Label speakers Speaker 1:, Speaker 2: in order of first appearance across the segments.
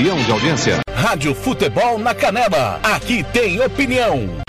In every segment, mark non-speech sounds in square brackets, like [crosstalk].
Speaker 1: milhão de audiência.
Speaker 2: Rádio Futebol na Canela. Aqui tem opinião.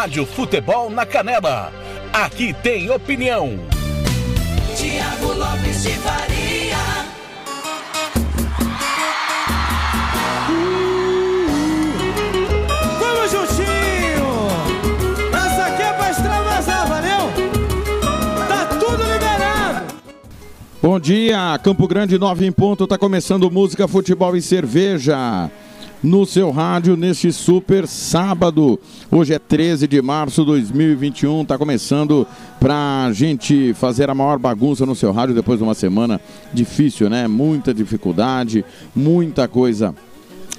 Speaker 2: Rádio Futebol na Canela. Aqui tem opinião.
Speaker 3: Tiago Lopes de Faria.
Speaker 4: Vamos juntinho! Essa aqui é pra extravasar, valeu? Tá tudo liberado!
Speaker 5: Bom dia, Campo Grande 9 em ponto, tá começando música, futebol e cerveja. No seu rádio, neste super sábado. Hoje é 13 de março de 2021. Tá começando pra gente fazer a maior bagunça no seu rádio depois de uma semana difícil, né? Muita dificuldade, muita coisa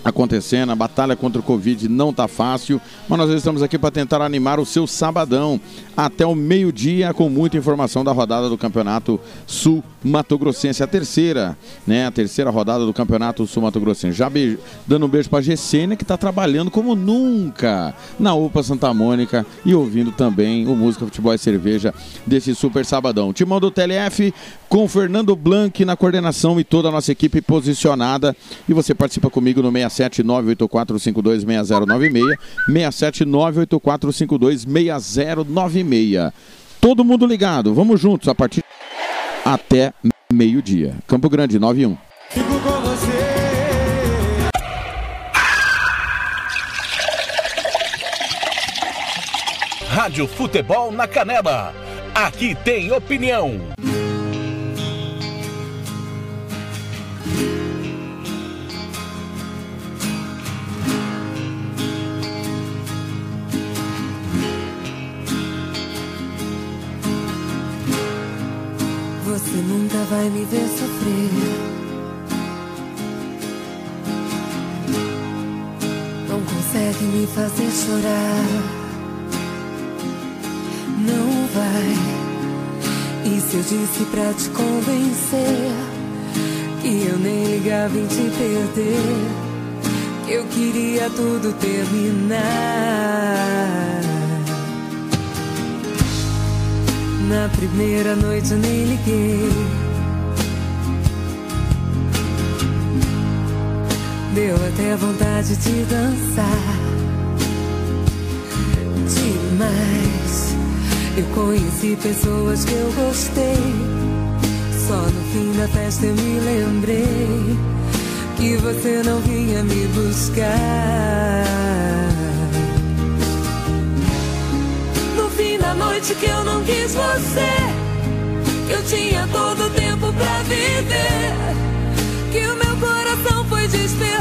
Speaker 5: acontecendo. A batalha contra o Covid não tá fácil, mas nós estamos aqui para tentar animar o seu sabadão até o meio-dia com muita informação da rodada do Campeonato Sul Mato Grossense, a terceira, né? A terceira rodada do Campeonato Sul Mato Grossense. Já beijo, dando um beijo para Gessênia que está trabalhando como nunca na UPA Santa Mônica e ouvindo também o Música Futebol e Cerveja desse super sabadão. Timão do TLF com Fernando Blanc na coordenação e toda a nossa equipe posicionada. E você participa comigo no 67984526096, 67984526096. Todo mundo ligado, vamos juntos a partir até meio-dia. Campo Grande 91.
Speaker 4: Fico com você.
Speaker 2: Rádio Futebol na Canela. Aqui tem opinião.
Speaker 6: Você nunca vai me ver sofrer. Não consegue me fazer chorar. Não vai. E se eu disse pra te convencer que eu nem ligava em te perder? Que eu queria tudo terminar. Na primeira noite eu nem liguei. Deu até vontade de dançar. Demais. Eu conheci pessoas que eu gostei. Só no fim da festa eu me lembrei que você não vinha me buscar. Da noite que eu não quis você, que eu tinha todo o tempo pra viver, que o meu coração foi despertar.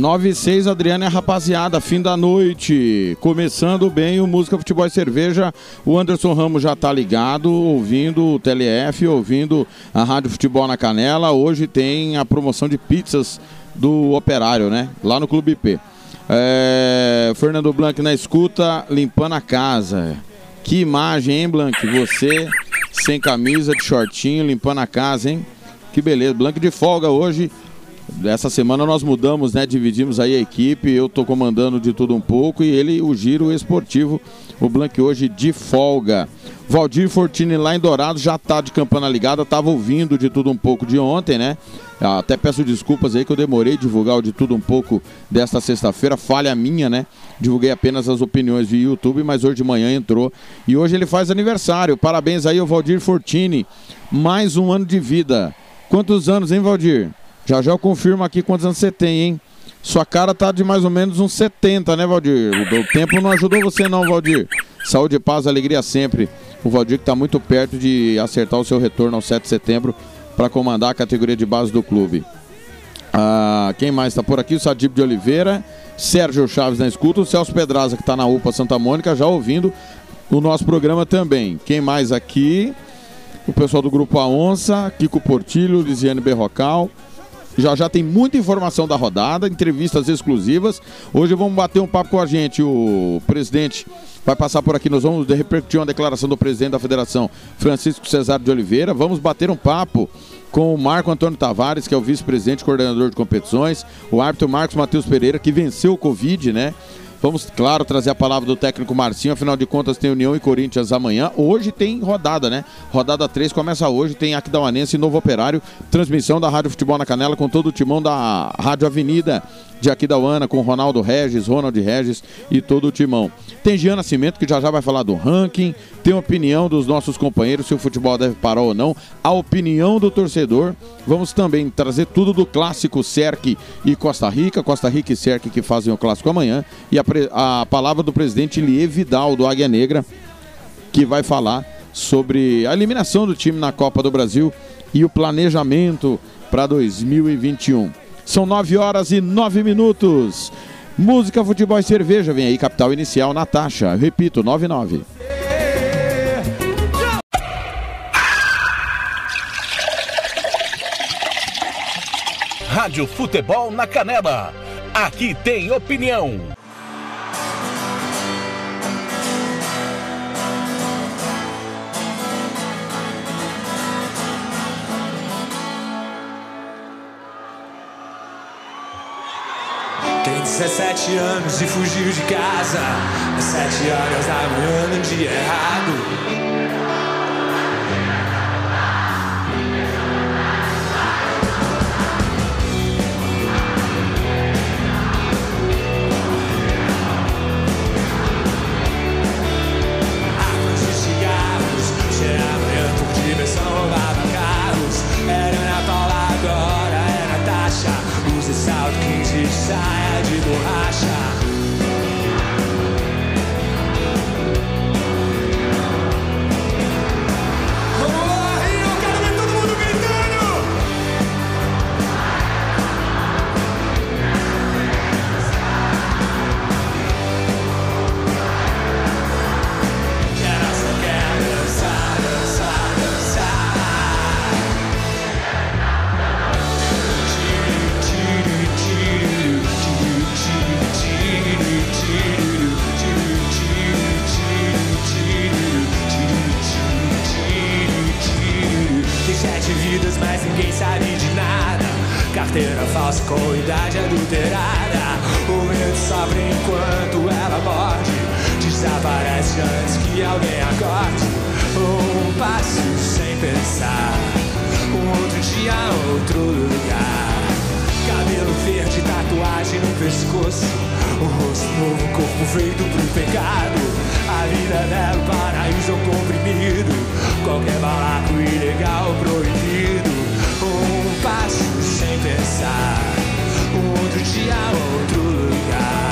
Speaker 5: 9 e 6, Adriana e a rapaziada, fim da noite. Começando bem o Música Futebol e Cerveja. O Anderson Ramos já tá ligado, ouvindo o TLF, ouvindo a Rádio Futebol na Canela. Hoje tem a promoção de pizzas do Operário, né? Lá no Clube IP. É, Fernando Blanc na escuta, limpando a casa. Que imagem, hein, Blanc? Você sem camisa, de shortinho, limpando a casa, hein? Que beleza. Blanc de folga hoje. Essa semana nós mudamos, né? Dividimos aí a equipe. Eu tô comandando de tudo um pouco e ele o giro esportivo. O Blank hoje de folga. Valdir Fortini lá em Dourado já tá de campana ligada. Tava ouvindo de tudo um pouco de ontem, né? Até peço desculpas aí que eu demorei divulgar o de tudo um pouco desta sexta-feira. Falha minha, né? Divulguei apenas as opiniões via YouTube, mas hoje de manhã entrou. E hoje ele faz aniversário. Parabéns aí ao Valdir Fortini. Mais um ano de vida. Quantos anos, hein, Valdir? Já já eu confirmo aqui quantos anos você tem, hein? Sua cara tá de mais ou menos uns 70, né, Valdir? O, tempo não ajudou você não, Valdir. Saúde, paz, alegria sempre. O Valdir que tá muito perto de acertar o seu retorno ao 7 de setembro para comandar a categoria de base do clube. Ah, quem mais está por aqui? O Sadib de Oliveira, Sérgio Chaves na escuta, o Celso Pedraza que está na UPA Santa Mônica já ouvindo o nosso programa também. Quem mais aqui? O pessoal do Grupo A Onça, Kiko Portilho, Lisiane Berrocal. Já já tem muita informação da rodada, entrevistas exclusivas. Hoje vamos bater um papo com a gente. O presidente vai passar por aqui. Nós vamos repercutir uma declaração do presidente da federação, Francisco Cesário de Oliveira. Vamos bater um papo com o Marco Antônio Tavares, que é o vice-presidente coordenador de competições, o árbitro Marcos Matheus Pereira, que venceu o Covid, né? Vamos, claro, trazer a palavra do técnico Marcinho. Afinal de contas, tem União e Corinthians amanhã. Hoje tem rodada, né? Rodada 3 começa hoje. Tem Aquidauanense e Novo Operário. Transmissão da Rádio Futebol na Canela com todo o timão da Rádio Avenida de Aquidauana, com Ronaldo Regis, Ronald Regis e todo o timão. Tem Jean Nascimento, que já já vai falar do ranking. Tem opinião dos nossos companheiros, se o futebol deve parar ou não. A opinião do torcedor. Vamos também trazer tudo do clássico Serque e Costa Rica. Costa Rica e Serque que fazem o clássico amanhã. E a, a palavra do presidente Lie Vidal, do Águia Negra, que vai falar sobre a eliminação do time na Copa do Brasil e o planejamento para 2021. São 9 horas e 9 minutos. Música, futebol e cerveja. Vem aí, capital inicial, Natasha. Repito, 99.
Speaker 2: Rádio Futebol na Canela. Aqui tem opinião.
Speaker 7: 17 anos e fugiu de casa. Às 7 horas da manhã num dia errado. Armas de cigarros por diversão Roubava carros. Era Ana Paula agora é Natasha Usa salto 15 de saia de borracha
Speaker 8: mas ninguém sabe de nada. Carteira falsa com idade adulterada. O medo sofre enquanto ela morde. Desaparece antes que alguém acorde. Um passo sem pensar. Um outro dia, outro lugar. Cabelo verde, tatuagem no pescoço. O rosto novo, corpo feito pro pecado. A vida dela, paraíso é um comprimido. Qualquer balaco ilegal proibido. Um passo sem pensar. Um outro dia, outro lugar.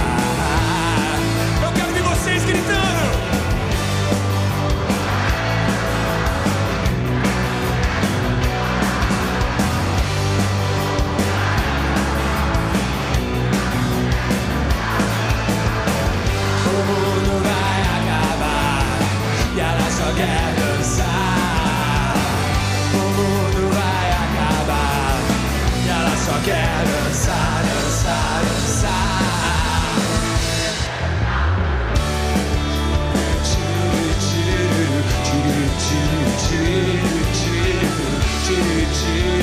Speaker 8: choo, choo, choo.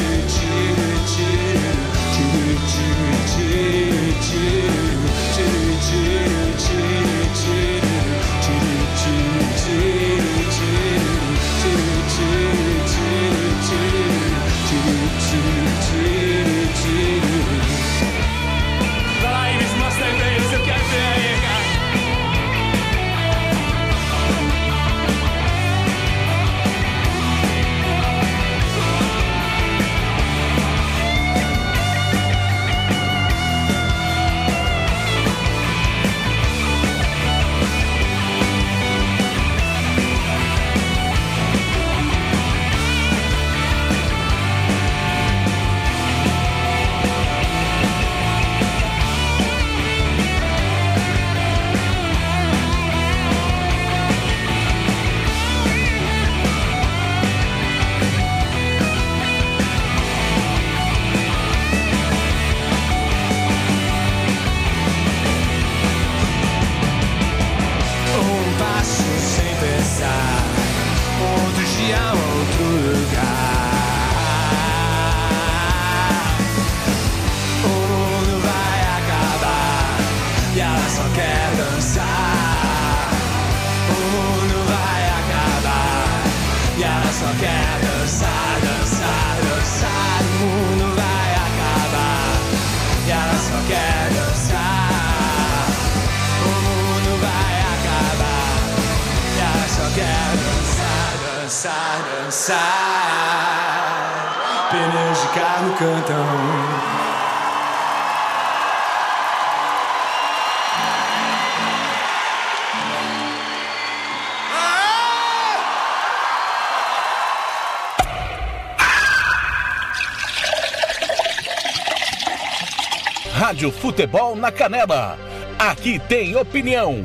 Speaker 2: Rádio Futebol na Canela. Aqui tem opinião.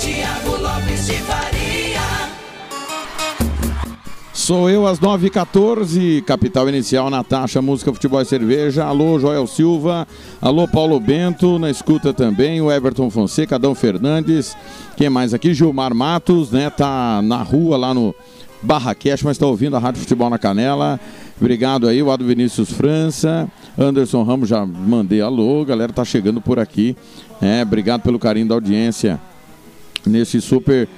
Speaker 9: Tiago Lopes de Faria.
Speaker 5: Sou eu às 9h14, Capital Inicial, Natasha, Música, Futebol e Cerveja. Alô, Joel Silva. Alô, Paulo Bento. Na escuta também, o Everton Fonseca, Adão Fernandes. Quem mais aqui? Gilmar Matos, né? Tá na rua lá no Barra Cash, mas tá ouvindo a Rádio Futebol na Canela. Obrigado aí, o Ado Vinícius França. Anderson Ramos, já mandei alô. Galera tá chegando por aqui. É, obrigado pelo carinho da audiência. Nesse super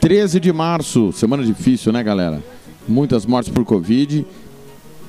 Speaker 5: 13 de março, semana difícil, né, galera? Muitas mortes por Covid.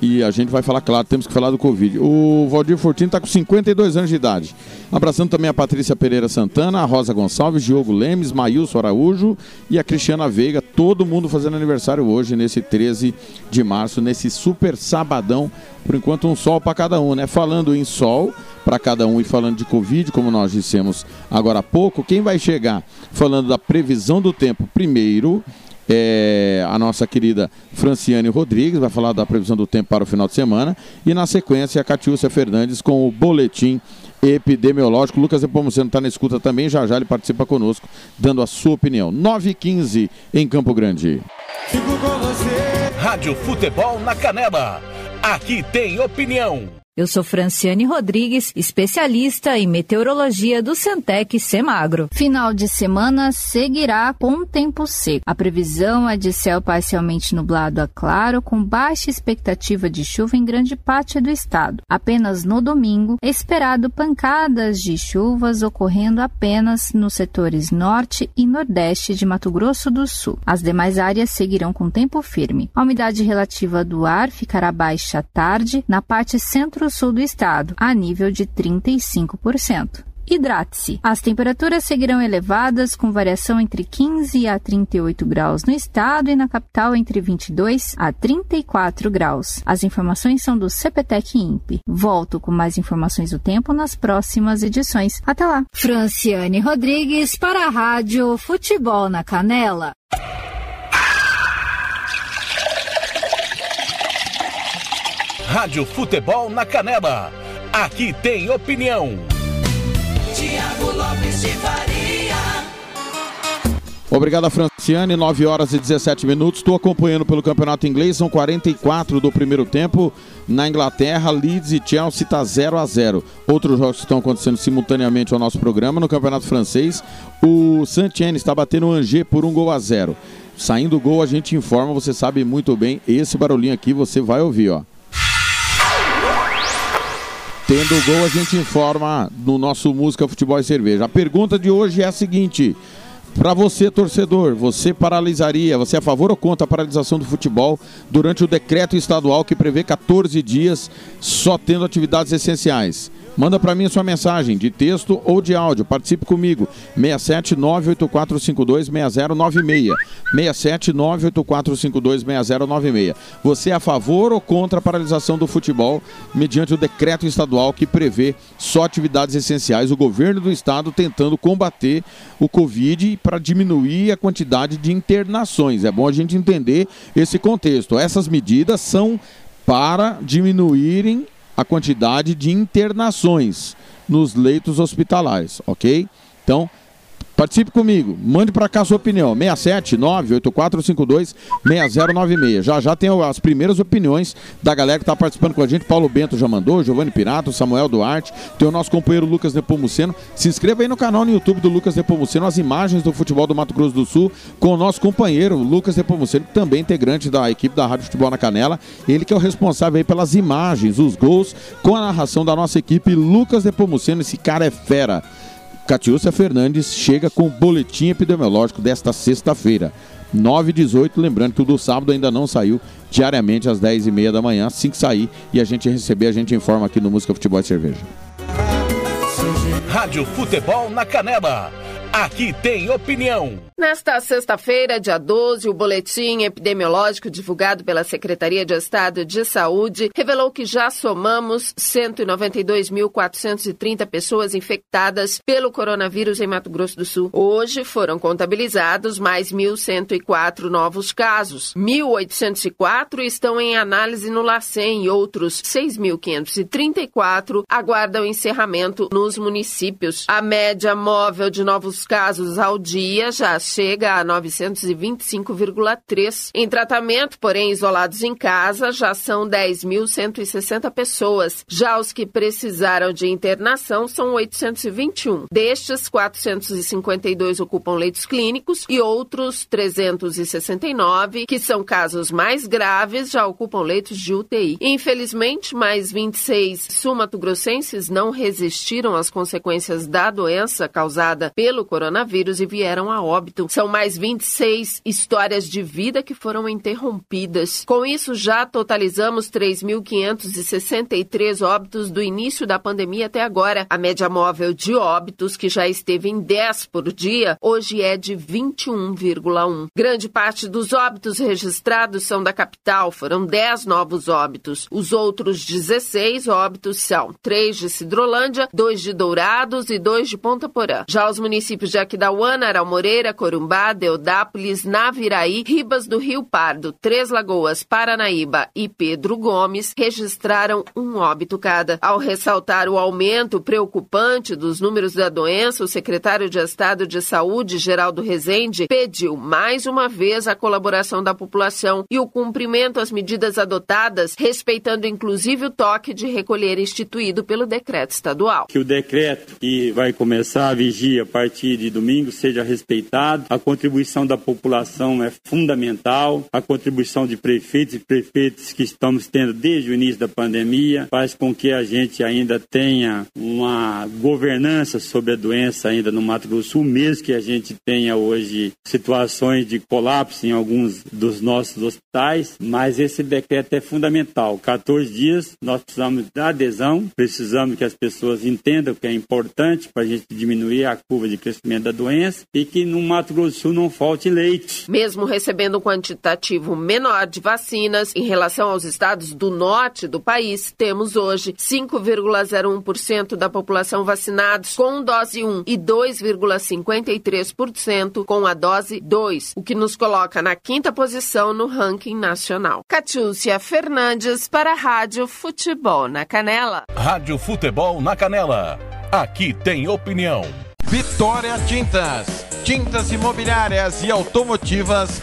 Speaker 5: E a gente vai falar, claro, temos que falar do Covid. O Valdir Fortino está com 52 anos de idade. Abraçando também a Patrícia Pereira Santana, a Rosa Gonçalves, Diogo Lemes, Maílson Araújo e a Cristiana Veiga. Todo mundo fazendo aniversário hoje, nesse 13 de março, nesse super sabadão. Por enquanto, um sol para cada um, né? Falando em sol para cada um e falando de Covid, como nós dissemos agora há pouco, quem vai chegar falando da previsão do tempo primeiro é a nossa querida Franciane Rodrigues, vai falar da previsão do tempo para o final de semana. E na sequência, a Catiúcia Fernandes com o boletim epidemiológico. Lucas Epomuceno está na escuta também, já já ele participa conosco, dando a sua opinião. 9 h 15 em Campo Grande.
Speaker 2: Rádio Futebol na Canela. Aqui tem opinião.
Speaker 10: Eu sou Franciane Rodrigues, especialista em meteorologia do Centec Semagro.
Speaker 11: Final de semana seguirá com tempo seco. A previsão é de céu parcialmente nublado a claro, com baixa expectativa de chuva em grande parte do estado. Apenas no domingo, é esperado pancadas de chuvas ocorrendo apenas nos setores norte e nordeste de Mato Grosso do Sul. As demais áreas seguirão com tempo firme. A umidade relativa do ar ficará baixa à tarde na parte centro-sul do estado, a nível de 35%. Hidrate-se. As temperaturas seguirão elevadas, com variação entre 15 a 38 graus no estado e na capital entre 22 a 34 graus. As informações são do CPTEC INPE. Volto com mais informações do tempo nas próximas edições. Até lá.
Speaker 10: Franciane Rodrigues para a Rádio Futebol na Canela.
Speaker 2: Rádio Futebol na Canela. Aqui tem opinião.
Speaker 12: Tiago Lopes de Faria.
Speaker 5: Obrigado, Franciane. 9 horas e 17 minutos. Estou acompanhando pelo campeonato inglês. São 44 do primeiro tempo. Na Inglaterra, Leeds e Chelsea está 0 a 0 Outros jogos que estão acontecendo simultaneamente ao nosso programa. No campeonato francês, o Saint-Etienne está batendo o Angers por um gol a zero. Saindo o gol, a gente informa. Você sabe muito bem. Esse barulhinho aqui você vai ouvir, ó. Tendo gol, a gente informa no nosso Música, Futebol e Cerveja. A pergunta de hoje é a seguinte: para você, torcedor, você paralisaria, você é a favor ou contra a paralisação do futebol durante o decreto estadual que prevê 14 dias só tendo atividades essenciais? Manda para mim a sua mensagem de texto ou de áudio. Participe comigo. 67984526096. 67984526096. Você é a favor ou contra a paralisação do futebol mediante o decreto estadual que prevê só atividades essenciais? O governo do estado tentando combater o Covid para diminuir a quantidade de internações. É bom a gente entender esse contexto. Essas medidas são para diminuírem a quantidade de internações nos leitos hospitalares, ok? Então, participe comigo, mande para cá sua opinião, 67984526096. Já já tem as primeiras opiniões da galera que está participando com a gente. Paulo Bento já mandou, Giovanni Pirato, Samuel Duarte, tem o nosso companheiro Lucas Nepomuceno. Se inscreva aí no canal no YouTube do Lucas Nepomuceno, as imagens do futebol do Mato Grosso do Sul com o nosso companheiro Lucas Nepomuceno, também integrante da equipe da Rádio Futebol na Canela. Ele que é o responsável aí pelas imagens, os gols, com a narração da nossa equipe, Lucas Nepomuceno. Esse cara é fera. Catiúcia Fernandes chega com o boletim epidemiológico desta sexta-feira. 9 e 18, lembrando que o do sábado ainda não saiu diariamente às 10 e meia da manhã. Assim que sair e a gente receber, a gente informa aqui no Música Futebol e Cerveja.
Speaker 2: Rádio Futebol na Canela. Aqui tem opinião.
Speaker 13: Nesta sexta-feira, dia 12, o boletim epidemiológico divulgado pela Secretaria de Estado de Saúde revelou que já somamos 192.430 pessoas infectadas pelo coronavírus em Mato Grosso do Sul. Hoje foram contabilizados mais 1.104 novos casos. 1.804 estão em análise no LACEN e outros 6.534 aguardam encerramento nos municípios. A média móvel de novos casos ao dia já chega a 925,3. Em tratamento, porém isolados em casa, já são 10.160 pessoas. Já os que precisaram de internação são 821. Destes, 452 ocupam leitos clínicos e outros 369, que são casos mais graves, já ocupam leitos de UTI. Infelizmente, mais 26 sumatogrossenses não resistiram às consequências da doença causada pelo coronavírus e vieram a óbito. São mais 26 histórias de vida que foram interrompidas. Com isso, já totalizamos 3.563 óbitos do início da pandemia até agora. A média móvel de óbitos, que já esteve em 10 por dia, hoje é de 21,1. Grande parte dos óbitos registrados são da capital, foram 10 novos óbitos. Os outros 16 óbitos são 3 de Cidrolândia, 2 de Dourados e 2 de Ponta Porã. Já os municípios de Aquidauana, Aral Moreira, Corumbá, Deodápolis, Naviraí, Ribas do Rio Pardo, Três Lagoas, Paranaíba e Pedro Gomes registraram um óbito cada. Ao ressaltar o aumento preocupante dos números da doença, o secretário de Estado de Saúde, Geraldo Rezende, pediu mais uma vez a colaboração da população e o cumprimento às medidas adotadas, respeitando inclusive o toque de recolher instituído pelo decreto estadual.
Speaker 14: Que o decreto que vai começar a vigia a partir de domingo seja respeitado. A contribuição da população é fundamental. A contribuição de prefeitos e prefeitos que estamos tendo desde o início da pandemia faz com que a gente ainda tenha uma governança sobre a doença ainda no Mato Grosso Sul, mesmo que a gente tenha hoje situações de colapso em alguns dos nossos hospitais, mas esse decreto é fundamental. 14 dias, nós precisamos da adesão, precisamos que as pessoas entendam que é importante para a gente diminuir a curva de crescimento da doença e que no Mato Grosso do Sul não falte leite.
Speaker 13: Mesmo recebendo um quantitativo menor de vacinas em relação aos estados do norte do país, temos hoje 5,01% da população vacinados com dose 1 e 2,53% com a dose 2, o que nos coloca na quinta posição no ranking nacional. Catiúcia Fernandes para a Rádio Futebol na Canela.
Speaker 2: Rádio Futebol na Canela. Aqui tem opinião.
Speaker 5: Vitória Tintas. Tintas imobiliárias e automotivas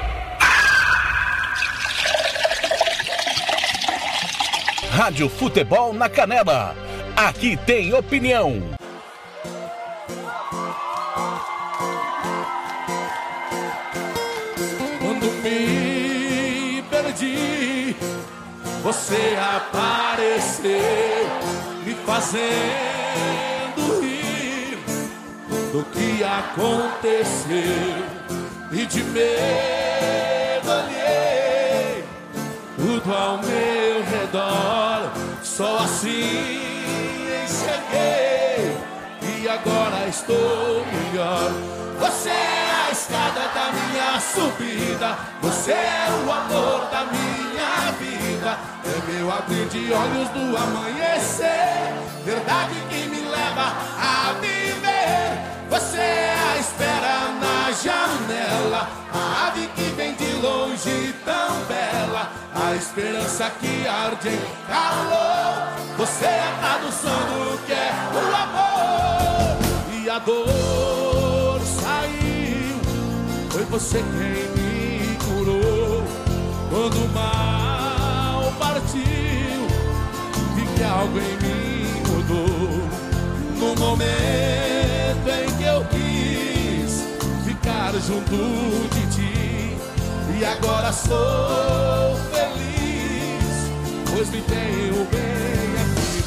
Speaker 2: Rádio Futebol na Canela. Aqui tem opinião.
Speaker 7: Quando me perdi, você apareceu, me fazendo rir do que aconteceu. E de medo olhei tudo ao meu redor, só assim enxerguei. E agora estou melhor. Você é a escada da minha subida. Você é o amor da minha vida. É meu abrir de olhos do amanhecer. Verdade que me leva a viver. Você é a espera na janela. A ave que vem de longe tão bela. A esperança que arde em calor. Você é a tradução do que é o amor. E a dor saiu. Foi você quem me curou. Quando o mal partiu, vi que algo em mim mudou. No momento em que eu quis ficar junto de e agora sou feliz, pois me tenho bem aqui.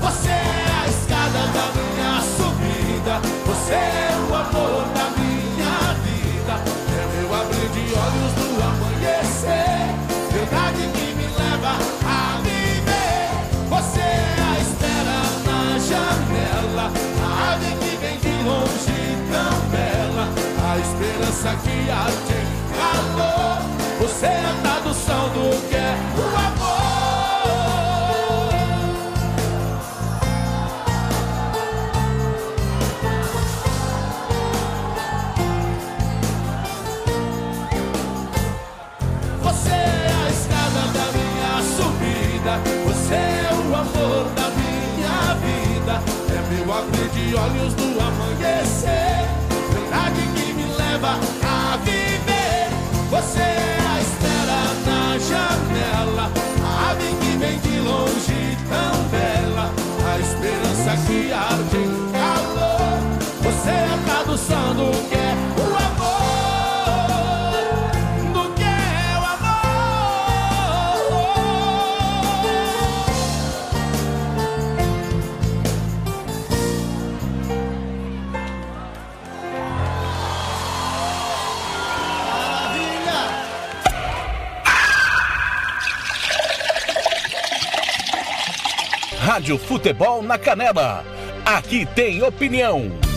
Speaker 7: Você é a escada da minha subida, você é o amor da minha vida, é meu abrir de olhos do amanhecer, verdade que me leva a viver. Você é a espera na janela, a ave que vem de longe tão bela, a esperança que arde em Você é a tradução do que é o amor. Você é a escada da minha subida. Você é o amor da minha vida. É meu abrir de olhos do amanhecer. Verdade que me leva tradução do que é o amor. Do que é o amor. Maravilha!
Speaker 2: Rádio Futebol na Canela. Aqui tem opinião.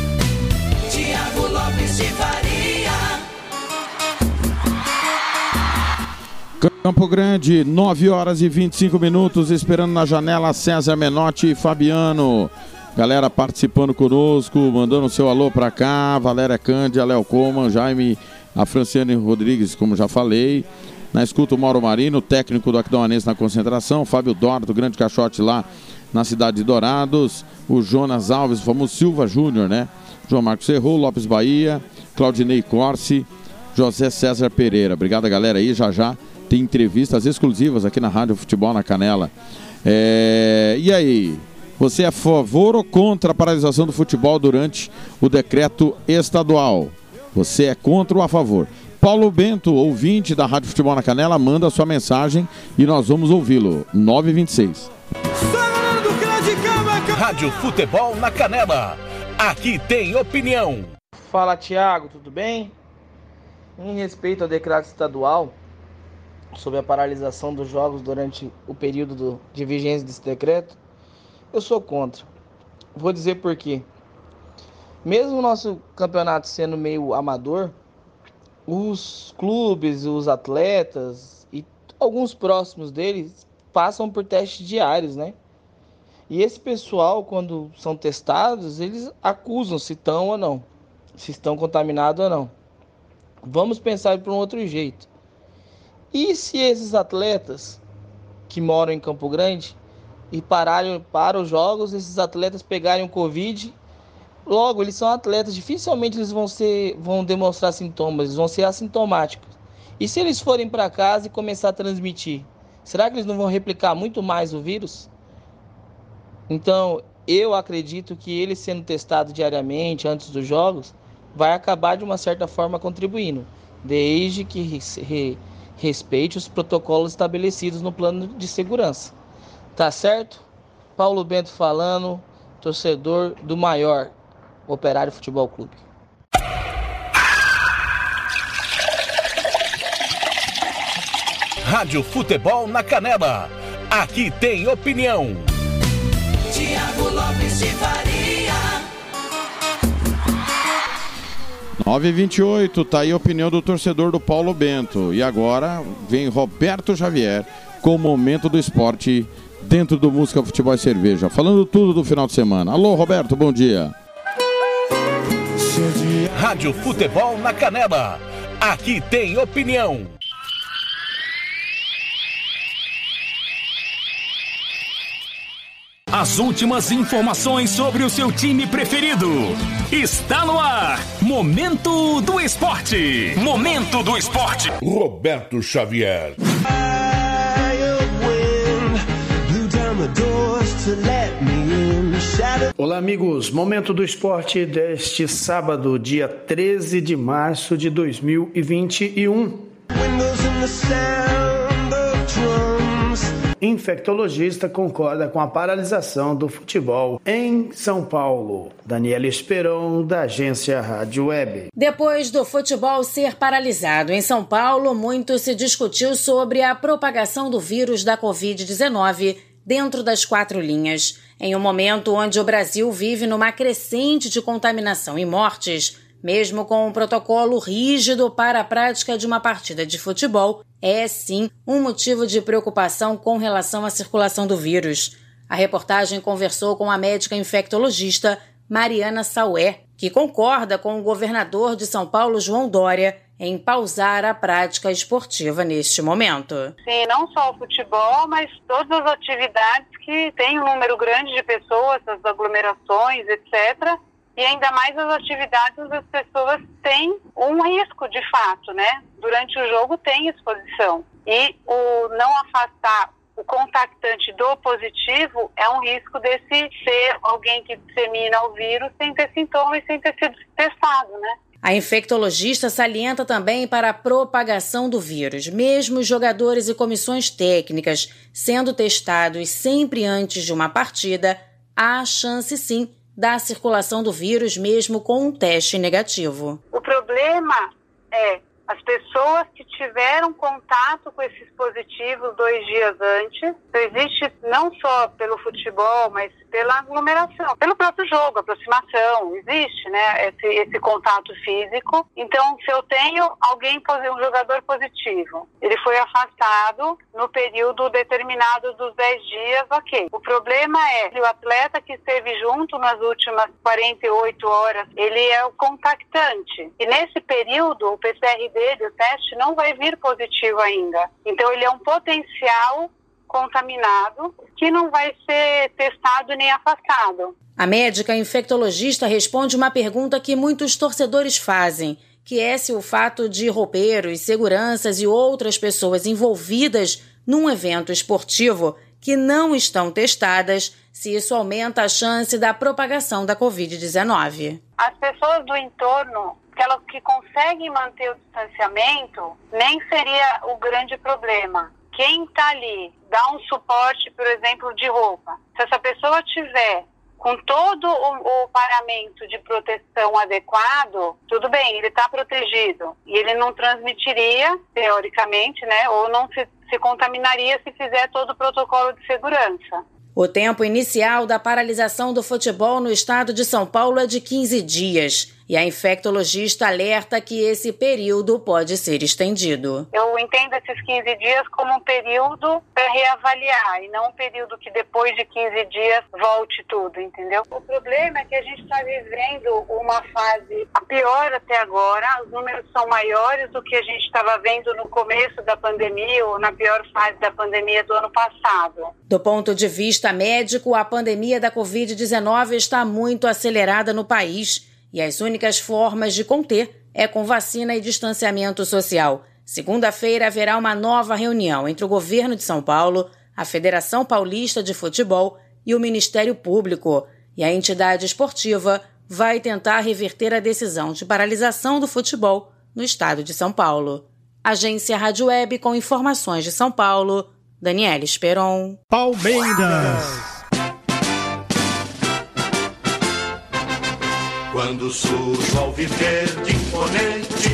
Speaker 5: Campo Grande, 9 horas e 25 minutos, esperando na janela César Menotti e Fabiano. Galera participando conosco, mandando seu alô pra cá. Valéria Cândia, Léo Coman, Jaime, a Franciane Rodrigues, como já falei. Na escuta o Mauro Marino, técnico do Aquidauanense na concentração. Fábio Dora, do Grande Caixote lá na cidade de Dourados. O Jonas Alves, o famoso Silva Júnior, né? João Marcos Serrou, Lopes Bahia, Claudinei Corse, José César Pereira. Obrigado, galera aí. Já já tem entrevistas exclusivas aqui na Rádio Futebol na Canela. É... E aí? Você é a favor ou contra a paralisação do futebol durante o decreto estadual? Você é contra ou a favor? Paulo Bento, ouvinte da Rádio Futebol na Canela, manda sua mensagem e nós vamos ouvi-lo. 926.
Speaker 2: Rádio Futebol na Canela. Aqui tem opinião.
Speaker 15: Fala Tiago, tudo bem? Em respeito ao decreto estadual sobre a paralisação dos jogos durante o período do- de vigência desse decreto, eu sou contra. Vou dizer por quê. Mesmo o nosso campeonato sendo meio amador, os clubes, os atletas e alguns próximos deles passam por testes diários, né? E esse pessoal, quando são testados, eles acusam se estão ou não, se estão contaminados ou não. Vamos pensar por um outro jeito. E se esses atletas que moram em Campo Grande e pararem para os jogos, esses atletas pegarem o Covid, logo eles são atletas, dificilmente eles vão ser, vão demonstrar sintomas, eles vão ser assintomáticos. E se eles forem para casa e começar a transmitir, será que eles não vão replicar muito mais o vírus? Então, eu acredito que ele sendo testado diariamente antes dos jogos vai acabar de uma certa forma contribuindo, desde que res- re- respeite os protocolos estabelecidos no plano de segurança. Tá certo? Paulo Bento falando, torcedor do maior Operário Futebol Clube.
Speaker 2: Rádio Futebol na Canela. Aqui tem opinião.
Speaker 12: Tiago Lopes de Faria.
Speaker 5: 928, tá aí a opinião do torcedor do Paulo Bento. E agora vem Roberto Xavier com o momento do esporte dentro do Música Futebol e Cerveja. Falando tudo do final de semana. Alô, Roberto, bom dia.
Speaker 2: Rádio Futebol na Canela. Aqui tem opinião.
Speaker 16: As últimas informações sobre o seu time preferido. Está no ar. Momento do Esporte. Momento do Esporte.
Speaker 2: Roberto Xavier.
Speaker 17: Olá, amigos. Momento do esporte deste sábado, dia 13 de março de 2021. Infectologista concorda com a paralisação do futebol em São Paulo. Daniela Esperon, da agência Rádio Web.
Speaker 18: Depois do futebol ser paralisado em São Paulo, muito se discutiu sobre a propagação do vírus da Covid-19 dentro das quatro linhas. Em um momento onde o Brasil vive numa crescente de contaminação e mortes, mesmo com um protocolo rígido para a prática de uma partida de futebol, é sim um motivo de preocupação com relação à circulação do vírus. A reportagem conversou com a médica infectologista Mariana Saué, que concorda com o governador de São Paulo, João Dória, em pausar a prática esportiva neste momento.
Speaker 19: Sim, não só o futebol, mas todas as atividades que têm um número grande de pessoas, as aglomerações, etc. E ainda mais as atividades onde as pessoas têm um risco de fato, né? Durante o jogo tem exposição. E o não afastar o contactante do positivo é um risco desse ser alguém que dissemina o vírus sem ter sintomas e sem ter sido testado, né?
Speaker 18: A infectologista salienta também para a propagação do vírus. Mesmo jogadores e comissões técnicas sendo testados sempre antes de uma partida, há chance sim da circulação do vírus mesmo com um teste negativo.
Speaker 19: O problema é as pessoas que tiveram contato com esses positivos dois dias antes. Então, existe não só pelo futebol, mas pela aglomeração, pelo próprio jogo, aproximação, existe, né, esse, esse contato físico. Então, se eu tenho alguém, um jogador positivo, ele foi afastado no período determinado dos 10 dias, ok. O problema é que o atleta que esteve junto nas últimas 48 horas, ele é o contactante. E nesse período, o PCR dele, o teste, não vai vir positivo ainda. Então, ele é um potencial contaminado que não vai ser testado nem afastado.
Speaker 18: A médica infectologista responde uma pergunta que muitos torcedores fazem, que é se o fato de roupeiros, seguranças e outras pessoas envolvidas num evento esportivo que não estão testadas, se isso aumenta a chance da propagação da Covid-19.
Speaker 19: As pessoas do entorno, aquelas que conseguem manter o distanciamento, nem seria o grande problema quem está ali dá um suporte, por exemplo, de roupa. Se essa pessoa tiver com todo o, o paramento de proteção adequado, tudo bem, ele está protegido e ele não transmitiria, teoricamente, né, ou não se, se contaminaria se fizer todo o protocolo de segurança.
Speaker 18: O tempo inicial da paralisação do futebol no estado de São Paulo é de 15 dias. E a infectologista alerta que esse período pode ser estendido.
Speaker 19: Eu entendo esses 15 dias como um período para reavaliar e não um período que depois de 15 dias volte tudo, entendeu? O problema é que a gente está vivendo uma fase pior até agora, os números são maiores do que a gente estava vendo no começo da pandemia ou na pior fase da pandemia do ano passado.
Speaker 18: Do ponto de vista médico, a pandemia da Covid-19 está muito acelerada no país e as únicas formas de conter é com vacina e distanciamento social. Segunda-feira haverá uma nova reunião entre o governo de São Paulo, a Federação Paulista de Futebol e o Ministério Público. E a entidade esportiva vai tentar reverter a decisão de paralisação do futebol no estado de São Paulo. Agência Rádio Web com informações de São Paulo, Daniela Esperon.
Speaker 20: Palmeiras.
Speaker 21: Quando surge ao viver de imponente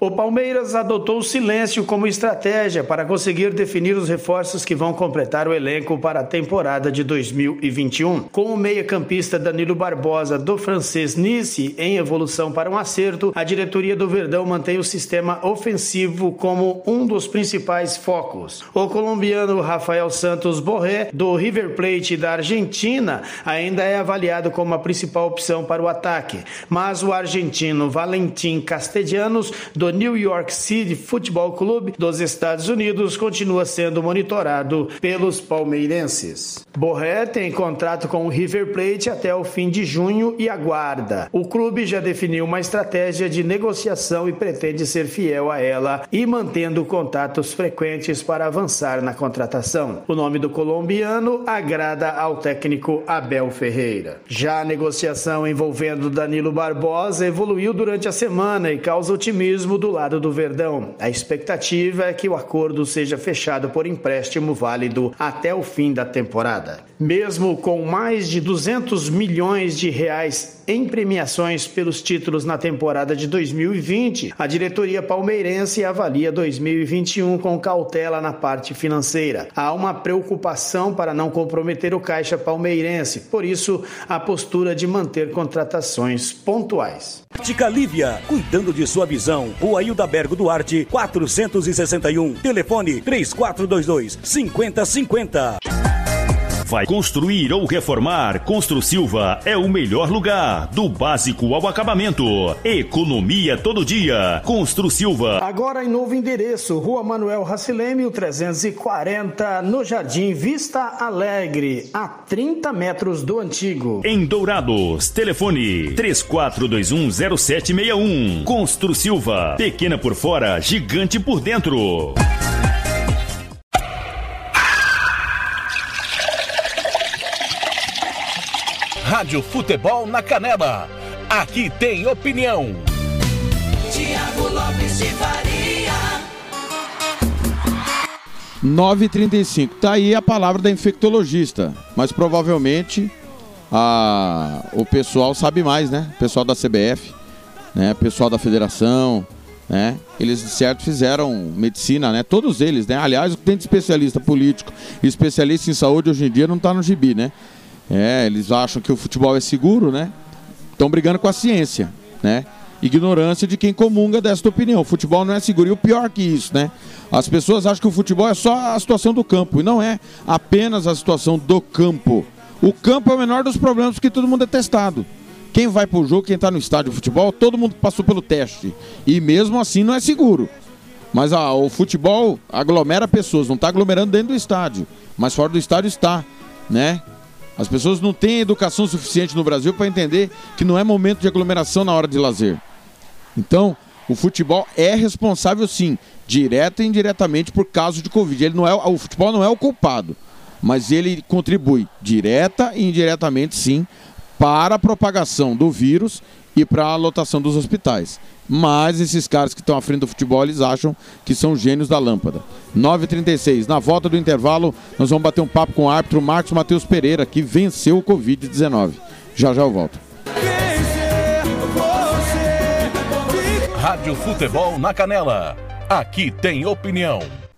Speaker 17: o Palmeiras adotou o silêncio como estratégia para conseguir definir os reforços que vão completar o elenco para a temporada de 2021. Com o meia-campista Danilo Barbosa do francês Nice em evolução para um acerto, a diretoria do Verdão mantém o sistema ofensivo como um dos principais focos. O colombiano Rafael Santos Borré, do River Plate da Argentina, ainda é avaliado como a principal opção para o ataque, mas o argentino Valentim Castellanos, do New York City Football Club dos Estados Unidos continua sendo monitorado pelos palmeirenses. Borré tem contrato com o River Plate até o fim de junho e aguarda. O clube já definiu uma estratégia de negociação e pretende ser fiel a ela e mantendo contatos frequentes para avançar na contratação. O nome do colombiano agrada ao técnico Abel Ferreira. Já a negociação envolvendo Danilo Barbosa evoluiu durante a semana e causa otimismo do lado do Verdão. A expectativa é que o acordo seja fechado por empréstimo válido até o fim da temporada. Mesmo com mais de 200 milhões de reais em premiações pelos títulos na temporada de 2020, a diretoria palmeirense avalia 2021 com cautela na parte financeira. Há uma preocupação para não comprometer o caixa palmeirense, por isso a postura de manter contratações pontuais.
Speaker 22: Ótica Lívia, cuidando de sua visão. Rua Hilda Bergo Duarte, 461. Telefone 3422 5050.
Speaker 23: Vai construir ou reformar? Constru Silva é o melhor lugar, do básico ao acabamento. Economia todo dia. Constru Silva.
Speaker 17: Agora em novo endereço, Rua Manuel Racileme, 340, no Jardim Vista Alegre, a 30 metros do antigo.
Speaker 23: Em Dourados, telefone 34210761. Constru Silva, pequena por fora, gigante por dentro.
Speaker 2: Rádio Futebol na Canela. Aqui tem opinião.
Speaker 12: Tiago Lopes de Faria.
Speaker 5: 9h35. Tá aí a palavra da infectologista. Mas provavelmente a... o pessoal sabe mais, né? O pessoal da CBF, né? O pessoal da federação, né? Eles, de certo, fizeram medicina, né? Todos eles, né? Aliás, o que tem de especialista político e especialista em saúde hoje em dia não está no gibi, né? É, eles acham que o futebol é seguro, né? Estão brigando com a ciência, né? Ignorância de quem comunga desta opinião. O futebol não é seguro. E o pior que isso, né? As pessoas acham que o futebol é só a situação do campo. E não é apenas a situação do campo. O campo é o menor dos problemas porque todo mundo é testado. Quem vai pro jogo, quem tá no estádio de futebol, todo mundo passou pelo teste. E mesmo assim não é seguro. Mas ah, o futebol aglomera pessoas, não está aglomerando dentro do estádio. Mas fora do estádio está, né? As pessoas não têm educação suficiente no Brasil para entender que não é momento de aglomeração na hora de lazer. Então, o futebol é responsável sim, direta e indiretamente por causa de Covid. Ele não é, o futebol não é o culpado, mas ele contribui direta e indiretamente sim para a propagação do vírus e para a lotação dos hospitais. Mas esses caras que estão à frente do futebol, eles acham que são gênios da lâmpada. 9h36, na volta do intervalo, nós vamos bater um papo com o árbitro Marcos Matheus Pereira, que venceu o Covid-19. Já já eu volto.
Speaker 2: Rádio Futebol na Canela. Aqui tem opinião.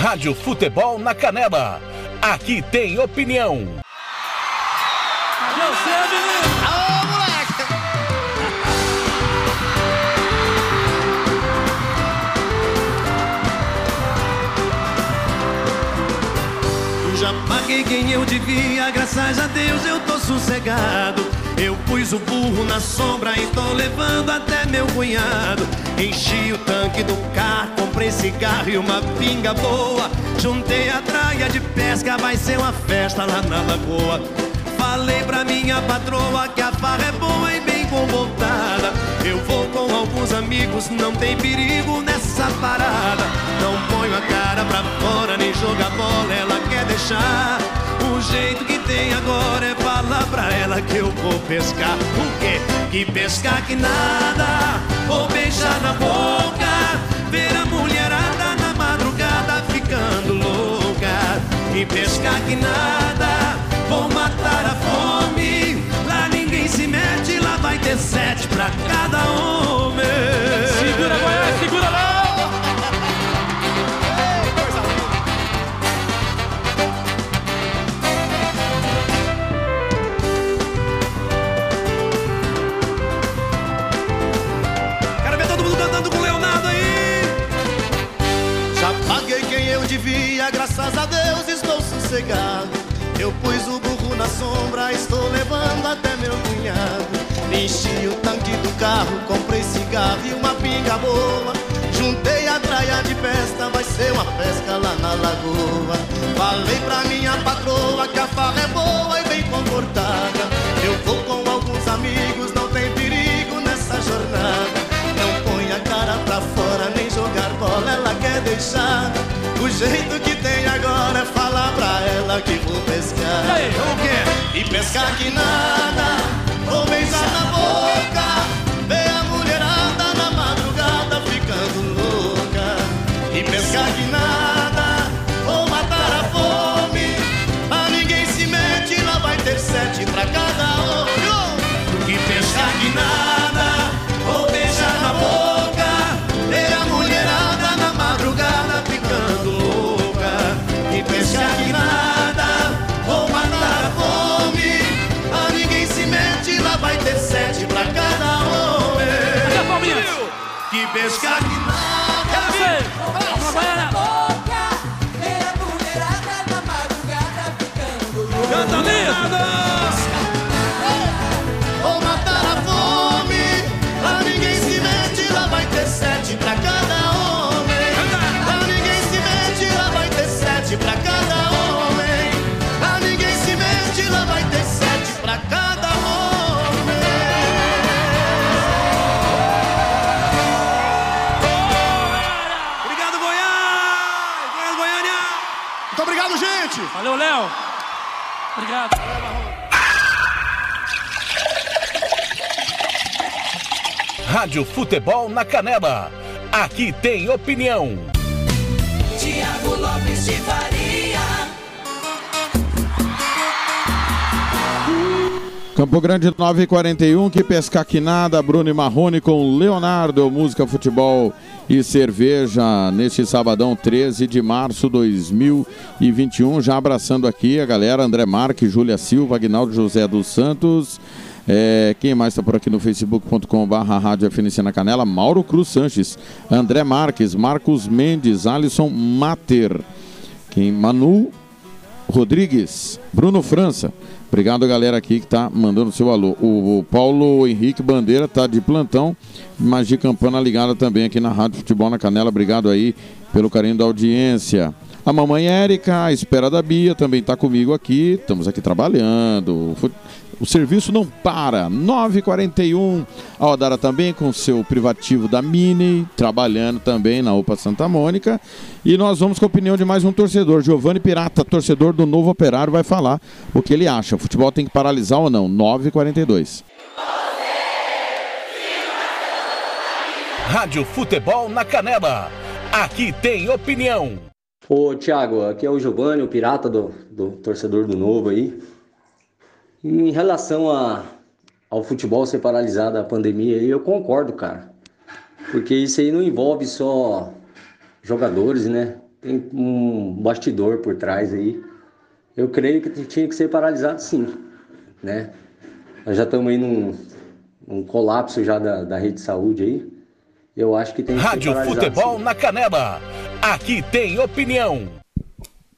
Speaker 2: Rádio Futebol na Canela. Aqui tem opinião.
Speaker 4: Alô, moleque!
Speaker 9: Já paguei quem eu devia, graças a Deus eu tô sossegado. Eu pus o burro na sombra e tô levando até meu cunhado. Enchi o tanque do carro, comprei cigarro e uma pinga boa. Juntei a traia de pesca, vai ser uma festa lá na lagoa. Falei pra minha patroa que a farra é boa e bem comportada. Eu vou com alguns amigos, não tem perigo nessa parada. Não ponho a cara pra fora, nem joga bola, ela quer deixar. O jeito que tem agora é falar pra ela que eu vou pescar. O quê? Que pescar que nada, vou beijar na boca. Ver a mulherada na madrugada ficando louca. E pescar que nada, vou matar a fome. Lá ninguém se mete, lá vai ter sete pra cada homem. Eu pus o burro na sombra, estou levando até meu cunhado. Enchi o tanque do carro, comprei cigarro e uma pinga boa. Juntei a traia de festa, vai ser uma pesca lá na lagoa. Falei pra minha patroa que a farra é boa e bem comportada. Eu vou com alguns amigos, não tem perigo nessa jornada. Não põe a cara pra fora, nem jogar bola, ela quer deixar. O jeito que ela que vou pescar.
Speaker 4: E aí, o quê?
Speaker 9: E pescar que nada, vou beijar na boca. Ver a mulherada na madrugada ficando louca. E pescar que nada,
Speaker 20: Obrigado.
Speaker 2: Rádio Futebol na Canela. Aqui tem opinião.
Speaker 12: Tiago Lopes de Faria.
Speaker 5: Campo Grande 941, que pescar que nada, Bruno e Marrone com Leonardo, música, futebol e cerveja, neste sabadão 13 de março de 2021. Já abraçando aqui a galera, André Marques, Júlia Silva, Agnaldo José dos Santos. É, quem mais está por aqui no facebook.com.br Rádio FNC na Canela? Mauro Cruz Sanches, André Marques, Marcos Mendes, Alisson Mater, quem? Manu Rodrigues, Bruno França. Obrigado, galera, aqui que tá mandando seu alô. O, o Paulo Henrique Bandeira tá de plantão, Magia Campana ligada também aqui na Rádio Futebol na Canela. Obrigado aí pelo carinho da audiência. A mamãe Érica, a espera da Bia, também tá comigo aqui. Estamos aqui trabalhando. O serviço não para. 9h41. A Odara também com seu privativo da Mini, trabalhando também na UPA Santa Mônica. E nós vamos com a opinião de mais um torcedor. Giovanni Pirata, torcedor do Novo Operário, vai falar o que ele acha. O futebol tem que paralisar ou não? 9h42.
Speaker 2: Rádio Futebol na Canela. Aqui tem opinião.
Speaker 24: Ô, Thiago, aqui é o Giovanni, o pirata do, do torcedor do Novo aí. Em relação a, ao futebol ser paralisado, a pandemia eu concordo, cara. Porque isso aí não envolve só jogadores, né? Tem um bastidor por trás aí. Eu creio que tinha que ser paralisado sim, né? Nós já estamos aí num, num colapso já da, da rede de saúde aí. Eu acho que tem que
Speaker 2: Rádio
Speaker 24: ser paralisado
Speaker 2: Futebol na Canela. Aqui tem opinião.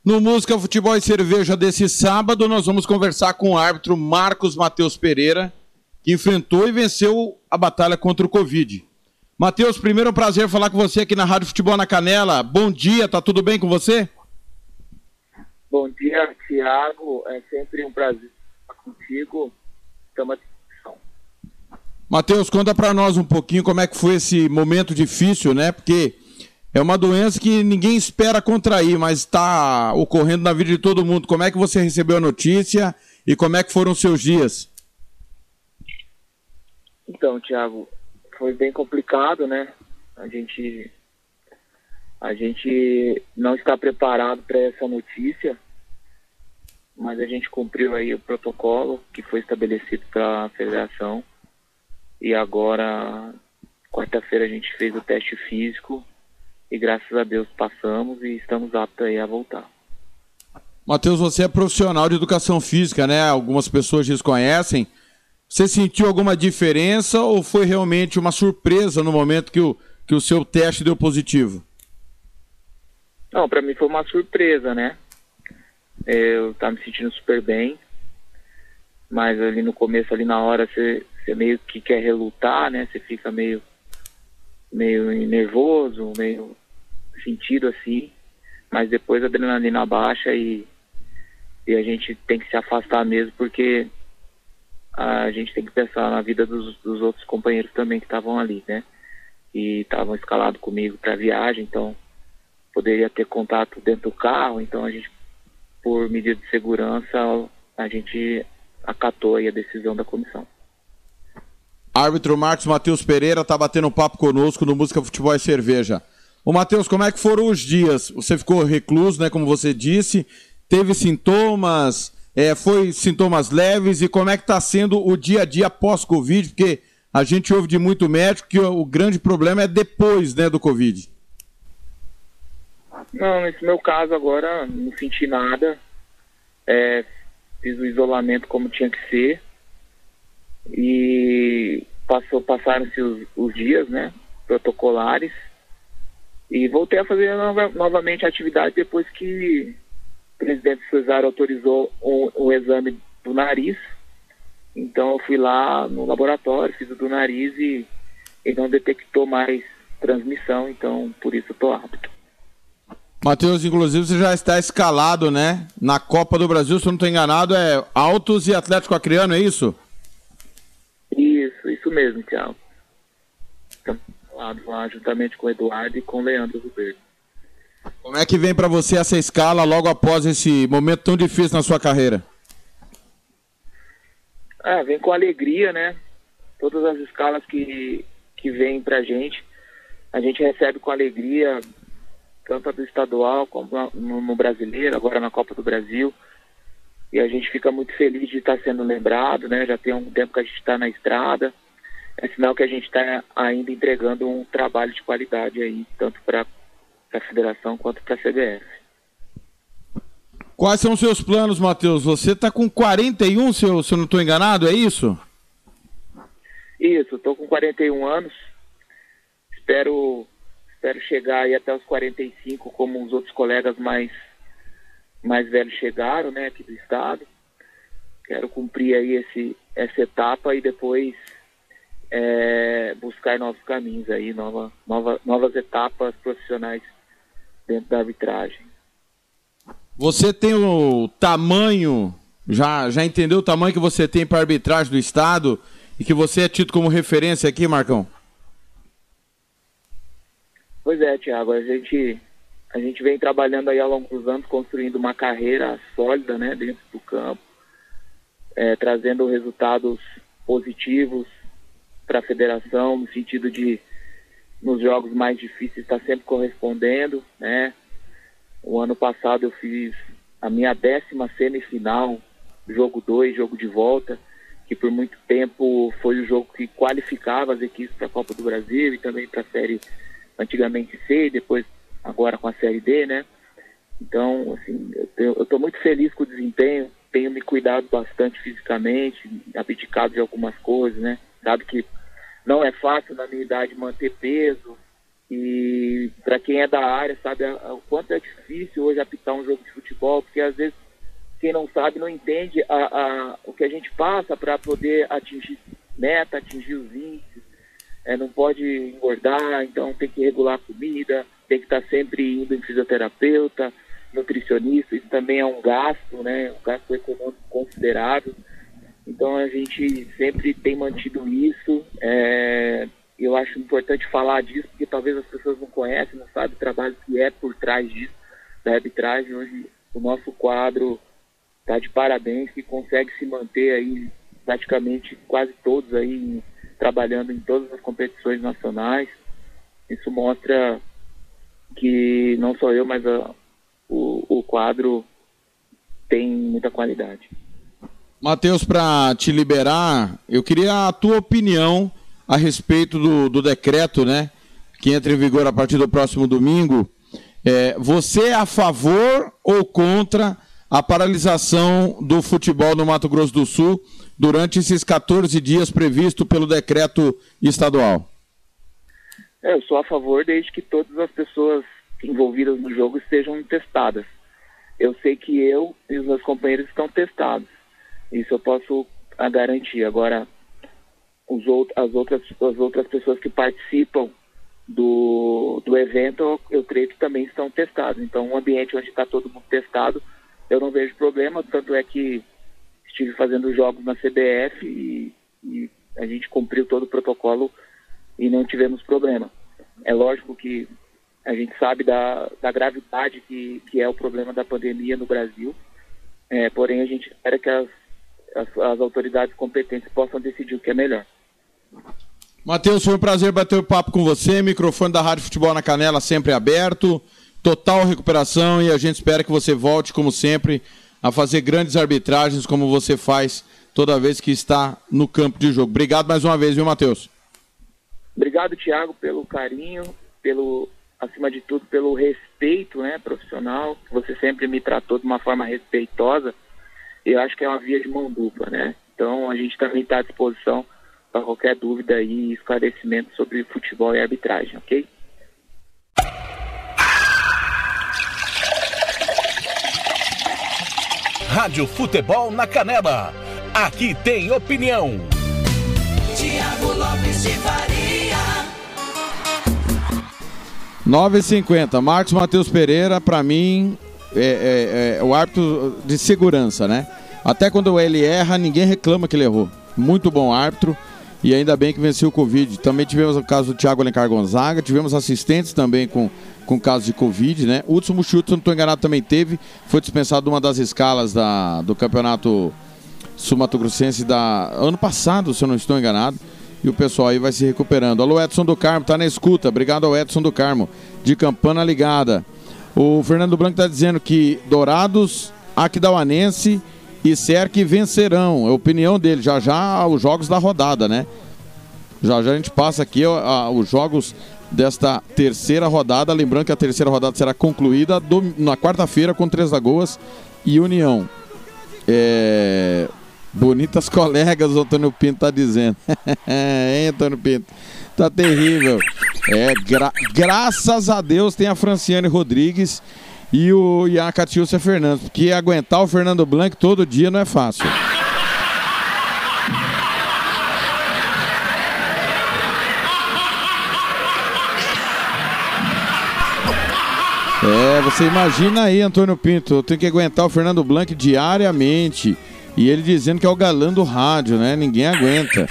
Speaker 5: No Música, Futebol e Cerveja desse sábado, nós vamos conversar com o árbitro Marcos Matheus Pereira, que enfrentou e venceu a batalha contra o Covid. Matheus, primeiro é um prazer falar com você aqui na Rádio Futebol na Canela. Bom dia, tá tudo bem com você?
Speaker 25: Bom dia, Tiago. É sempre um prazer estar contigo. Estamos à disposição.
Speaker 5: Matheus, conta pra nós um pouquinho como é que foi esse momento difícil, né? Porque é uma doença que ninguém espera contrair, mas está ocorrendo na vida de todo mundo. Como é que você recebeu a notícia e como é que foram os seus dias?
Speaker 25: Então, Tiago, foi bem complicado, né? A gente, a gente não está preparado para essa notícia, mas a gente cumpriu aí o protocolo que foi estabelecido pela federação. E agora, quarta-feira, a gente fez o teste físico e graças a Deus passamos e estamos aptos aí a voltar.
Speaker 5: Matheus, você é profissional de educação física, né? Algumas pessoas desconhecem. Você sentiu alguma diferença ou foi realmente uma surpresa no momento que o, que o seu teste deu positivo?
Speaker 25: Não, para mim foi uma surpresa, né? Eu tava me sentindo super bem, mas ali no começo, ali na hora, você, você meio que quer relutar, né? Você fica meio, meio nervoso, meio sentido assim, mas depois a adrenalina baixa e, e a gente tem que se afastar mesmo, porque a gente tem que pensar na vida dos, dos outros companheiros também que estavam ali, né? E estavam escalados comigo para viagem, então poderia ter contato dentro do carro, então a gente, por medida de segurança, a gente acatou aí a decisão da comissão.
Speaker 5: Árbitro Marcos Matheus Pereira tá batendo um papo conosco no Música Futebol e Cerveja. Ô Matheus, como é que foram os dias? Você ficou recluso, né, como você disse, teve sintomas, é, foi sintomas leves e como é que tá sendo o dia a dia pós-Covid? Porque a gente ouve de muito médico que o, o grande problema é depois, né, do Covid.
Speaker 25: Não, nesse meu caso agora não senti nada. É, fiz o isolamento como tinha que ser. E passou, passaram-se os, os dias, né? Protocolares. E voltei a fazer nova- novamente a atividade depois que o presidente Cesário autorizou um, um exame do nariz. Então eu fui lá no laboratório, fiz o do nariz e, e não detectou mais transmissão, então por isso tô apto.
Speaker 5: Matheus, inclusive você já está escalado, né, na Copa do Brasil, se eu não estou enganado, é Altos e Atlético Acreano, é isso?
Speaker 25: Isso, isso mesmo, Thiago. Lá juntamente com o Eduardo e com o Leandro Ribeiro.
Speaker 5: Como é que vem para você essa escala logo após esse momento tão difícil na sua carreira?
Speaker 25: Ah, vem com alegria, né? Todas as escalas que, que vêm pra gente, a gente recebe com alegria, tanto a do estadual como no, no brasileiro, agora na Copa do Brasil. E a gente fica muito feliz de estar sendo lembrado, né? Já tem um tempo que a gente está na estrada. É sinal que a gente está ainda entregando um trabalho de qualidade aí, tanto para a federação quanto para a CBF.
Speaker 5: Quais são os seus planos, Matheus? Você está com 41, se eu, se eu não estou enganado, é isso?
Speaker 25: Isso, estou com 41 anos. Espero, espero chegar aí até os 45, como os outros colegas mais, mais velhos chegaram, né, aqui do estado. Quero cumprir aí esse, essa etapa e depois é, buscar novos caminhos aí, nova, nova, novas etapas profissionais dentro da arbitragem.
Speaker 5: Você tem o tamanho, já, já entendeu o tamanho que você tem para arbitragem do Estado e que você é tido como referência aqui, Marcão?
Speaker 25: Pois é, Tiago, a gente, a gente vem trabalhando aí ao longo dos anos, construindo uma carreira sólida né, dentro do campo, é, trazendo resultados positivos para a federação, no sentido de, nos jogos mais difíceis, estar tá sempre correspondendo. Né? O ano passado eu fiz a minha décima semifinal, jogo 2, jogo de volta, que por muito tempo foi o jogo que qualificava as equipes para a Copa do Brasil e também para a série antigamente C, depois agora com a série D, né? Então, assim, eu estou muito feliz com o desempenho, tenho me cuidado bastante fisicamente, abdicado de algumas coisas, né? Sabe que não é fácil na minha idade manter peso. E para quem é da área sabe o quanto é difícil hoje apitar um jogo de futebol, porque às vezes quem não sabe não entende a, a o que a gente passa para poder atingir meta, atingir os índices. É, não pode engordar, então tem que regular a comida, tem que estar sempre indo em fisioterapeuta, nutricionista, isso também é um gasto, né, um gasto econômico considerável. Então a gente sempre tem mantido isso. É, eu acho importante falar disso, porque talvez as pessoas não conhecem, não sabem o trabalho que é por trás disso, da arbitragem. Hoje o nosso quadro está de parabéns, que consegue se manter aí praticamente quase todos aí trabalhando em todas as competições nacionais. Isso mostra que não só eu, mas a, o, o quadro tem muita qualidade.
Speaker 5: Matheus, para te liberar, eu queria a tua opinião a respeito do, do, decreto, né? Que entra em vigor a partir do próximo domingo. É, você é a favor ou contra a paralisação do futebol no Mato Grosso do Sul durante esses 14 dias previsto pelo decreto estadual?
Speaker 25: É, eu sou a favor desde que todas as pessoas envolvidas no jogo estejam testadas. Eu sei que eu e os meus companheiros estão testados. Isso eu posso garantir. Agora, os out as, outras, as outras pessoas que participam do, do evento, eu, eu creio que também estão testados. Então, um ambiente onde está todo mundo testado, eu não vejo problema. Tanto é que estive fazendo jogos na CBF e, e, a gente cumpriu todo o protocolo e não tivemos problema. É lógico que a gente sabe da, da gravidade que, que é o problema da pandemia no Brasil, é, porém a gente espera que as, as, as autoridades competentes possam decidir o que é melhor.
Speaker 5: Matheus, foi um prazer bater o papo com você. Microfone da Rádio Futebol na Canela sempre aberto. Total recuperação e a gente espera que você volte, como sempre, a fazer grandes arbitragens como você faz toda vez que está no campo de jogo. Obrigado mais uma vez, viu, Matheus?
Speaker 25: Obrigado, Thiago, pelo carinho, pelo acima de tudo pelo respeito, né, profissional. Você sempre me tratou de uma forma respeitosa. Eu acho que é uma via de mão dupla, né? Então a gente também está à disposição para qualquer dúvida e esclarecimento sobre futebol e arbitragem, ok?
Speaker 2: Rádio Futebol na Canela. Aqui tem opinião.
Speaker 12: Tiago Lopes de Faria.
Speaker 5: 9h50. Marcos Matheus Pereira, para mim, é, é, é, o árbitro de segurança, né? Até quando ele erra, ninguém reclama que ele errou. Muito bom árbitro. E ainda bem que venceu o Covid. Também tivemos o caso do Thiago Alencar Gonzaga, tivemos assistentes também com com casos de Covid, né? O último chute, se não estou enganado, também teve. Foi dispensado uma das escalas da, do campeonato sul-mato-grossense da ano passado, se eu não estou enganado. E o pessoal aí vai se recuperando. Alô, Edson do Carmo, tá na escuta. Obrigado ao Edson do Carmo, de Campana Ligada. O Fernando Blanco tá dizendo que Dourados, Aquidauanense e Cerque vencerão. É a opinião dele. Já já os jogos da rodada, né? Já já a gente passa aqui ó, a- os jogos desta terceira rodada. Lembrando que a terceira rodada será concluída dom- na quarta-feira com Três Lagoas e União. É, Bonitas [laughs] colegas, o Antônio Pinto tá dizendo. [laughs] hein, Antônio Pinto? Tá terrível. É, gra- graças a Deus tem a Franciane Rodrigues e, o, e a Catiúcia Fernandes, porque aguentar o Fernando Blanc todo dia não é fácil. É, você imagina aí, Antônio Pinto, eu tenho que aguentar o Fernando Blanc diariamente. E ele dizendo que é o galã do rádio, né? Ninguém aguenta.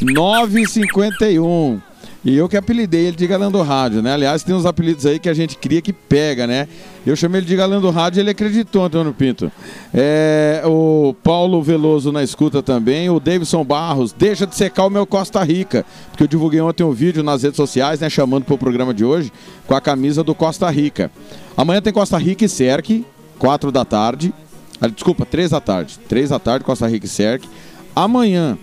Speaker 5: 9h51. E eu que apelidei ele de galã do rádio, né? Aliás, tem uns apelidos aí que a gente cria que pega, né? Eu chamei ele de galã do rádio e ele acreditou, Antônio Pinto. É, o Paulo Veloso na escuta também. O Davidson Barros, deixa de secar o meu Costa Rica. Porque eu divulguei ontem um vídeo nas redes sociais, né? Chamando pro programa de hoje, com a camisa do Costa Rica. Amanhã tem Costa Rica e Cerque, 4 da tarde. Ah, Desculpa, 3 da tarde. 3 da tarde, Costa Rica e Cerque. Amanhã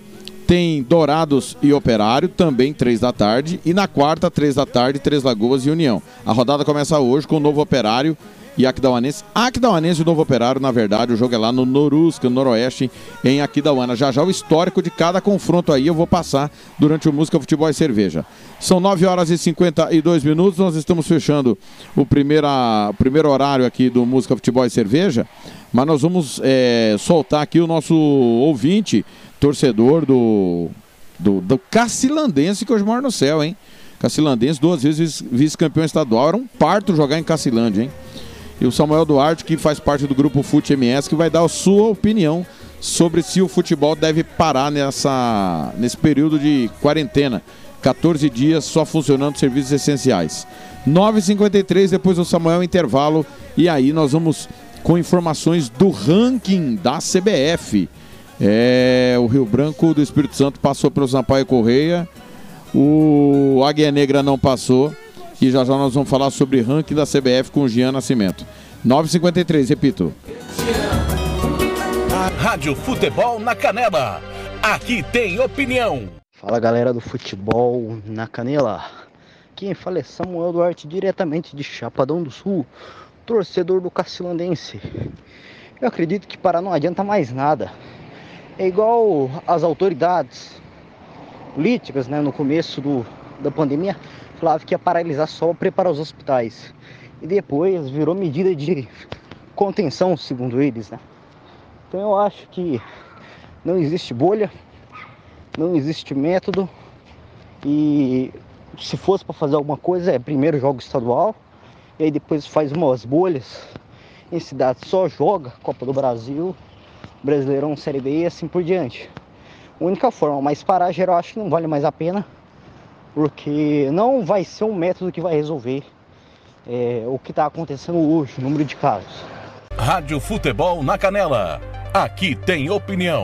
Speaker 5: tem Dourados e Operário, também 3 da tarde. E na quarta, 3 da tarde, Três Lagoas e União. A rodada começa hoje com o Novo Operário e Aquidauanense. Aquidauanense e Novo Operário, na verdade, o jogo é lá no Norusca, no Noroeste, em Aquidauana. Já já o histórico de cada confronto aí eu vou passar durante o Música, Futebol e Cerveja. São 9 horas e 52 minutos, nós estamos fechando o, primeira, o primeiro horário aqui do Música, Futebol e Cerveja, mas nós vamos é, soltar aqui o nosso ouvinte, torcedor do, do, do Cacilandense, que hoje mora no céu, hein? Cacilandense, duas vezes vice- vice-campeão estadual. Era um parto jogar em Cacilândia, hein? E o Samuel Duarte, que faz parte do grupo Fute MS, que vai dar a sua opinião sobre se o futebol deve parar nessa, nesse período de quarentena. 14 dias só funcionando serviços essenciais. 9h53, depois do Samuel, intervalo. E aí nós vamos com informações do ranking da CBF. É, o Rio Branco do Espírito Santo passou pelo Sampaio Correia. O Águia Negra não passou. E já já nós vamos falar sobre ranking da CBF com o Gian Nascimento. 9h53, repito.
Speaker 2: Rádio Futebol na Canela. Aqui tem opinião.
Speaker 26: Fala galera do futebol na canela. Quem fala é Samuel Duarte, diretamente de Chapadão do Sul, torcedor do Cacilandense. Eu acredito que para não adianta mais nada. É igual as autoridades políticas, né, no começo do, da pandemia, falavam que ia paralisar só para preparar os hospitais. E depois virou medida de contenção, segundo eles, né? Então eu acho que não existe bolha, não existe método e se fosse para fazer alguma coisa é primeiro joga o estadual e aí depois faz umas bolhas em cidades só joga Copa do Brasil, Brasileirão Série B e assim por diante. Única forma, mas parar geral acho que não vale mais a pena porque não vai ser um método que vai resolver é, o que está acontecendo hoje, o número de casos.
Speaker 2: Rádio Futebol na Canela. Aqui tem opinião.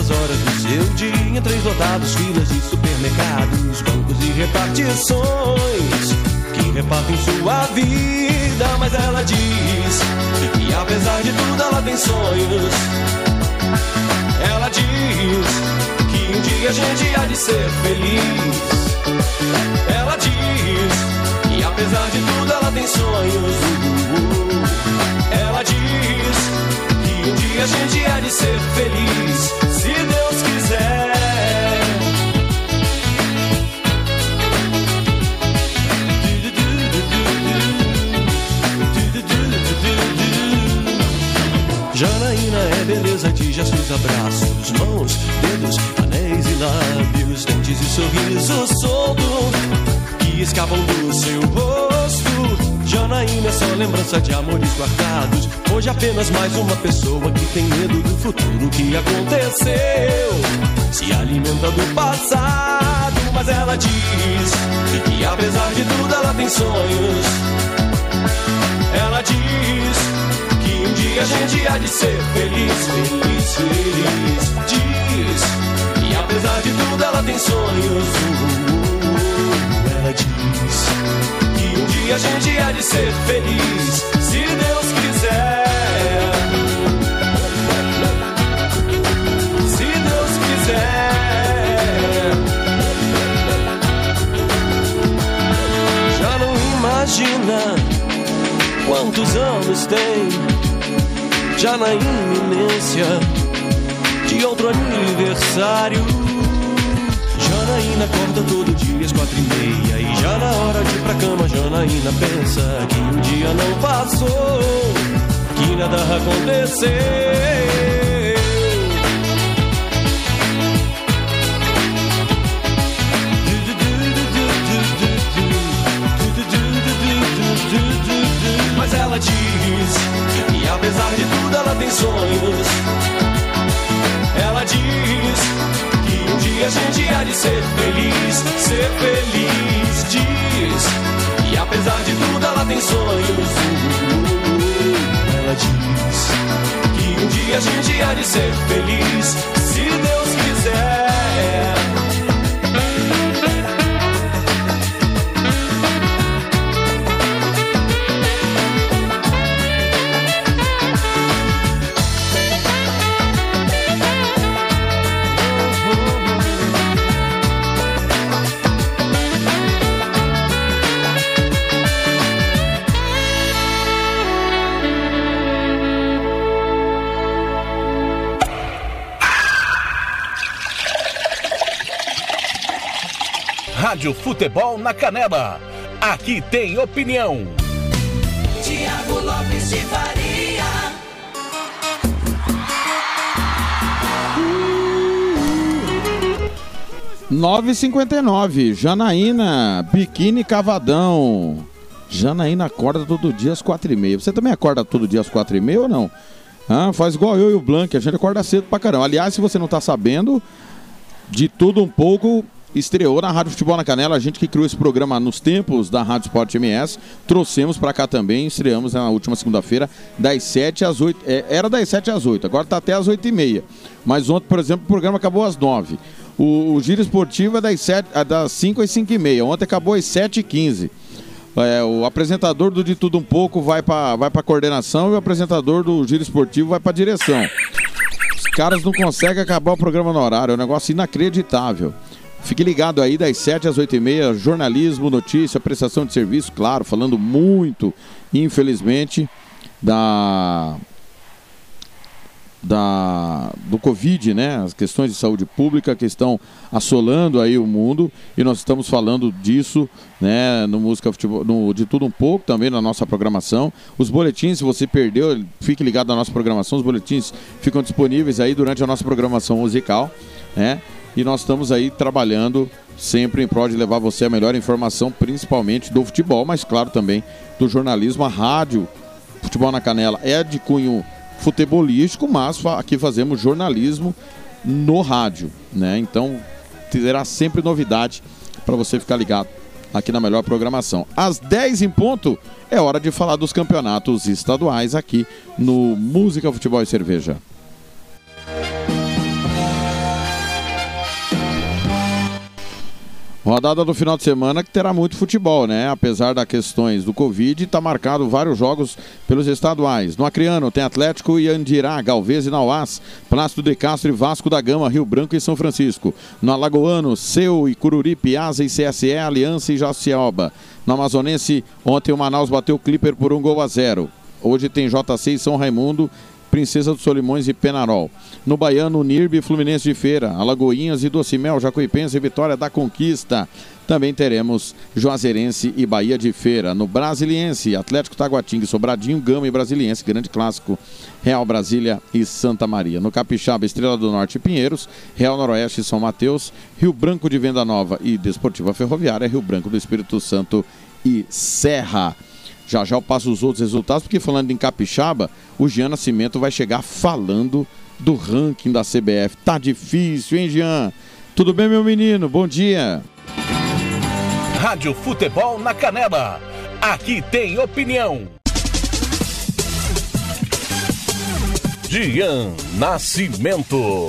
Speaker 9: Passageira passa as horas do seu dia três lotados, filas de supermercados, bancos e repartições que repartem sua vida. Mas ela diz que apesar de tudo ela tem sonhos. Ela diz que um dia a gente há de ser feliz. Ela diz que apesar de tudo ela tem sonhos. Ela diz que um dia a gente há de ser feliz, de gestos, abraços, mãos, dedos, anéis e lábios, dentes e sorriso solto que escapam do seu rosto. Janaína é só lembrança de amores guardados. Hoje apenas mais uma pessoa que tem medo do futuro que aconteceu. Se alimenta do passado, mas ela diz que apesar de tudo ela tem sonhos. Ela diz que um dia a gente há de ser feliz, feliz, feliz. Diz que apesar de tudo ela tem sonhos. Ela diz que um dia a gente há de ser feliz, se Deus quiser. Se Deus quiser. Já não imagina quantos anos tem já na iminência de outro aniversário. Janaína acorda todo dia às quatro e meia e já na hora de ir pra cama Janaína pensa que o dia não passou, que nada aconteceu. Mas ela diz apesar de tudo ela tem sonhos. Ela diz que um dia a gente há de ser feliz, ser feliz. Diz que apesar de tudo ela tem sonhos. Ela diz que um dia a gente há de ser feliz, se Deus quiser.
Speaker 2: Rádio Futebol na Canela. Aqui tem opinião.
Speaker 12: Tiago Lopes de Faria.
Speaker 5: Nove cinquenta Janaína, biquíni cavadão. Janaína acorda todo dia às quatro e meia. Você também acorda todo dia às quatro e meia ou não? Ah, faz igual eu e o Blank, a gente acorda cedo pra caramba. Aliás, se você não tá sabendo, de tudo um pouco, estreou na Rádio Futebol na Canela. A gente que criou esse programa nos tempos da Rádio Sport MS, trouxemos para cá também, estreamos na última segunda-feira, das 7 às 8. É, era das 7 às 8, agora está até às 8 e meia. Mas ontem, por exemplo, o programa acabou às 9. O, o Giro Esportivo é das, 7, é das 5 às 5 e meia. Ontem acabou às 7 e 15. É, o apresentador do De Tudo Um Pouco vai para vai a coordenação e o apresentador do Giro Esportivo vai para a direção. Os caras não conseguem acabar o programa no horário, é um negócio inacreditável. Fique ligado aí das 7 às 8 e meia, jornalismo, notícia, prestação de serviço, claro, falando muito, infelizmente, da da do Covid, né? As questões de saúde pública que estão assolando aí o mundo e nós estamos falando disso, né? No música futebol, no, de tudo um pouco também na nossa programação. Os boletins, se você perdeu, fique ligado na nossa programação. Os boletins ficam disponíveis aí durante a nossa programação musical, né? E nós estamos aí trabalhando sempre em prol de levar você a melhor informação, principalmente do futebol, mas claro também do jornalismo, a rádio. Futebol na Canela é de cunho futebolístico, mas aqui fazemos jornalismo no rádio, né? Então terá sempre novidade para você ficar ligado aqui na melhor programação. Às 10 em ponto é hora de falar dos campeonatos estaduais aqui no Música, Futebol e Cerveja. Rodada do final de semana que terá muito futebol, né? Apesar das questões do Covid, está marcado vários jogos pelos estaduais. No Acreano tem Atlético e Andirá, Galvez e Nauás, Plácido de Castro e Vasco da Gama, Rio Branco e São Francisco. No Alagoano, Seu e Cururi, Piazza e CSE, Aliança e Jacioba. No Amazonense, ontem o Manaus bateu o Clipper por um gol a zero. Hoje tem JC e São Raimundo Princesa dos Solimões e Penarol. No Baiano, Nirbe Fluminense de Feira, Alagoinhas e Docimel, Jacuipense e Vitória da Conquista. Também teremos Juazeirense e Bahia de Feira. No Brasiliense, Atlético Taguatinga, Sobradinho, Gama e Brasiliense, grande clássico, Real Brasília e Santa Maria. No Capixaba, Estrela do Norte e Pinheiros, Real Noroeste e São Mateus, Rio Branco de Venda Nova e Desportiva Ferroviária, Rio Branco do Espírito Santo e Serra. Já já eu passo os outros resultados, porque falando em Capixaba, o Jean Nascimento vai chegar falando do ranking da CBF. Tá difícil, hein, Jean? Tudo bem, meu menino? Bom dia.
Speaker 2: Rádio Futebol na Canela. Aqui tem opinião. Jean Nascimento.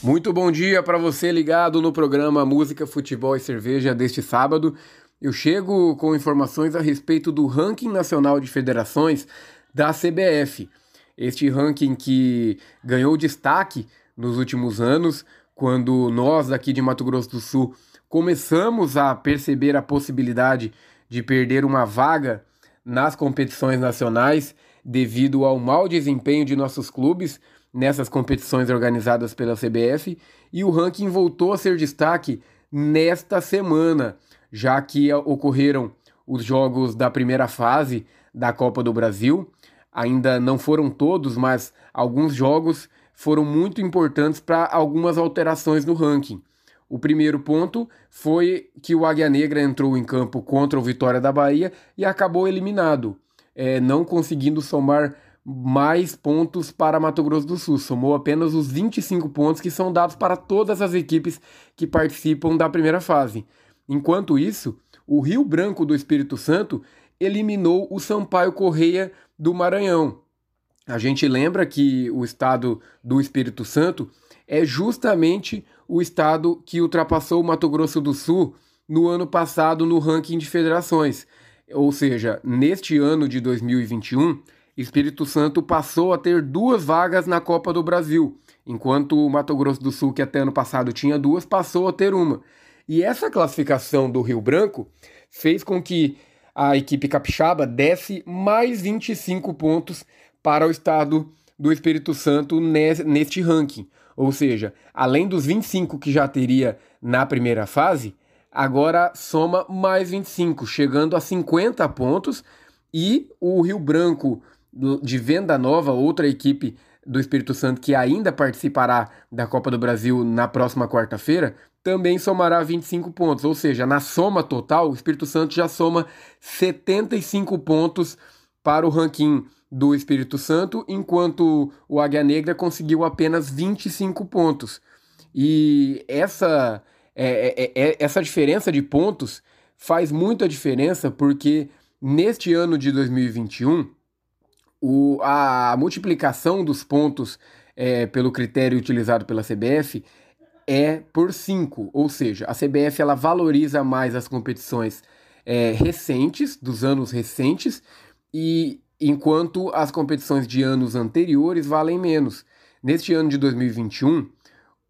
Speaker 27: Muito bom dia para você ligado no programa Música, Futebol e Cerveja deste sábado. Eu chego com informações a respeito do ranking nacional de federações da CBF. Este ranking que ganhou destaque nos últimos anos, quando nós aqui de Mato Grosso do Sul começamos a perceber a possibilidade de perder uma vaga nas competições nacionais devido ao mau desempenho de nossos clubes nessas competições organizadas pela CBF, e o ranking voltou a ser destaque nesta semana já que ocorreram os jogos da primeira fase da Copa do Brasil. Ainda não foram todos, mas alguns jogos foram muito importantes para algumas alterações no ranking. O primeiro ponto foi que o Águia Negra entrou em campo contra o Vitória da Bahia e acabou eliminado, é, não conseguindo somar mais pontos para Mato Grosso do Sul. Somou apenas os 25 pontos que são dados para todas as equipes que participam da primeira fase. Enquanto isso, o Rio Branco do Espírito Santo eliminou o Sampaio Correia do Maranhão. A gente lembra que o estado do Espírito Santo é justamente o estado que ultrapassou o Mato Grosso do Sul no ano passado no ranking de federações. Ou seja, neste ano de 2021, Espírito Santo passou a ter duas vagas na Copa do Brasil, enquanto o Mato Grosso do Sul, que até ano passado tinha duas, passou a ter uma. E essa classificação do Rio Branco fez com que a equipe capixaba desse mais 25 pontos para o estado do Espírito Santo neste ranking. Ou seja, além dos 25 que já teria na primeira fase, agora soma mais 25, chegando a 50 pontos. E o Rio Branco de Venda Nova, outra equipe do Espírito Santo que ainda participará da Copa do Brasil na próxima quarta-feira, também somará 25 pontos, ou seja, na soma total, o Espírito Santo já soma 75 pontos para o ranking do Espírito Santo, enquanto o Águia Negra conseguiu apenas 25 pontos. E essa, é, é, é, essa diferença de pontos faz muita diferença porque neste ano de 2021 o, a multiplicação dos pontos é, pelo critério utilizado pela CBF é por 5, ou seja, a CBF ela valoriza mais as competições é, recentes, dos anos recentes, e enquanto as competições de anos anteriores valem menos. Neste ano de 2021,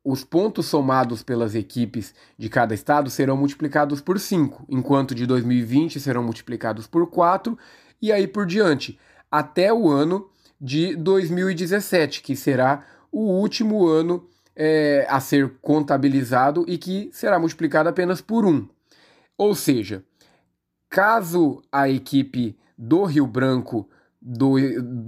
Speaker 27: os pontos somados pelas equipes de cada estado serão multiplicados por 5, enquanto de 2020 serão multiplicados por 4 e aí por diante, até o ano de 2017, que será o último ano é, a ser contabilizado e que será multiplicado apenas por um. Ou seja, caso a equipe do Rio Branco do,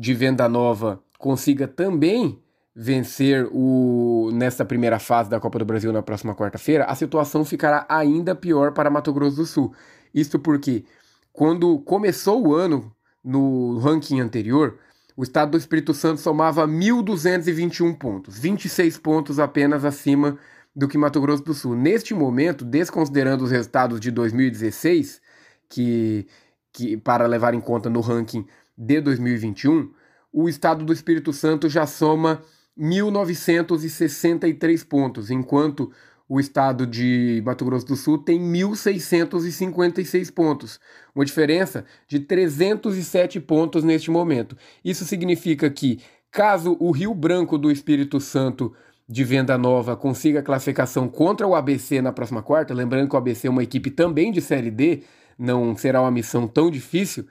Speaker 27: de Venda Nova consiga também vencer o nessa primeira fase da Copa do Brasil na próxima quarta-feira, a situação ficará ainda pior para Mato Grosso do Sul. Isso porque quando começou o ano no ranking anterior, o estado do Espírito Santo somava 1.221 pontos, 26 pontos apenas acima do que Mato Grosso do Sul. Neste momento, desconsiderando os resultados de 2016, que, que para levar em conta no ranking de 2021, o estado do Espírito Santo já soma 1.963 pontos, enquanto o estado de Mato Grosso do Sul tem 1.656 pontos, uma diferença de 307 pontos neste momento. Isso significa que, caso o Rio Branco do Espírito Santo de Venda Nova consiga a classificação contra o ABC na próxima quarta, lembrando que o ABC é uma equipe também de Série D, não será uma missão tão difícil,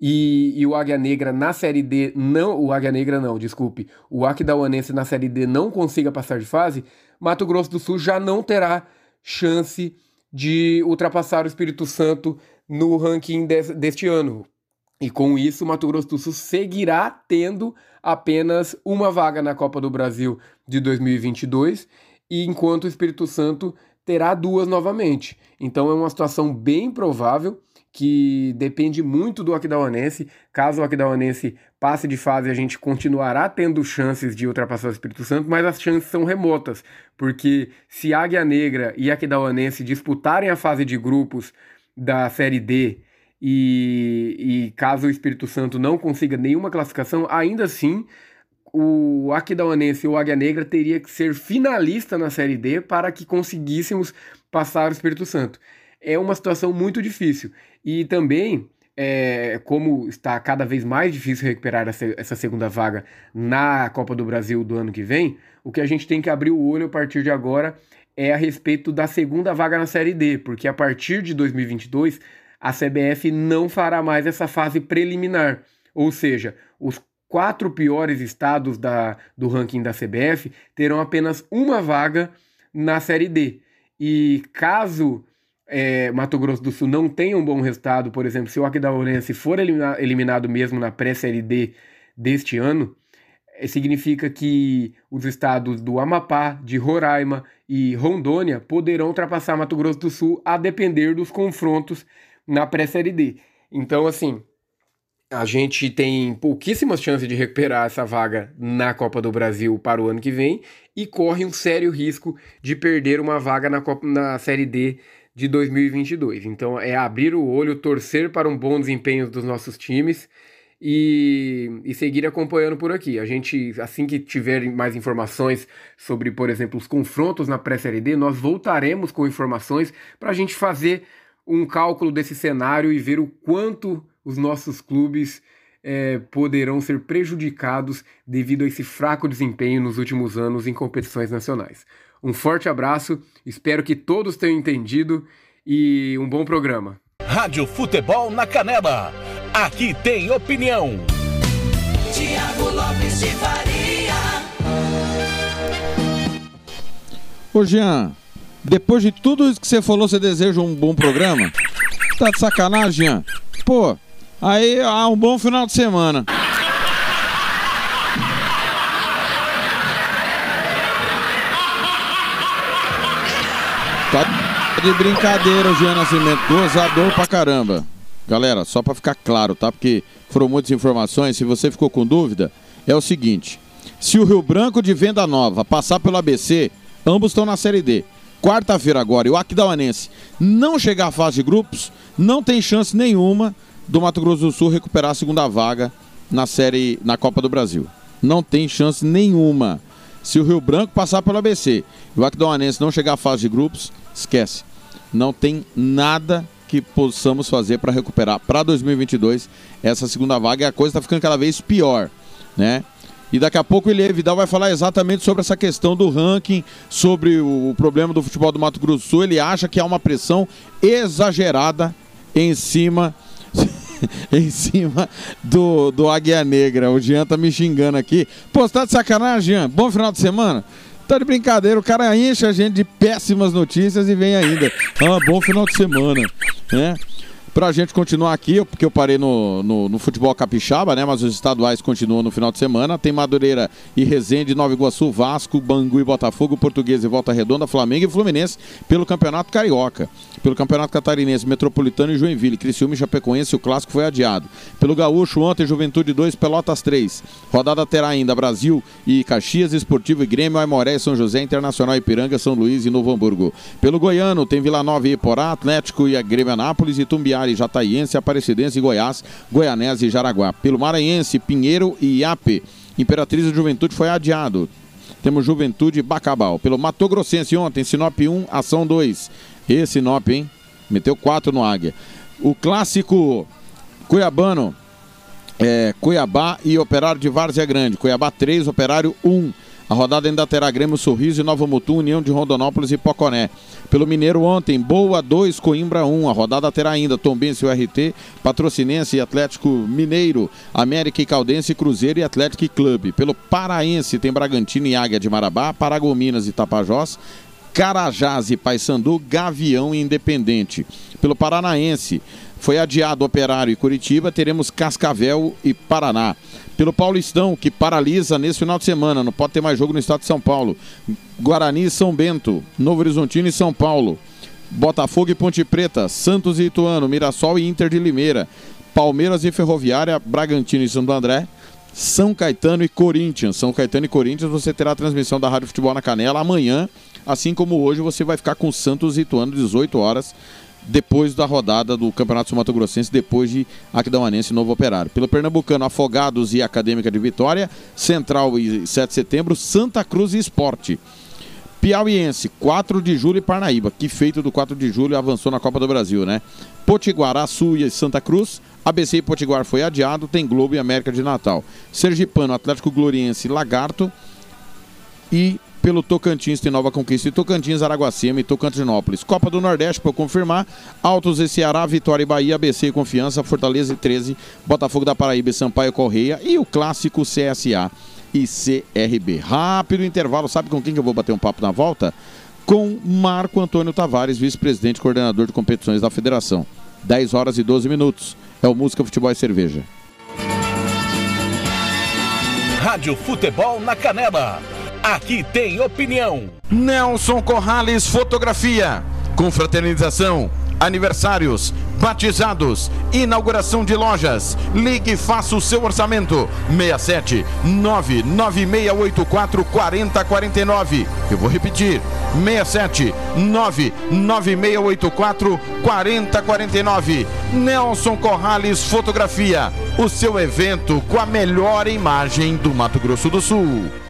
Speaker 27: e, e, o Águia Negra na Série D não. O Águia Negra não, desculpe. O Aquidauanense na Série D não consiga passar de fase, Mato Grosso do Sul já não terá chance de ultrapassar o Espírito Santo no ranking de, deste ano. E com isso, Mato Grosso do Sul seguirá tendo apenas uma vaga na Copa do Brasil de 2022, e enquanto o Espírito Santo terá duas novamente. Então é uma situação bem provável que depende muito do Aquidauanense. Caso o Aquidauanense passe de fase, a gente continuará tendo chances de ultrapassar o Espírito Santo, mas as chances são remotas, porque se Águia Negra e Aquidauanense disputarem a fase de grupos da Série D e, e caso o Espírito Santo não consiga nenhuma classificação, ainda assim o Aquidauanense ou Águia Negra teria que ser finalista na Série D para que conseguíssemos passar o Espírito Santo. É uma situação muito difícil. E também, é, como está cada vez mais difícil recuperar essa, essa segunda vaga na Copa do Brasil do ano que vem, o que a gente tem que abrir o olho a partir de agora é a respeito da segunda vaga na Série D, porque a partir de 2022 a CBF não fará mais essa fase preliminar. Ou seja, os quatro piores estados da, do ranking da CBF terão apenas uma vaga na Série D. E caso é, Mato Grosso do Sul não tenha um bom resultado, por exemplo, se o Aquidauanense for elimina eliminado mesmo na pré-série D deste ano, é, significa que os estados do Amapá, de Roraima e Rondônia poderão ultrapassar Mato Grosso do Sul a depender dos confrontos na pré-série D. Então, assim, a gente tem pouquíssimas chances de recuperar essa vaga na Copa do Brasil para o ano que vem e corre um sério risco de perder uma vaga na, Copa, na Série D de 2022. Então é abrir o olho, torcer para um bom desempenho dos nossos times e, e seguir acompanhando por aqui. A gente, assim que tiver mais informações sobre, por exemplo, os confrontos na pré-série D, nós voltaremos com informações para a gente fazer um cálculo desse cenário e ver o quanto os nossos clubes é, poderão ser prejudicados devido a esse fraco desempenho nos últimos anos em competições nacionais. Um forte abraço, espero que todos tenham entendido e um bom programa.
Speaker 2: Rádio Futebol na Canela. Aqui tem opinião.
Speaker 12: Tiago Lopes de Faria.
Speaker 5: Ô Jean, depois de tudo isso que você falou, você deseja um bom programa? Tá de sacanagem, Jean? Pô, aí, ah, um bom final de semana. De brincadeira o Jean Nascimento, gozador pra caramba. Galera, só pra ficar claro, tá? Porque foram muitas informações, se você ficou com dúvida, é o seguinte. Se o Rio Branco de Venda Nova passar pelo ABC, ambos estão na Série D. Quarta-feira agora, e o Aquidauanense não chegar à fase de grupos, não tem chance nenhuma do Mato Grosso do Sul recuperar a segunda vaga na série na Copa do Brasil. Não tem chance nenhuma. Se o Rio Branco passar pelo ABC e o Aquidauanense não chegar à fase de grupos, esquece. Não tem nada que possamos fazer para recuperar para 2022 essa segunda vaga e a coisa está ficando cada vez pior, né? E daqui a pouco o Elie Vidal vai falar exatamente sobre essa questão do ranking, sobre o problema do futebol do Mato Grosso do Sul. Ele acha que há uma pressão exagerada em cima [laughs] em cima do, do Águia Negra. O Jean tá me xingando aqui. Pô, tá de sacanagem, Jean? Bom final de semana? Tá de brincadeira, o cara enche a gente de péssimas notícias e vem ainda. Ah, bom final de semana, né? Pra gente continuar aqui, porque eu parei no, no, no, futebol capixaba, né? Mas os estaduais continuam no final de semana. Tem Madureira e Resende, Nova Iguaçu, Vasco, Bangu e Botafogo, Português e Volta Redonda, Flamengo e Fluminense pelo Campeonato Carioca. Pelo Campeonato Catarinense, Metropolitano e Joinville, Criciúma e Chapecoense, o clássico foi adiado. Pelo Gaúcho, ontem, Juventude 2, Pelotas 3. Rodada terá ainda Brasil e Caxias, Esportivo e Grêmio, Aimoré, São José, Internacional Ipiranga, São Luís e Novo Hamburgo. Pelo Goiano, tem Vila Nova e Iporá, Atlético e a Grêmio Anápolis e Tumbiara e Jataiense, Aparecidense e Goiás, Goianese e Jaraguá. Pelo Maranhense, Pinheiro e Iape. Imperatriz da Juventude foi adiado. temos Juventude Bacabal. Pelo Mato Grossense ontem, Sinop 1, Ação 2. Esse Sinop, hein? Meteu 4 no Águia. O clássico Cuiabano, é, Cuiabá e Operário de Várzea Grande. Cuiabá 3, Operário 1. A rodada ainda terá Grêmio Sorriso e Nova Mutum, União de Rondonópolis e Poconé. Pelo Mineiro ontem, Boa 2, Coimbra 1. A rodada terá ainda Tombense e URT, Patrocinense e Atlético Mineiro, América e Caldense, Cruzeiro e Atlético Clube. Pelo Paraense tem Bragantino e Águia de Marabá, Paragominas e Tapajós, Carajás e Paysandu, Gavião e Independente. Pelo Paranaense, foi adiado Operário e Curitiba, teremos Cascavel e Paraná. Pelo Paulistão, que paralisa nesse final de semana, não pode ter mais jogo no estado de São Paulo. Guarani e São Bento, Novo Horizontino e São Paulo. Botafogo e Ponte Preta, Santos e Ituano, Mirassol e Inter de Limeira. Palmeiras e Ferroviária, Bragantino e Santo André. São Caetano e Corinthians. São Caetano e Corinthians, você terá a transmissão da Rádio Futebol na Canela amanhã, assim como hoje você vai ficar com Santos e Ituano 18 horas depois da rodada do Campeonato Mato Grossense, depois de Aquidauanense e Novo Operário. Pelo Pernambucano, Afogados e Acadêmica de Vitória, Central e 7 de Setembro, Santa Cruz e Esporte. Piauiense, 4 de julho e Parnaíba, que feito do 4 de julho avançou na Copa do Brasil, né? Potiguar, Açu e Santa Cruz, ABC e Potiguar foi adiado, tem Globo e América de Natal. Sergipano, Atlético Gloriense, Lagarto e pelo Tocantins tem Nova Conquista e Tocantins, Araguacema e Tocantinópolis. Copa do Nordeste, para confirmar, Altos e Ceará, Vitória e Bahia, ABC e Confiança, Fortaleza e 13, Botafogo da Paraíba e Sampaio Correia e o clássico CSA e CRB. Rápido intervalo, sabe com quem que eu vou bater um papo na volta? Com Marco Antônio Tavares, vice-presidente e coordenador de competições da federação. 10 horas e 12 minutos. É o Música, Futebol e Cerveja.
Speaker 2: Rádio Futebol na Canela. Aqui tem opinião.
Speaker 5: Nelson Corrales Fotografia. Confraternização, aniversários, batizados, inauguração de lojas. Ligue e faça o seu orçamento. 67 99684 4049. Eu vou repetir. 67 99684 4049. Nelson Corrales Fotografia. O seu evento com a melhor imagem do Mato Grosso do Sul.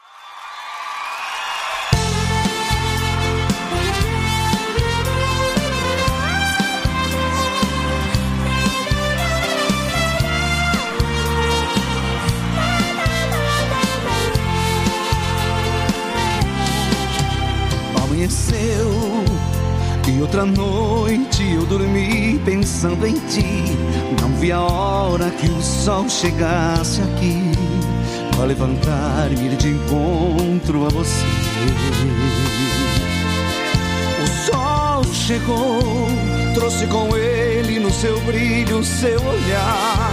Speaker 28: E outra noite eu dormi pensando em ti. Não vi a hora que o sol chegasse aqui para levantar-me de encontro a você. O sol chegou, trouxe com ele no seu brilho seu olhar.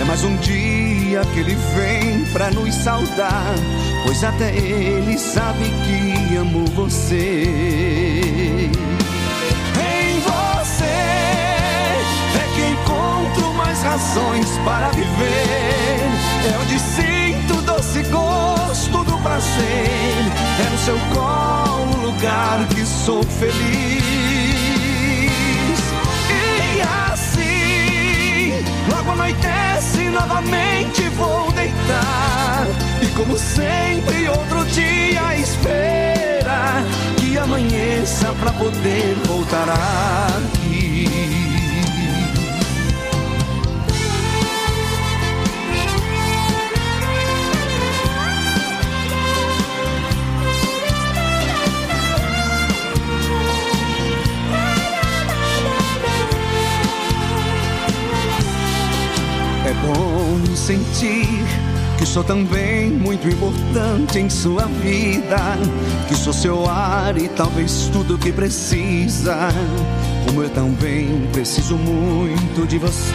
Speaker 28: É mais um dia que ele vem pra nos saudar, pois até ele sabe que amo você. É que encontro mais razões para viver. É onde sinto o doce gosto do prazer. É no seu colo o lugar que sou feliz. E assim, logo anoitece, novamente vou deitar. E como sempre, outro dia espera que amanheça pra poder voltar aqui. Bom sentir que sou também muito importante em sua vida. Que sou seu ar e talvez tudo que precisa. Como eu também preciso muito de você.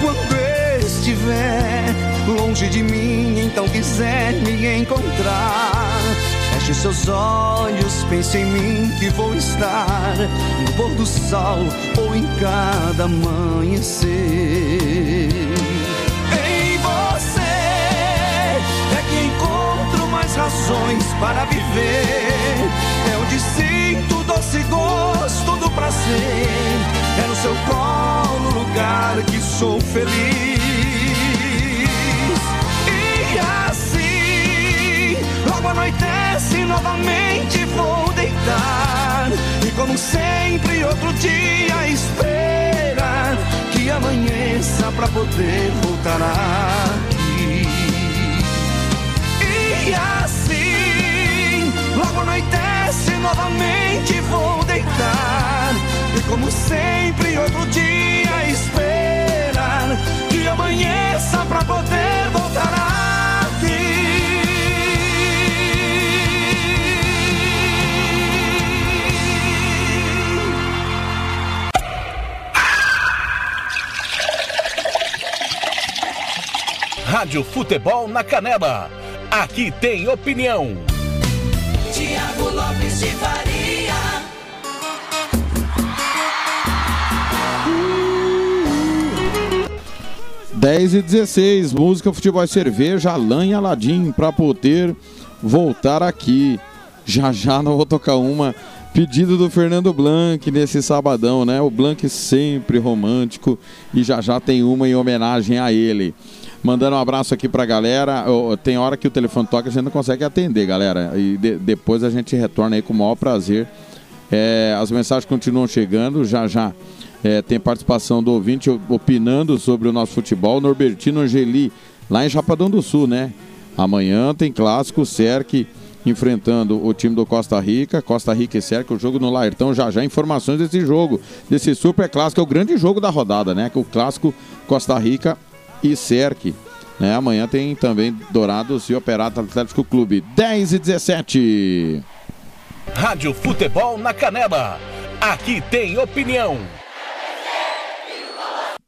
Speaker 28: Quando estiver longe de mim, então quiser me encontrar. Feche seus olhos, pense em mim que vou estar no pôr do sol ou em cada amanhecer. Em você é que encontro mais razões para viver. É onde sinto doce gosto do prazer. É no seu colo lugar que sou feliz. E assim, logo anoitece novamente vou deitar. E como sempre, outro dia esperar que amanheça pra poder voltar aqui. E assim, logo anoitece novamente vou deitar. E como sempre, outro dia esperar que amanheça pra poder voltar
Speaker 2: Rádio Futebol na Canela. Aqui tem opinião.
Speaker 12: Tiago Lopes de Faria.
Speaker 5: Dez e 16, música, futebol e cerveja, Alain e Aladim, para poder voltar aqui. Já já não vou tocar uma. Pedido do Fernando Blanc nesse sabadão, né? O Blanc sempre romântico e já já tem uma em homenagem a ele. Mandando um abraço aqui pra galera. Tem hora que o telefone toca e a gente não consegue atender, galera. E de- depois a gente retorna aí com o maior prazer. É, as mensagens continuam chegando, já já é, tem participação do ouvinte opinando sobre o nosso futebol. Norbertino Angeli, lá em Chapadão do Sul, né? Amanhã tem clássico, Serque enfrentando o time do Costa Rica, Costa Rica e Serque, o jogo no Laertão. Já já informações desse jogo, desse super clássico, é o grande jogo da rodada, né? O clássico Costa Rica e Serque. Né? Amanhã tem também Dourados e Operado Atlético Clube. 10 e 17.
Speaker 2: Rádio Futebol na Canela. Aqui tem opinião.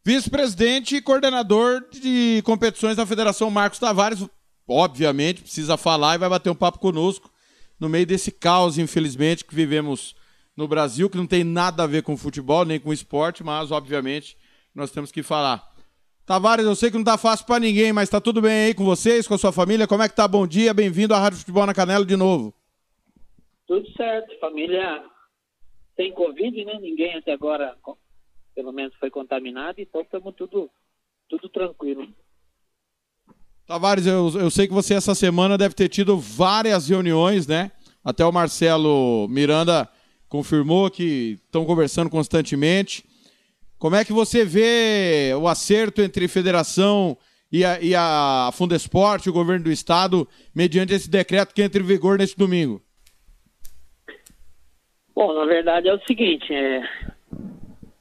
Speaker 5: Vice-presidente e coordenador de competições da Federação Marcos Tavares, obviamente, precisa falar e vai bater um papo conosco no meio desse caos, infelizmente, que vivemos no Brasil, que não tem nada a ver com futebol, nem com esporte, mas, obviamente, nós temos que falar. Tavares, eu sei que não tá fácil para ninguém, mas tá tudo bem aí com vocês, com a sua família? Como é que tá? Bom dia, bem-vindo à Rádio Futebol na Canela de novo.
Speaker 29: Tudo certo, família sem Covid, né? Ninguém até agora, pelo menos, foi contaminado, então estamos tudo, tudo tranquilo.
Speaker 5: Tavares, eu, eu sei que você essa semana deve ter tido várias reuniões, né? Até o Marcelo Miranda confirmou que estão conversando constantemente. Como é que você vê o acerto entre federação e a, e a Fundesporte, o governo do estado, mediante esse decreto que entra em vigor neste domingo?
Speaker 29: Bom, na verdade é o seguinte, é,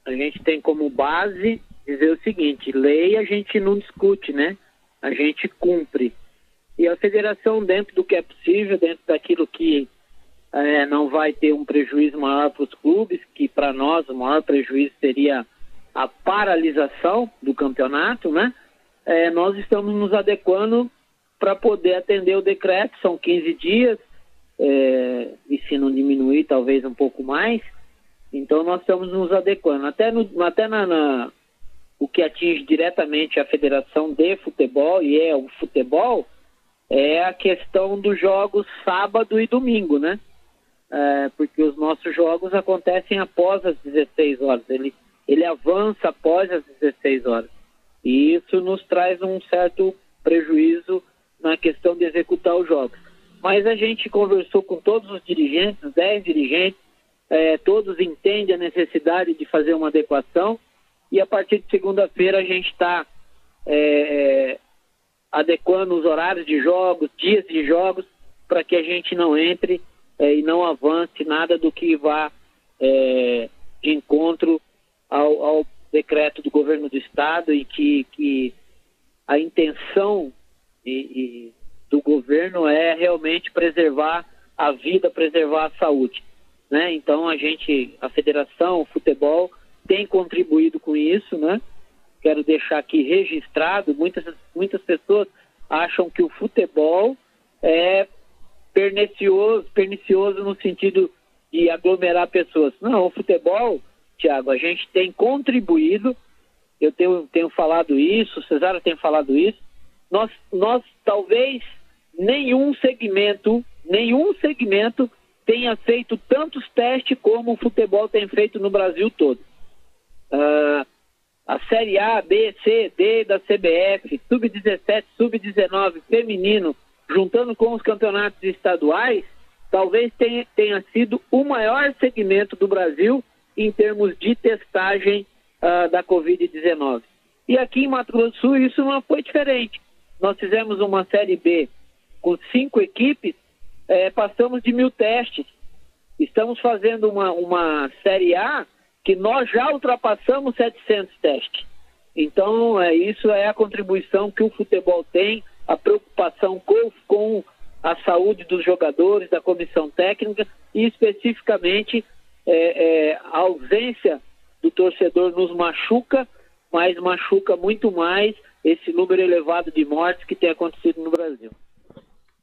Speaker 29: a gente tem como base dizer o seguinte, lei a gente não discute, né? A gente cumpre. E a federação, dentro do que é possível, dentro daquilo que é, não vai ter um prejuízo maior para os clubes, que para nós o maior prejuízo seria a paralisação do campeonato, né? É, nós estamos nos adequando para poder atender o decreto, são 15 dias, é, e se não diminuir, talvez um pouco mais. Então nós estamos nos adequando. Até, no, até na, na- o que atinge diretamente a Federação de Futebol, e é o futebol, é a questão dos jogos sábado e domingo, né? É, porque os nossos jogos acontecem após as 16 horas. Ele, ele avança após as 16 horas. E isso nos traz um certo prejuízo na questão de executar os jogos. Mas a gente conversou com todos os dirigentes, os 10 dirigentes, eh, todos entendem a necessidade de fazer uma adequação e a partir de segunda-feira a gente está adequando os horários de jogos, dias de jogos, para que a gente não entre e não avance nada do que vá de encontro ao, ao decreto do governo do estado e que, que a intenção e, e do governo é realmente preservar a vida, preservar a saúde. Né? Então a gente, a federação, o futebol tem contribuído com isso, né? Quero deixar aqui registrado, muitas, muitas pessoas acham que o futebol é pernicioso, pernicioso no sentido de aglomerar pessoas. Não, o futebol, Tiago, a gente tem contribuído, eu tenho, tenho falado isso, o Cesário tem falado isso, nós, nós talvez nenhum segmento, nenhum segmento tenha feito tantos testes como o futebol tem feito no Brasil todo. Ah, a Série A, B, C, D da CBF, Sub-17, Sub-19, feminino, juntando com os campeonatos estaduais, talvez tenha, tenha sido o maior segmento do Brasil em termos de testagem ah, da Covid-19. E aqui em Mato Grosso do Sul isso não foi diferente. Nós fizemos uma Série B com cinco equipes, eh, passamos de mil testes. Estamos fazendo uma, uma Série A que nós já ultrapassamos 700 testes. Então, é, isso é a contribuição que o futebol tem, a preocupação com, com a saúde dos jogadores, da comissão técnica e, especificamente, é, é, a ausência do torcedor nos machuca, mas machuca muito mais esse número elevado de mortes que tem acontecido no Brasil.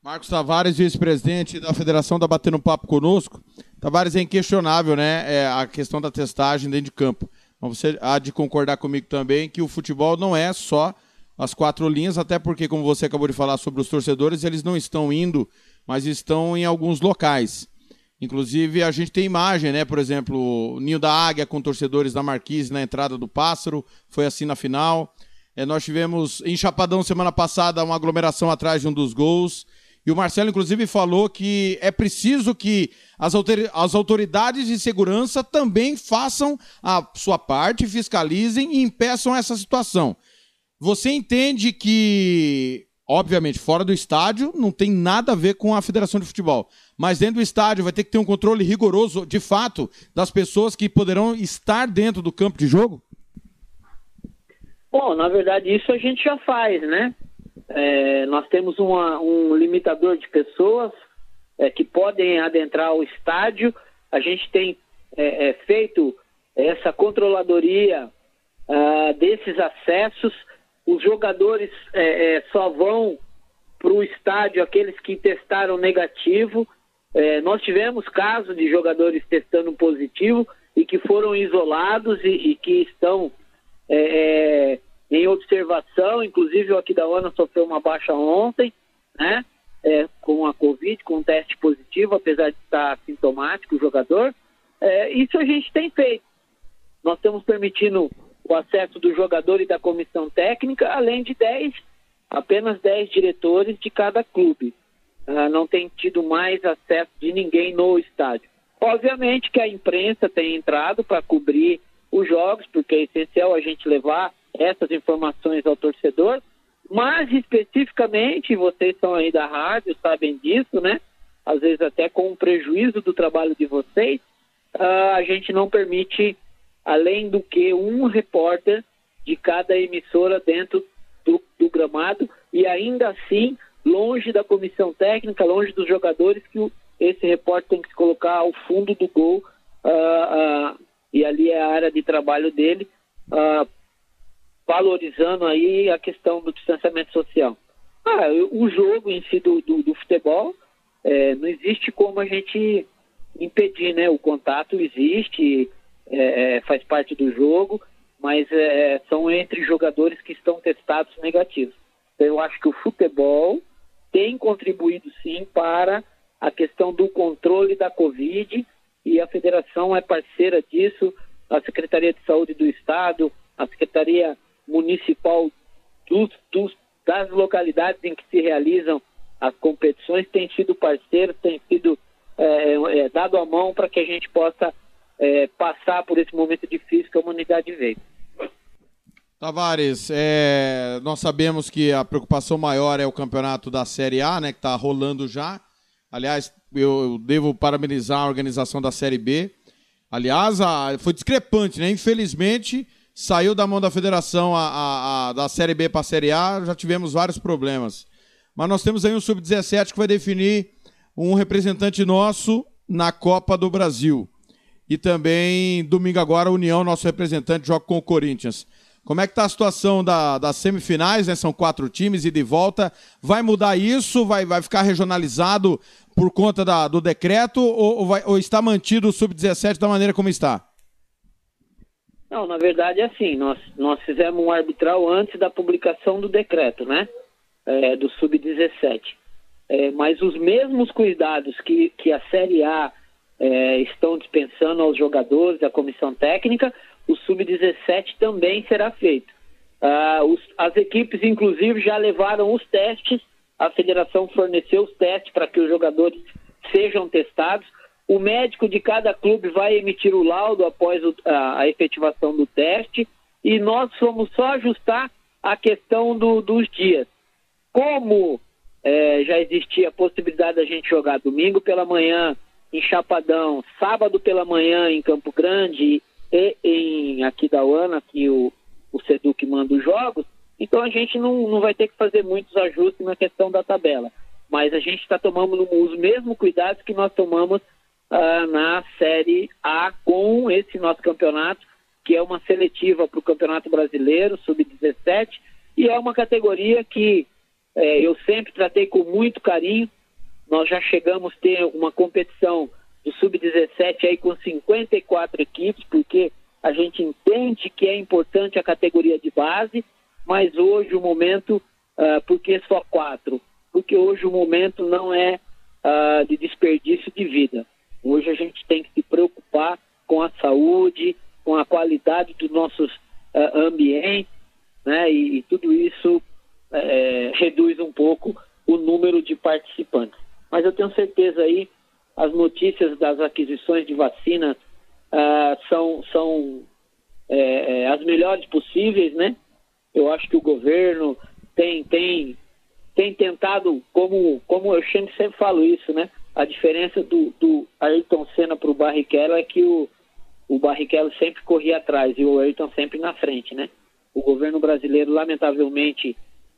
Speaker 5: Marcos Tavares, vice-presidente da Federação, está batendo um papo conosco. Tavares, é inquestionável, né? É a questão da testagem dentro de campo. Mas você há de concordar comigo também que o futebol não é só as quatro linhas, até porque, como você acabou de falar sobre os torcedores, eles não estão indo, mas estão em alguns locais. Inclusive, a gente tem imagem, né? Por exemplo, o Ninho da Águia com torcedores da Marquise na entrada do Pássaro, foi assim na final. É, nós tivemos em Chapadão semana passada uma aglomeração atrás de um dos gols. E o Marcelo, inclusive, falou que é preciso que as autoridades de segurança também façam a sua parte, fiscalizem e impeçam essa situação. Você entende que, obviamente, fora do estádio não tem nada a ver com a Federação de Futebol, mas dentro do estádio vai ter que ter um controle rigoroso, de fato, das pessoas que poderão estar dentro do campo de jogo?
Speaker 29: Bom, na verdade, isso a gente já faz, né? É, nós temos uma, um limitador de pessoas é, que podem adentrar o estádio. A gente tem é, é feito essa controladoria ah, desses acessos. Os jogadores é, é, só vão para o estádio aqueles que testaram negativo. nós tivemos casos de jogadores testando positivo e que foram isolados e, e que estão em observação, inclusive o aqui da ONU sofreu uma baixa ontem, né? É, com a Covid, com um teste positivo, apesar de estar sintomático o jogador. É, isso a gente tem feito. Nós estamos permitindo o acesso do jogador e da comissão técnica, além de 10, apenas 10 diretores de cada clube. Ah, não tem tido mais acesso de ninguém no estádio. Obviamente que a imprensa tem entrado para cobrir os jogos, porque é essencial a gente levar essas informações ao torcedor, mas especificamente, vocês são aí da rádio, sabem disso, né? Às vezes até com um prejuízo do trabalho de vocês, uh, a gente não permite, além do que um repórter de cada emissora dentro do, do gramado, e ainda assim, longe da comissão técnica, longe dos jogadores, que esse repórter tem que se colocar ao fundo do gol, uh, uh, e ali é a área de trabalho dele, uh, valorizando aí a questão do distanciamento social. Ah, o jogo em si do, do, do futebol, é, não existe como a gente impedir, né? O contato existe, é, é faz parte do jogo, mas é, são entre jogadores que estão testados negativos. Então, eu acho que o futebol tem contribuído sim para a questão do controle da Covid e a federação é parceira disso, a Secretaria de Saúde do Estado, a Secretaria municipal dos, dos, das localidades em que se realizam as competições tem sido parceiro, tem sido é, é, dado a mão para que a gente possa é, passar por esse momento difícil que a humanidade veio.
Speaker 5: Tavares, é, nós sabemos que a preocupação maior é o campeonato da Série A, né, que está rolando já. Aliás, eu devo parabenizar a organização da Série B. Aliás, a, foi discrepante, né? Infelizmente, saiu da mão da federação a, a da Série B para a Série A, já tivemos vários problemas. Mas nós temos aí um Sub-17 que vai definir um representante nosso na Copa do Brasil. E também, domingo agora, a União, nosso representante, joga com o Corinthians. Como é que está a situação da, das semifinais, né? São quatro times e de volta. Vai mudar isso? Vai, vai ficar regionalizado por conta da, do decreto ou, ou, vai, ou está mantido o Sub-17 da maneira como está?
Speaker 29: Não, na verdade é assim, nós, nós fizemos um arbitral antes da publicação do decreto, né? É, do Sub-17. é, mas os mesmos cuidados que, que a Série A é, estão dispensando aos jogadores, à comissão técnica, o Sub-17 também será feito. Ah, os, as equipes, inclusive, já levaram os testes, a federação forneceu os testes para que os jogadores sejam testados. O médico de cada clube vai emitir o laudo após o, a, a, efetivação do teste e nós vamos só ajustar a questão do, dos dias. Como é, já existia a possibilidade da gente jogar domingo pela manhã em Chapadão, sábado pela manhã em Campo Grande e em Aquidauana, que o, o Seduc manda os jogos, então a gente não, não vai ter que fazer muitos ajustes na questão da tabela. Mas a gente está tomando os mesmos cuidados que nós tomamos uh, na Série A com esse nosso campeonato, que é uma seletiva para o Campeonato Brasileiro, Sub-17, e é uma categoria que é, eu sempre tratei com muito carinho. Nós já chegamos a ter uma competição do Sub-17 aí com 54 equipes, porque a gente entende que é importante a categoria de base, mas hoje o momento, uh, por que só quatro? Porque hoje o momento não é uh, de desperdício de vida. Hoje a gente tem que se preocupar com a saúde, com a qualidade dos nossos uh, ambientes, né? E, e tudo isso é, reduz um pouco o número de participantes. Mas eu tenho certeza aí, as notícias das aquisições de vacinas uh, são, são é, é, as melhores possíveis, né? Eu acho que o governo tem, tem, tem tentado, como, como eu sempre, sempre falo isso, né? A diferença do, do Ayrton Senna para o Barrichello é que o, o Barrichello sempre corria atrás e o Ayrton sempre na frente, né? O governo brasileiro, lamentavelmente,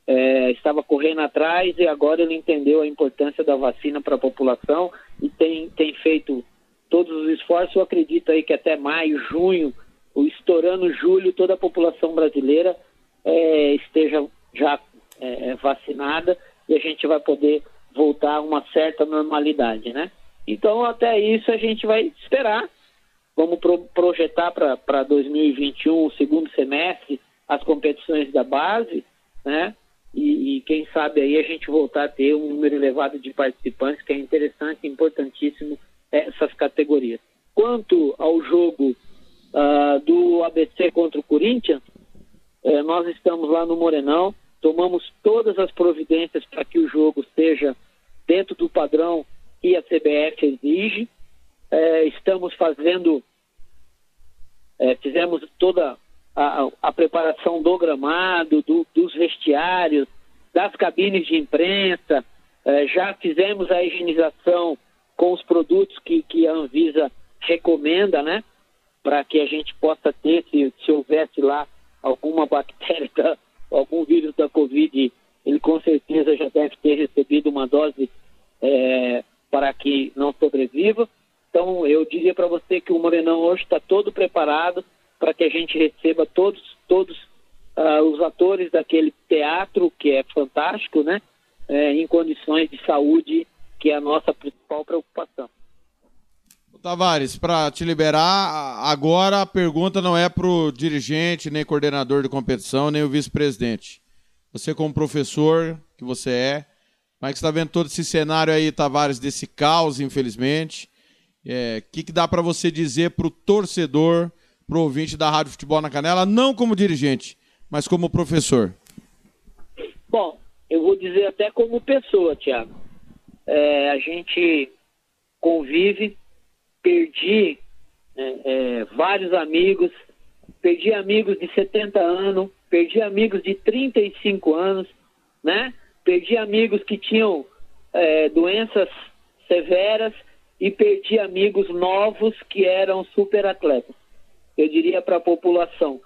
Speaker 29: é, estava correndo atrás e agora ele entendeu a importância da vacina para a população e tem, tem feito todos os esforços. Eu acredito aí que até maio, junho, estourando julho, toda a população brasileira é, esteja já é, vacinada e a gente vai poder voltar a uma certa normalidade, né? Então, até isso a gente vai esperar. Vamos pro, projetar para 2021, o segundo semestre, as competições da base, né? E, e, quem sabe aí a gente voltar a ter um número elevado de participantes, que é interessante e importantíssimo essas categorias. Quanto ao jogo uh, do ABC contra o Corinthians, eh, nós estamos lá no Morenão, tomamos todas as providências para que o jogo esteja dentro do padrão que a CBF exige. Eh, estamos fazendo, fizemos toda a, a preparação do gramado, do, dos vestiários, das cabines de imprensa, eh, já fizemos a higienização com os produtos que, que a Anvisa recomenda, né? Para que a gente possa ter, se, se houvesse lá alguma bactéria, [laughs] da, algum vírus da Covid, ele com certeza já deve ter recebido uma dose é, para que não sobreviva. Então, eu diria para você que o Morenão hoje está todo preparado para que a gente receba todos, todos uh, os atores daquele teatro que é fantástico, né? É, em condições de saúde, que é a nossa principal preocupação.
Speaker 5: Tavares, para te liberar, agora a pergunta não é para o dirigente, nem coordenador de competição, nem o vice-presidente. Você, como professor que você é, como é que está vendo todo esse cenário aí, Tavares, desse caos, infelizmente? O é, que, que dá para você dizer para o torcedor para o ouvinte da Rádio Futebol na Canela, não como dirigente, mas como professor?
Speaker 29: Bom, eu vou dizer até como pessoa, Tiago. É, a gente convive, perdi é, é, vários amigos, perdi amigos de 70 anos, perdi amigos de 35 anos, né? Perdi amigos que tinham é, doenças severas e perdi amigos novos que eram super atletas eu diria para a população: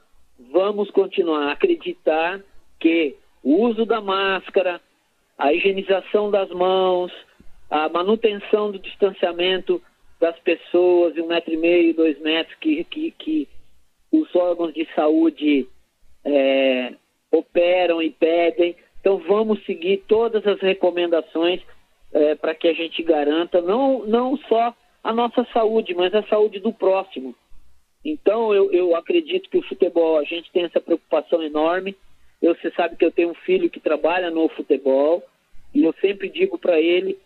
Speaker 29: vamos continuar a acreditar que o uso da máscara, a higienização das mãos, a manutenção do distanciamento das pessoas de um metro e meio, dois metros que, que, que os órgãos de saúde é, operam e pedem. Então vamos seguir todas as recomendações é, para que a gente garanta não, não só a nossa saúde, mas a saúde do próximo. Então, eu, eu acredito que o futebol, a gente tem essa preocupação enorme. Eu, você sabe que eu tenho um filho que trabalha no futebol. E eu sempre digo para ele,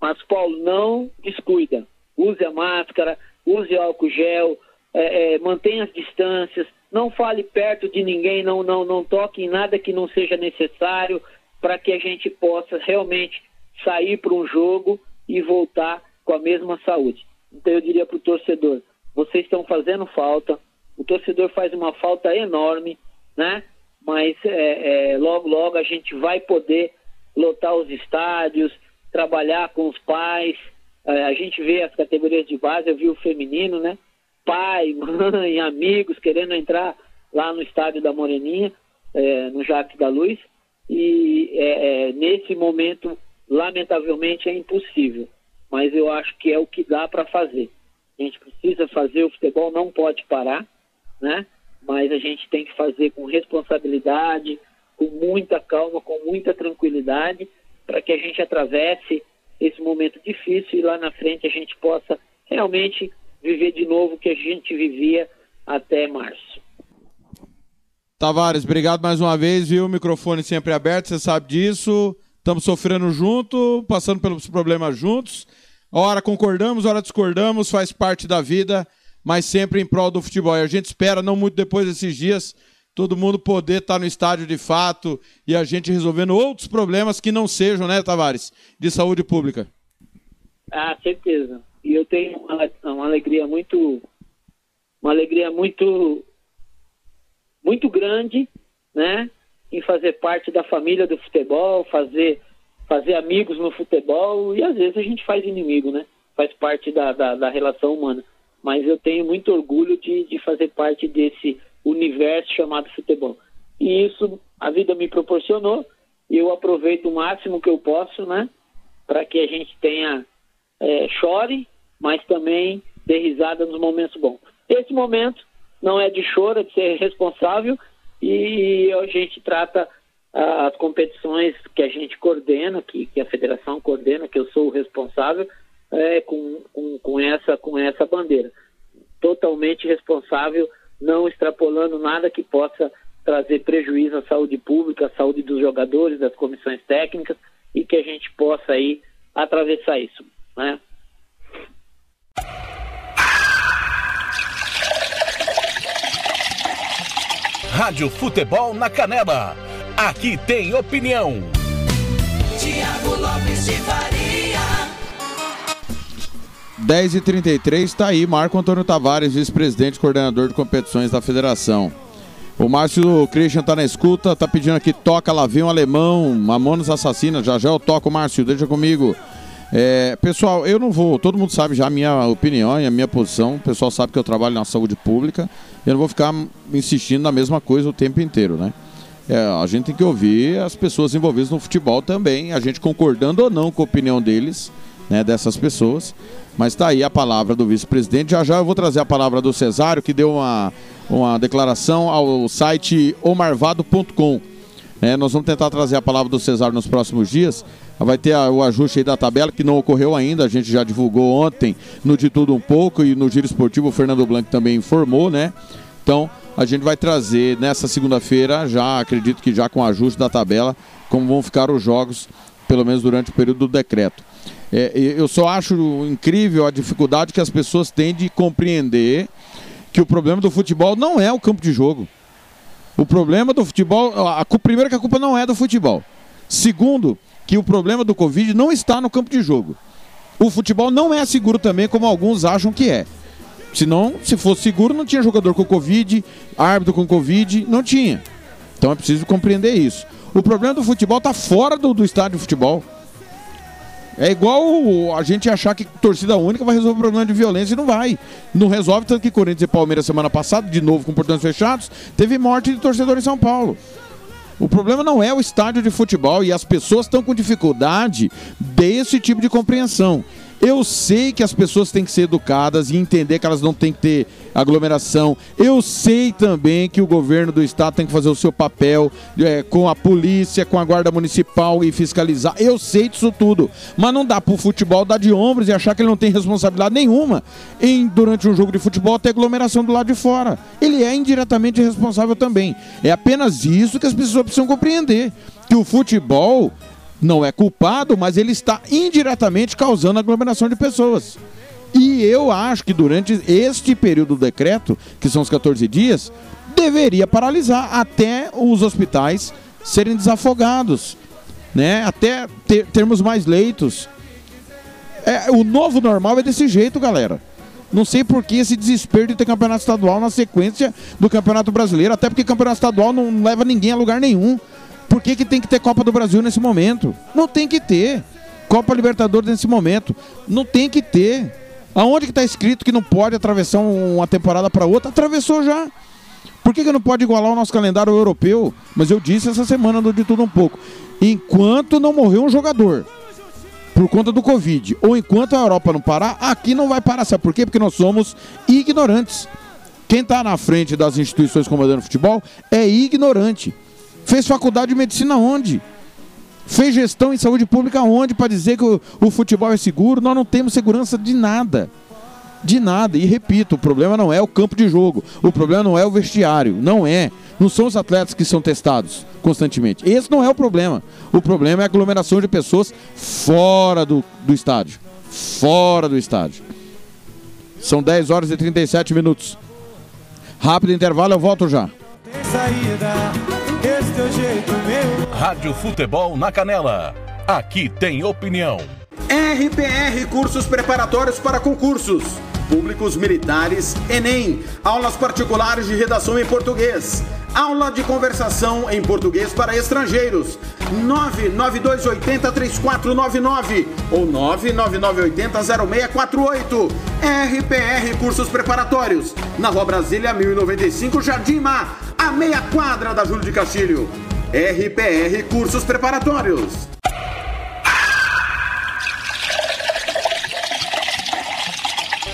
Speaker 29: mas Paulo, não descuida. Use a máscara, use álcool gel, é, é, mantenha as distâncias, não fale perto de ninguém, não, não, não toque em nada que não seja necessário para que a gente possa realmente sair para um jogo e voltar com a mesma saúde. Então eu diria para o torcedor, vocês estão fazendo falta, o torcedor faz uma falta enorme, né? Mas é, é, logo, logo a gente vai poder lotar os estádios, trabalhar com os pais. É, a gente vê as categorias de base, eu vi o feminino, né? Pai, [laughs] mãe, amigos querendo entrar lá no estádio da Moreninha, é, no Jacques da Luz. E é, é, nesse momento, lamentavelmente, é impossível. Mas eu acho que é o que dá para fazer. A gente precisa fazer, o futebol não pode parar, né? Mas a gente tem que fazer com responsabilidade, com muita calma, com muita tranquilidade, para que a gente atravesse esse momento difícil e lá na frente a gente possa realmente viver de novo o que a gente vivia até março.
Speaker 5: Tavares, obrigado mais uma vez, viu? O microfone sempre aberto, você sabe disso. Estamos sofrendo junto, passando pelos problemas juntos. Hora concordamos, hora discordamos, faz parte da vida, mas sempre em prol do futebol. E a gente espera, não muito depois desses dias, todo mundo poder estar no estádio de fato e a gente resolvendo outros problemas que não sejam, né, Tavares, de saúde pública.
Speaker 29: Ah, certeza. E eu tenho uma, uma alegria muito, uma alegria muito, muito grande, né, em fazer parte da família do futebol, fazer, fazer amigos no futebol e às vezes a gente faz inimigo, né? Faz parte da, da, da relação humana. Mas eu tenho muito orgulho de, de fazer parte desse universo chamado futebol. E isso a vida me proporcionou e eu aproveito o máximo que eu posso, né? Para que a gente tenha é, chore, mas também dê risada nos momentos bons. Esse momento não é de choro, é de ser responsável e a gente trata as competições que a gente coordena, que, que a federação coordena, que eu sou o responsável, é, com, com, com, essa, com essa bandeira. Totalmente responsável, não extrapolando nada que possa trazer prejuízo à saúde pública, à saúde dos jogadores, das comissões técnicas e que a gente possa aí atravessar isso. Né?
Speaker 2: Rádio Futebol na Canela. Aqui tem opinião.
Speaker 12: Tiago Lopes de Faria.
Speaker 5: 10 e 33 está aí Marco Antônio Tavares, vice-presidente e coordenador de competições da federação. O Márcio Christian tá na escuta, tá pedindo aqui, toca lá, vem um alemão, Mamonas Assassina, já já eu toco, Márcio, deixa comigo. É, pessoal, eu não vou, todo mundo sabe já a minha opinião e a minha posição, o pessoal sabe que eu trabalho na saúde pública, eu não vou ficar insistindo na mesma coisa o tempo inteiro, né? É, a gente tem que ouvir as pessoas envolvidas no futebol também, a gente concordando ou não com a opinião deles, né, dessas pessoas. Mas está aí a palavra do vice-presidente. Já já eu vou trazer a palavra do Cesário, que deu uma, uma declaração ao site omarvado.com. É, nós vamos tentar trazer a palavra do Cesário nos próximos dias. Vai ter a, o ajuste da tabela, que não ocorreu ainda. A gente já divulgou ontem no De Tudo Um Pouco e no Giro Esportivo o Fernando Blanc também informou, né? Então, a gente vai trazer nessa segunda-feira, já acredito que já com ajuste da tabela, como vão ficar os jogos, pelo menos durante o período do decreto. É, eu só acho incrível a dificuldade que as pessoas têm de compreender que o problema do futebol não é o campo de jogo. O problema do futebol, a, a, primeiro que a culpa não é do futebol. Segundo, que o problema do Covid não está no campo de jogo. O futebol não é seguro também, como alguns acham que é. Senão, se fosse seguro, não tinha jogador com Covid, árbitro com Covid, não tinha. Então é preciso compreender isso. O problema do futebol está fora do, do estádio de futebol. É igual a gente achar que torcida única vai resolver o problema de violência e não vai. Não resolve, tanto que Corinthians e Palmeiras semana passada, de novo com portões fechados, teve morte de torcedor em São Paulo. O problema não é o estádio de futebol e as pessoas estão com dificuldade desse tipo de compreensão. Eu sei que as pessoas têm que ser educadas e entender que elas não têm que ter aglomeração. Eu sei também que o governo do estado tem que fazer o seu papel é, com a polícia, com a guarda municipal e fiscalizar. Eu sei disso tudo. Mas não dá para o futebol dar de ombros e achar que ele não tem responsabilidade nenhuma em, durante um jogo de futebol, ter aglomeração do lado de fora. Ele é indiretamente responsável também. É apenas isso que as pessoas precisam compreender. Que o futebol não é culpado, mas ele está indiretamente causando aglomeração de pessoas. E eu acho que durante este período do decreto, que são os 14 dias, deveria paralisar até os hospitais serem desafogados, né? Até ter- termos mais leitos. É, o novo normal é desse jeito, galera. Não sei por que esse desespero de ter campeonato estadual na sequência do campeonato brasileiro, até porque campeonato estadual não leva ninguém a lugar nenhum. Por que, que tem que ter Copa do Brasil nesse momento? Não tem que ter. Copa Libertadores nesse momento. Não tem que ter. Aonde que está escrito que não pode atravessar um, uma temporada para outra? Atravessou já. Por que, que não pode igualar o nosso calendário europeu? Mas eu disse essa semana De Tudo Um Pouco. Enquanto não morrer um jogador por conta do Covid, ou enquanto a Europa não parar, aqui não vai parar. Sabe por quê? Porque nós somos ignorantes. Quem está na frente das instituições comandando futebol é ignorante. Fez faculdade de medicina onde? Fez gestão em saúde pública onde para dizer que o, o futebol é seguro? Nós não temos segurança de nada. De nada. E repito, o problema não é o campo de jogo. O problema não é o vestiário. Não é. Não são os atletas que são testados constantemente. Esse não é o problema. O problema é a aglomeração de pessoas fora do, do estádio. Fora do estádio. São 10 horas e 37 minutos. Rápido intervalo, eu volto já.
Speaker 4: Tem saída, teu jeito meu.
Speaker 2: Rádio Futebol na Canela. Aqui tem opinião.
Speaker 30: RPR Cursos Preparatórios para Concursos. Públicos Militares, Enem. Aulas particulares de redação em português. Aula de conversação em português para estrangeiros. 992803499 ou 999800648. RPR Cursos Preparatórios. Na Rua Brasília 1095, Jardim Mar, a meia quadra da Júlio de Castilho. RPR Cursos Preparatórios.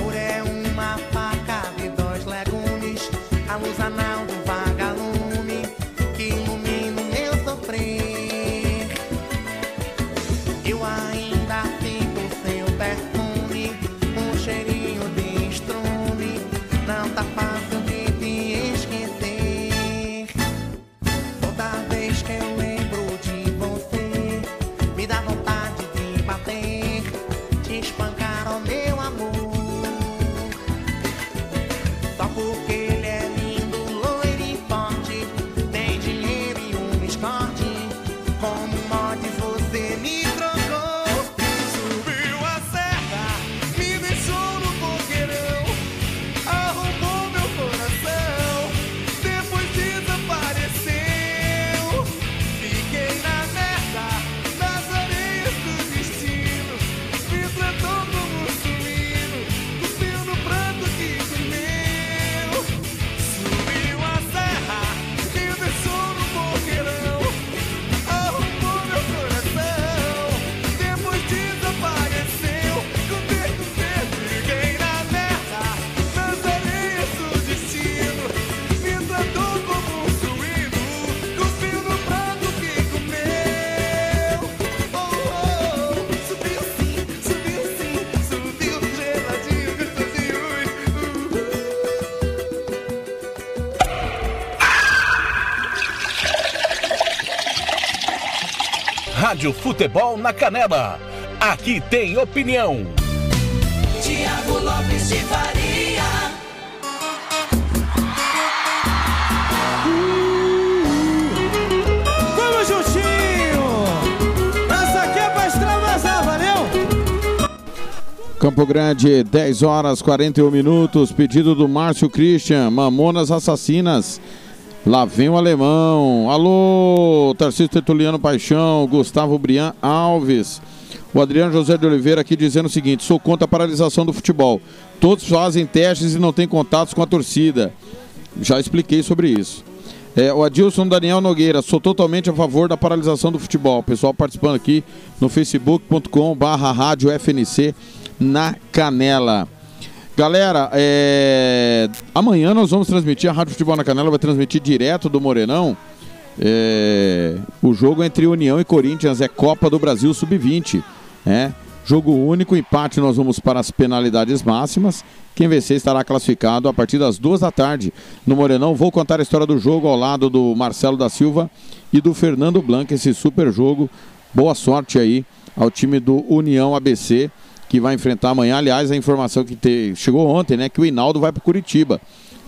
Speaker 12: Amor é uma faca de dois legumes, a
Speaker 2: Rádio Futebol na Canela. Aqui tem opinião.
Speaker 12: Tiago Lopes de Faria.
Speaker 4: Vamos juntinho! Essa aqui é pra extravasar, valeu?
Speaker 5: Campo Grande, 10 horas 41 minutos. Pedido do Márcio Christian, Mamonas Assassinas. Lá vem o alemão. Alô, Tarcísio Tertuliano Paixão, Gustavo Brian Alves. O Adriano José de Oliveira aqui dizendo o seguinte: sou contra a paralisação do futebol. Todos fazem testes e não têm contatos com a torcida. Já expliquei sobre isso. É, o Adilson Daniel Nogueira, sou totalmente a favor da paralisação do futebol. Pessoal participando aqui no facebook.com barra rádio FNC na Canela. Galera, é, amanhã nós vamos transmitir, a Rádio Futebol na Canela vai transmitir direto do Morenão é, o jogo entre União e Corinthians, é Copa do Brasil Sub-20. É, jogo único, empate, nós vamos para as penalidades máximas. Quem vencer estará classificado a partir das duas da tarde no Morenão. Vou contar a história do jogo ao lado do Marcelo da Silva e do Fernando Blanco, esse super jogo. Boa sorte aí ao time do União ABC que vai enfrentar amanhã. Aliás, a informação que te... chegou ontem, né? Que o Hinaldo vai para Curitiba.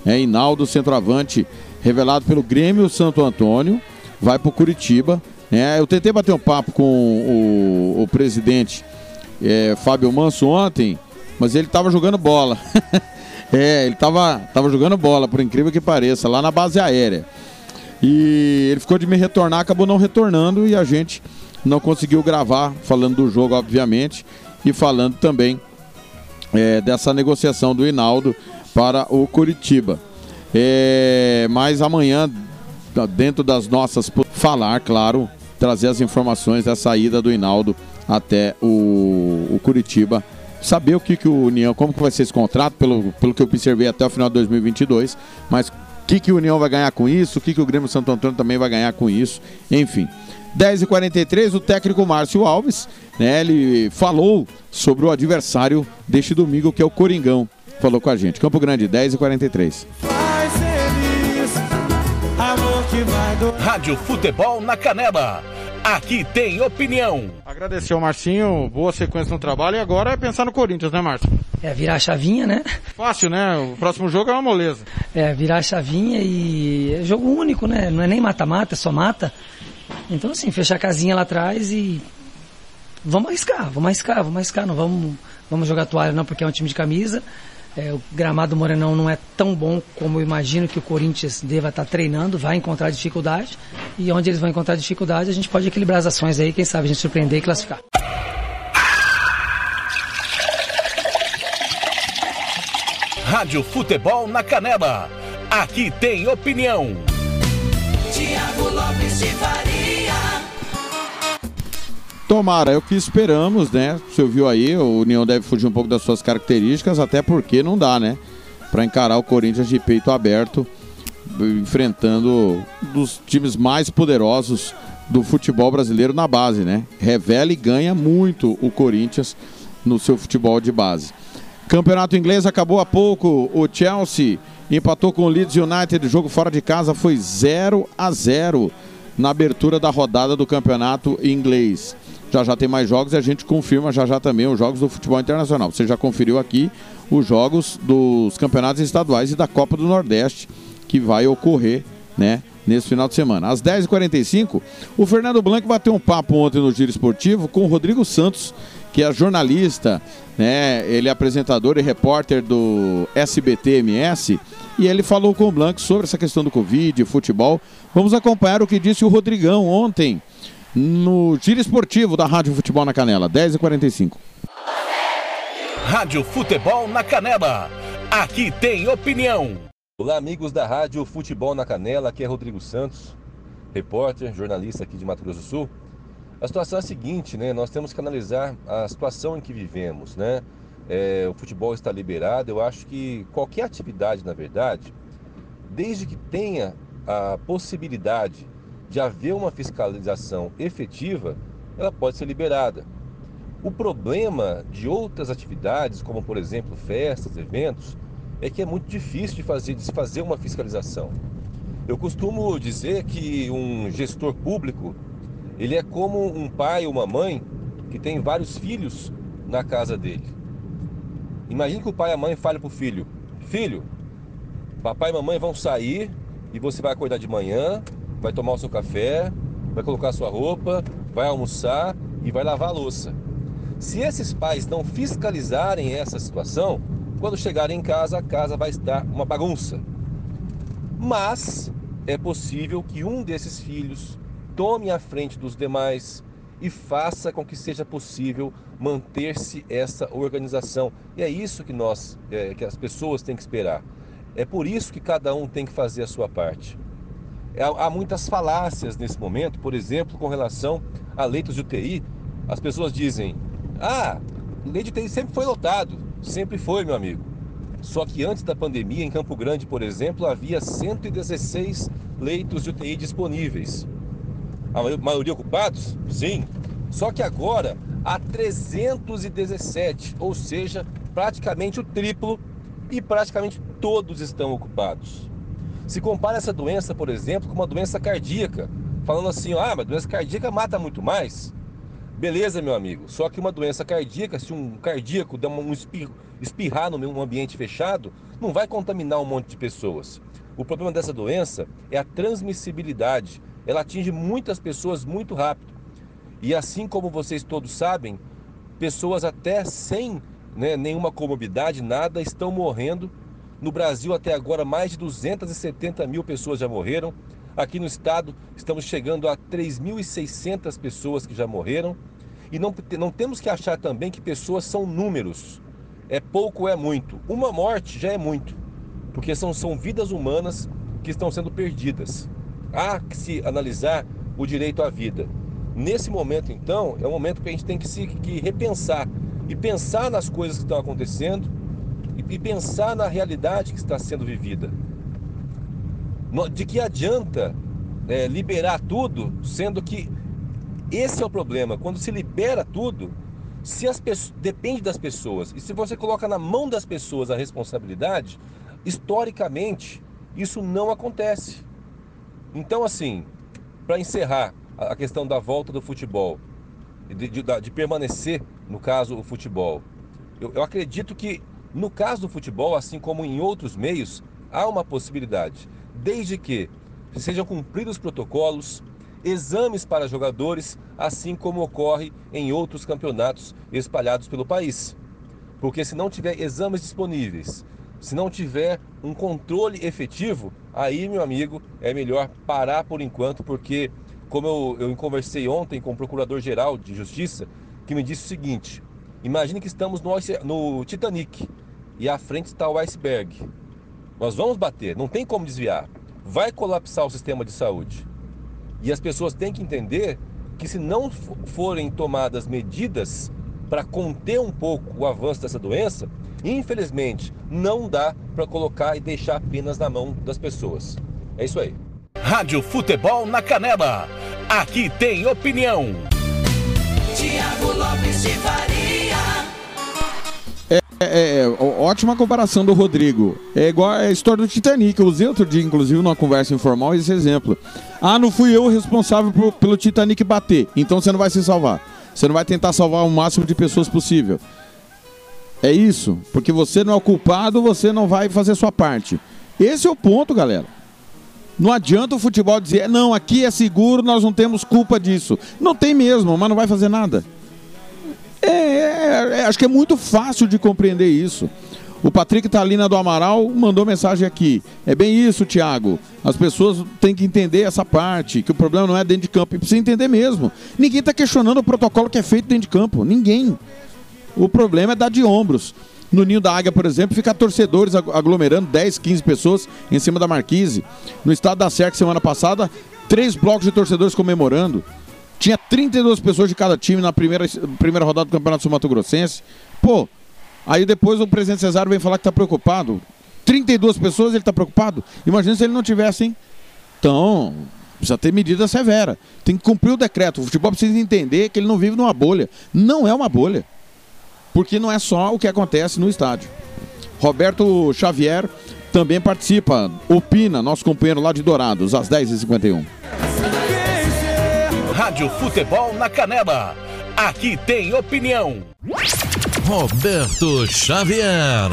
Speaker 5: É Hinaldo, centroavante, revelado pelo Grêmio Santo Antônio, vai para Curitiba. É, eu tentei bater um papo com o, o presidente é, Fábio Manso ontem, mas ele estava jogando bola. [laughs] é, ele estava tava jogando bola, por incrível que pareça, lá na base aérea. E ele ficou de me retornar, acabou não retornando e a gente não conseguiu gravar falando do jogo, obviamente e falando também é, dessa negociação do Hinaldo para o Curitiba. É, mas amanhã, dentro das nossas. Falar, claro, trazer as informações da saída do Hinaldo até o, o Curitiba. Saber o que, que o União, como que vai ser esse contrato, pelo, pelo que eu observei até o final de 2022, mas o que, que o União vai ganhar com isso, o que, que o Grêmio Santo Antônio também vai ganhar com isso, enfim. 10h43, o técnico Márcio Alves, né, ele falou sobre o adversário deste domingo, que é o Coringão. Falou com a gente. Campo Grande, 10h43.
Speaker 2: Rádio Futebol na Canela. Aqui tem opinião.
Speaker 5: Agradecer ao Marcinho, boa sequência no trabalho e agora é pensar no Corinthians, né, Márcio?
Speaker 31: É, virar a chavinha, né?
Speaker 5: Fácil, né? O próximo jogo é uma moleza.
Speaker 31: É, virar a chavinha e é jogo único, né? Não é nem mata-mata, é só mata. Então, assim, fechar a casinha lá atrás e vamos arriscar, vamos arriscar, vamos arriscar, não vamos, vamos jogar toalha não, porque é um time de camisa. É, o gramado do Morenão não é tão bom como eu imagino que o Corinthians deva estar treinando, vai encontrar dificuldade. E onde eles vão encontrar dificuldade, a gente pode equilibrar as ações aí, quem sabe a gente surpreender e classificar.
Speaker 2: Rádio Futebol na Canela. Aqui tem opinião.
Speaker 12: Tiago Lopes de Faria.
Speaker 5: Tomara, é o que esperamos, né? Você viu aí, o União deve fugir um pouco das suas características, até porque não dá, né? Para encarar o Corinthians de peito aberto, enfrentando um dos times mais poderosos do futebol brasileiro na base, né? Revela e ganha muito o Corinthians no seu futebol de base. Campeonato inglês acabou há pouco. O Chelsea empatou com o Leeds United. O jogo fora de casa foi 0 a 0 na abertura da rodada do campeonato inglês. Já já tem mais jogos e a gente confirma já já também os jogos do futebol internacional. Você já conferiu aqui os jogos dos campeonatos estaduais e da Copa do Nordeste que vai ocorrer, né? Nesse final de semana. Às 10h45, o Fernando Blanco bateu um papo ontem no Giro Esportivo com o Rodrigo Santos, que é jornalista, né? Ele é apresentador e repórter do SBT-MS. E ele falou com o Blanco sobre essa questão do Covid, futebol. Vamos acompanhar o que disse o Rodrigão ontem no Giro Esportivo da Rádio Futebol na Canela, 10h45.
Speaker 2: Rádio Futebol na Canela. Aqui tem opinião.
Speaker 32: Olá, amigos da Rádio Futebol na Canela. Aqui é Rodrigo Santos, repórter, jornalista aqui de Mato Grosso do Sul. A situação é a seguinte, né? Nós temos que analisar a situação em que vivemos, né? É, o futebol está liberado. Eu acho que qualquer atividade, na verdade, desde que tenha a possibilidade de haver uma fiscalização efetiva, ela pode ser liberada. O problema de outras atividades, como por exemplo festas, eventos, é que é muito difícil de fazer, de se fazer uma fiscalização. Eu costumo dizer que um gestor público Ele é como um pai ou uma mãe que tem vários filhos na casa dele. Imagine que o pai e a mãe falem para o filho: Filho, papai e mamãe vão sair e você vai acordar de manhã, vai tomar o seu café, vai colocar a sua roupa, vai almoçar e vai lavar a louça. Se esses pais não fiscalizarem essa situação, quando chegarem em casa, a casa vai estar uma bagunça. Mas é possível que um desses filhos tome a frente dos demais e faça com que seja possível manter-se essa organização. E é isso que nós, é, que as pessoas têm que esperar. É por isso que cada um tem que fazer a sua parte. Há, há muitas falácias nesse momento, por exemplo, com relação a leitos de UTI. As pessoas dizem: ah, leito de UTI sempre foi lotado. Sempre foi, meu amigo. Só que antes da pandemia, em Campo Grande, por exemplo, havia 116 leitos de UTI disponíveis. A maioria ocupados? Sim. Só que agora há 317, ou seja, praticamente o triplo e praticamente todos estão ocupados. Se compara essa doença, por exemplo, com uma doença cardíaca, falando assim, ah, mas doença cardíaca mata muito mais. Beleza, meu amigo. Só que uma doença cardíaca, se um cardíaco der um espirrar no ambiente fechado, não vai contaminar um monte de pessoas. O problema dessa doença é a transmissibilidade. Ela atinge muitas pessoas muito rápido. E assim como vocês todos sabem, pessoas até sem né, nenhuma comorbidade, nada, estão morrendo. No Brasil, até agora, mais de 270 mil pessoas já morreram. Aqui no estado, estamos chegando a 3.600 pessoas que já morreram. E não, não temos que achar também que pessoas são números. É pouco ou é muito. Uma morte já é muito, porque são, são vidas humanas que estão sendo perdidas. Há que se analisar o direito à vida. Nesse momento, então, é o momento que a gente tem que se que repensar e pensar nas coisas que estão acontecendo e, pensar na realidade que está sendo vivida. De que adianta é, liberar tudo, sendo que esse é o problema. Quando se libera tudo, se as pessoas, depende das pessoas. E se você coloca na mão das pessoas a responsabilidade, historicamente isso não acontece. Então, assim, para encerrar a questão da volta do futebol, de, de, de, permanecer, no caso, o futebol, eu, eu acredito que no caso do futebol, assim como em outros meios, há uma possibilidade, desde que sejam cumpridos os protocolos, exames para jogadores, assim como ocorre em outros campeonatos espalhados pelo país. Porque se não tiver exames disponíveis, se não tiver um controle efetivo, aí, meu amigo, é melhor parar por enquanto, porque, como eu, eu conversei ontem com o Procurador-Geral de Justiça, que me disse o seguinte: imagine que estamos no, no Titanic e à frente está o iceberg. Nós vamos bater, não tem como desviar. Vai colapsar o sistema de saúde. E as pessoas têm que entender que se não forem tomadas medidas para conter um pouco o avanço dessa doença, infelizmente não dá para colocar e deixar apenas na mão das pessoas. É isso aí.
Speaker 2: Rádio Futebol na Canela. Aqui tem opinião.
Speaker 12: Tiago Lopes de Faria.
Speaker 5: É, é, ótima comparação do Rodrigo. É igual a história do Titanic. Eu usei outro dia, inclusive, numa conversa informal, esse exemplo. Ah, não fui eu responsável por, pelo Titanic bater. Então você não vai se salvar. Você não vai tentar salvar o máximo de pessoas possível. É isso. Porque você não é o culpado, você não vai fazer sua parte. Esse é o ponto, galera. Não adianta o futebol dizer, não, aqui é seguro, nós não temos culpa disso. Não tem mesmo, mas não vai fazer nada. É, é, é, acho que é muito fácil de compreender isso. O Patrick Talina do Amaral mandou mensagem aqui. É bem isso, Thiago. As pessoas têm que entender essa parte, que o problema não é dentro de campo. E precisa entender mesmo. Ninguém está questionando o protocolo que é feito dentro de campo. Ninguém. O problema é dar de ombros. No Ninho da Águia, por exemplo, fica torcedores aglomerando 10, 15 pessoas em cima da marquise. No estado da Cerca, semana passada, três blocos de torcedores comemorando. Tinha 32 pessoas de cada time na primeira, primeira rodada do Campeonato Sul Mato Grossense. Pô, aí depois o presidente Cesário vem falar que está preocupado. 32 pessoas, ele está preocupado? Imagina se ele não tivesse, hein? Então, precisa ter medida severa. Tem que cumprir o decreto. O futebol precisa entender que ele não vive numa bolha. Não é uma bolha. Porque não é só o que acontece no estádio. Roberto Xavier também participa, opina, nosso companheiro lá de Dourados, às 10h51.
Speaker 2: Rádio Futebol na Canela. Aqui tem opinião. Roberto Xavier.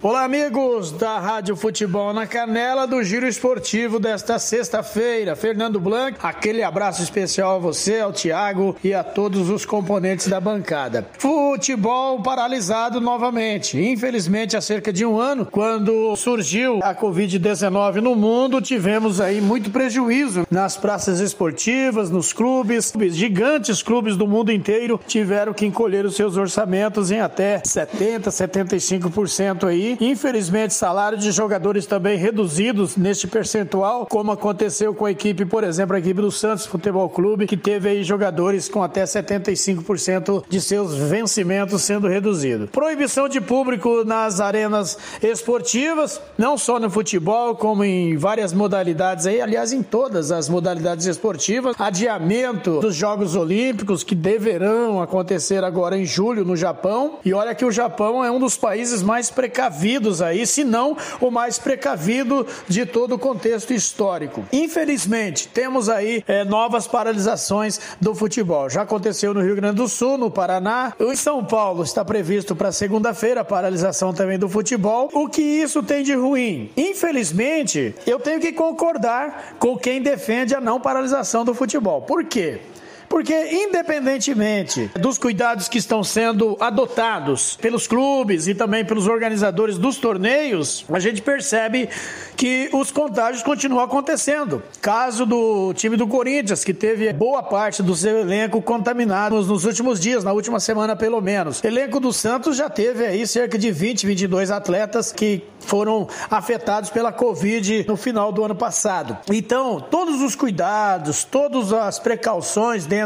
Speaker 17: Olá, amigos da Rádio Futebol na Canela do Giro Esportivo desta sexta-feira. Fernando Blanc, aquele abraço especial a você, ao Tiago e a todos os componentes da bancada. Futebol paralisado novamente. Infelizmente, há cerca de um ano, quando surgiu a Covid-19 no mundo, tivemos aí muito prejuízo nas praças esportivas, nos clubes. Gigantes clubes do mundo inteiro tiveram que encolher os seus orçamentos em até 70, 75% aí Infelizmente, salário de jogadores também reduzidos neste percentual, como aconteceu com a equipe, por exemplo, a equipe do Santos Futebol Clube, que teve aí jogadores com até 75% de seus vencimentos sendo reduzido. Proibição de público nas arenas esportivas, não só no futebol, como em várias modalidades aí, aliás, em todas as modalidades esportivas. Adiamento dos Jogos Olímpicos que deverão acontecer agora em julho no Japão. E olha que o Japão é um dos países mais precavidos precavidos aí, se não o mais precavido de todo o contexto histórico. Infelizmente, temos aí é, novas paralisações do futebol. Já aconteceu no Rio Grande do Sul, no Paraná. Em São Paulo está previsto para segunda-feira a paralisação também do futebol. O que isso tem de ruim? Infelizmente, eu tenho que concordar com quem defende a não paralisação do futebol. Por quê? Porque, independentemente dos cuidados que estão sendo adotados pelos clubes e também pelos organizadores dos torneios, a gente percebe que os contágios continuam acontecendo. Caso do time do Corinthians, que teve boa parte do seu elenco contaminado nos últimos dias, na última semana pelo menos. Elenco do Santos já teve aí cerca de 20, 22 atletas que foram afetados pela Covid no final do ano passado. Então, todos os cuidados, todas as precauções dentro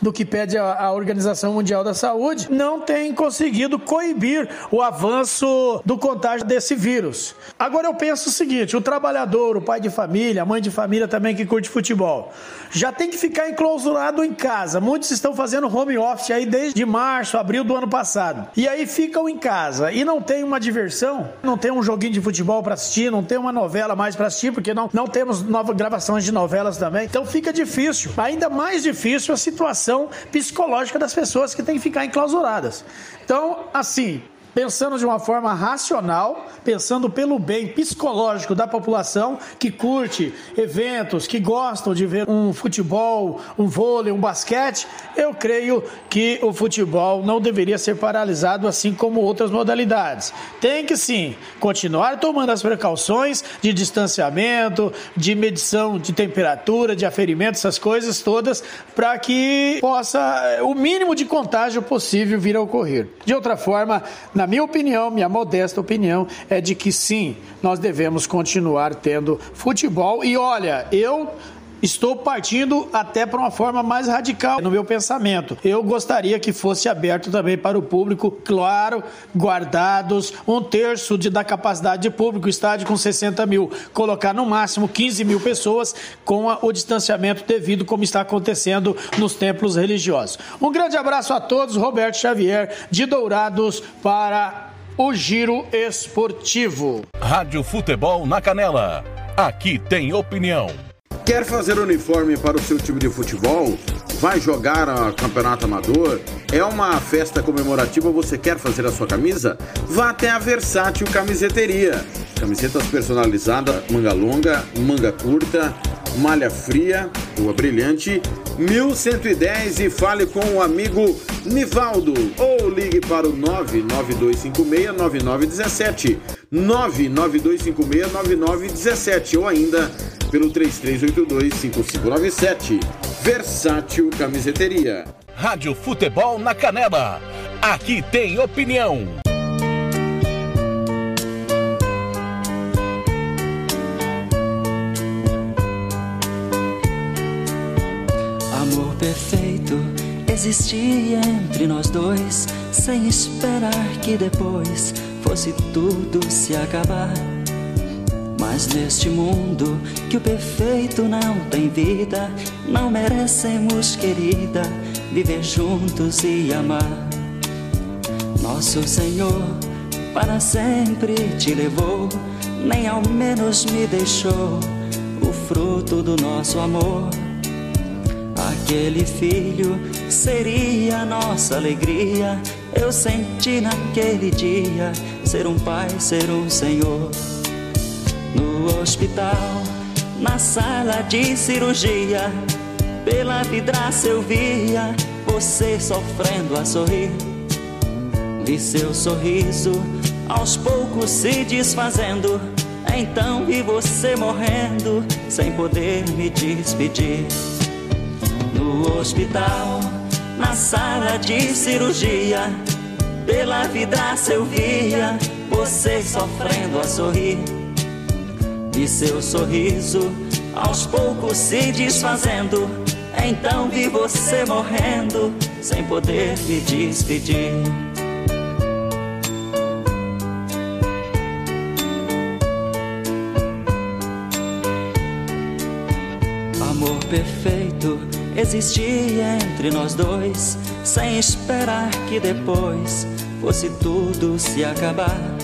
Speaker 17: do que pede a, a Organização Mundial da Saúde não têm conseguido coibir o avanço do contágio desse vírus. Agora eu penso o seguinte, seguinte: o trabalhador, o pai de família, a mãe de família também que curte futebol, já tem que ficar enclausurado em casa. Muitos estão fazendo home office aí desde março, abril do ano passado. E aí ficam em casa e não tem uma diversão, não tem um joguinho de futebol para assistir, não tem uma novela mais para assistir, porque não, não temos novas gravações de novelas também. Então fica difícil, ainda mais difícil a situação psicológica das pessoas que têm que ficar enclausuradas. Então, assim, pensando de uma forma racional, pensando pelo bem psicológico da população que curte eventos, que gostam de ver um futebol, um vôlei, um basquete, eu creio que o futebol não deveria ser paralisado assim como outras modalidades. Tem que sim continuar tomando as precauções de distanciamento, de medição de temperatura, de aferimento, essas coisas todas, para que possa o mínimo de contágio possível vir a ocorrer. De outra forma, na minha opinião, minha modesta opinião, é de que sim, nós devemos continuar tendo futebol. E olha, eu Estou partindo até para uma forma mais radical no meu pensamento. Eu gostaria que fosse aberto também para o público, claro, guardados um terço de, da capacidade de público, estádio com 60 mil, colocar no máximo 15 mil pessoas com a, o distanciamento devido, como está acontecendo nos templos religiosos. Um grande abraço a todos, Roberto Xavier, de Dourados, para o Giro Esportivo.
Speaker 2: Rádio Futebol na Canela. Aqui tem opinião.
Speaker 30: Quer fazer uniforme para o seu time de futebol? Vai jogar a campeonato amador? É uma festa comemorativa, você quer fazer a sua camisa? Vá até a Versátil Camiseteria. Camisetas personalizadas, manga longa, manga curta, malha fria, rua brilhante, 1110 e fale com o amigo Nivaldo ou ligue para o 992569917, 992569917 ou ainda pelo 33825597. Versátil Camiseteria.
Speaker 2: Rádio Futebol na Canela. Aqui tem opinião.
Speaker 33: Amor perfeito existia entre nós dois, sem esperar que depois fosse tudo se acabar. Mas neste mundo que o perfeito não tem vida, não merecemos, querida, viver juntos e amar. Nosso Senhor para sempre te levou, nem ao menos me deixou o fruto do nosso amor. Aquele filho seria nossa alegria. Eu senti naquele dia ser um pai, ser um senhor. No hospital, na sala de cirurgia, pela vidraça eu via você sofrendo a sorrir. Vi seu sorriso aos poucos se desfazendo. Então vi você morrendo sem poder me despedir. No hospital, na sala de cirurgia, pela vidraça eu via você sofrendo a sorrir. Vi seu sorriso aos poucos se desfazendo. Então vi você morrendo sem poder me despedir. Amor perfeito existia entre nós dois, sem esperar que depois fosse tudo se acabar.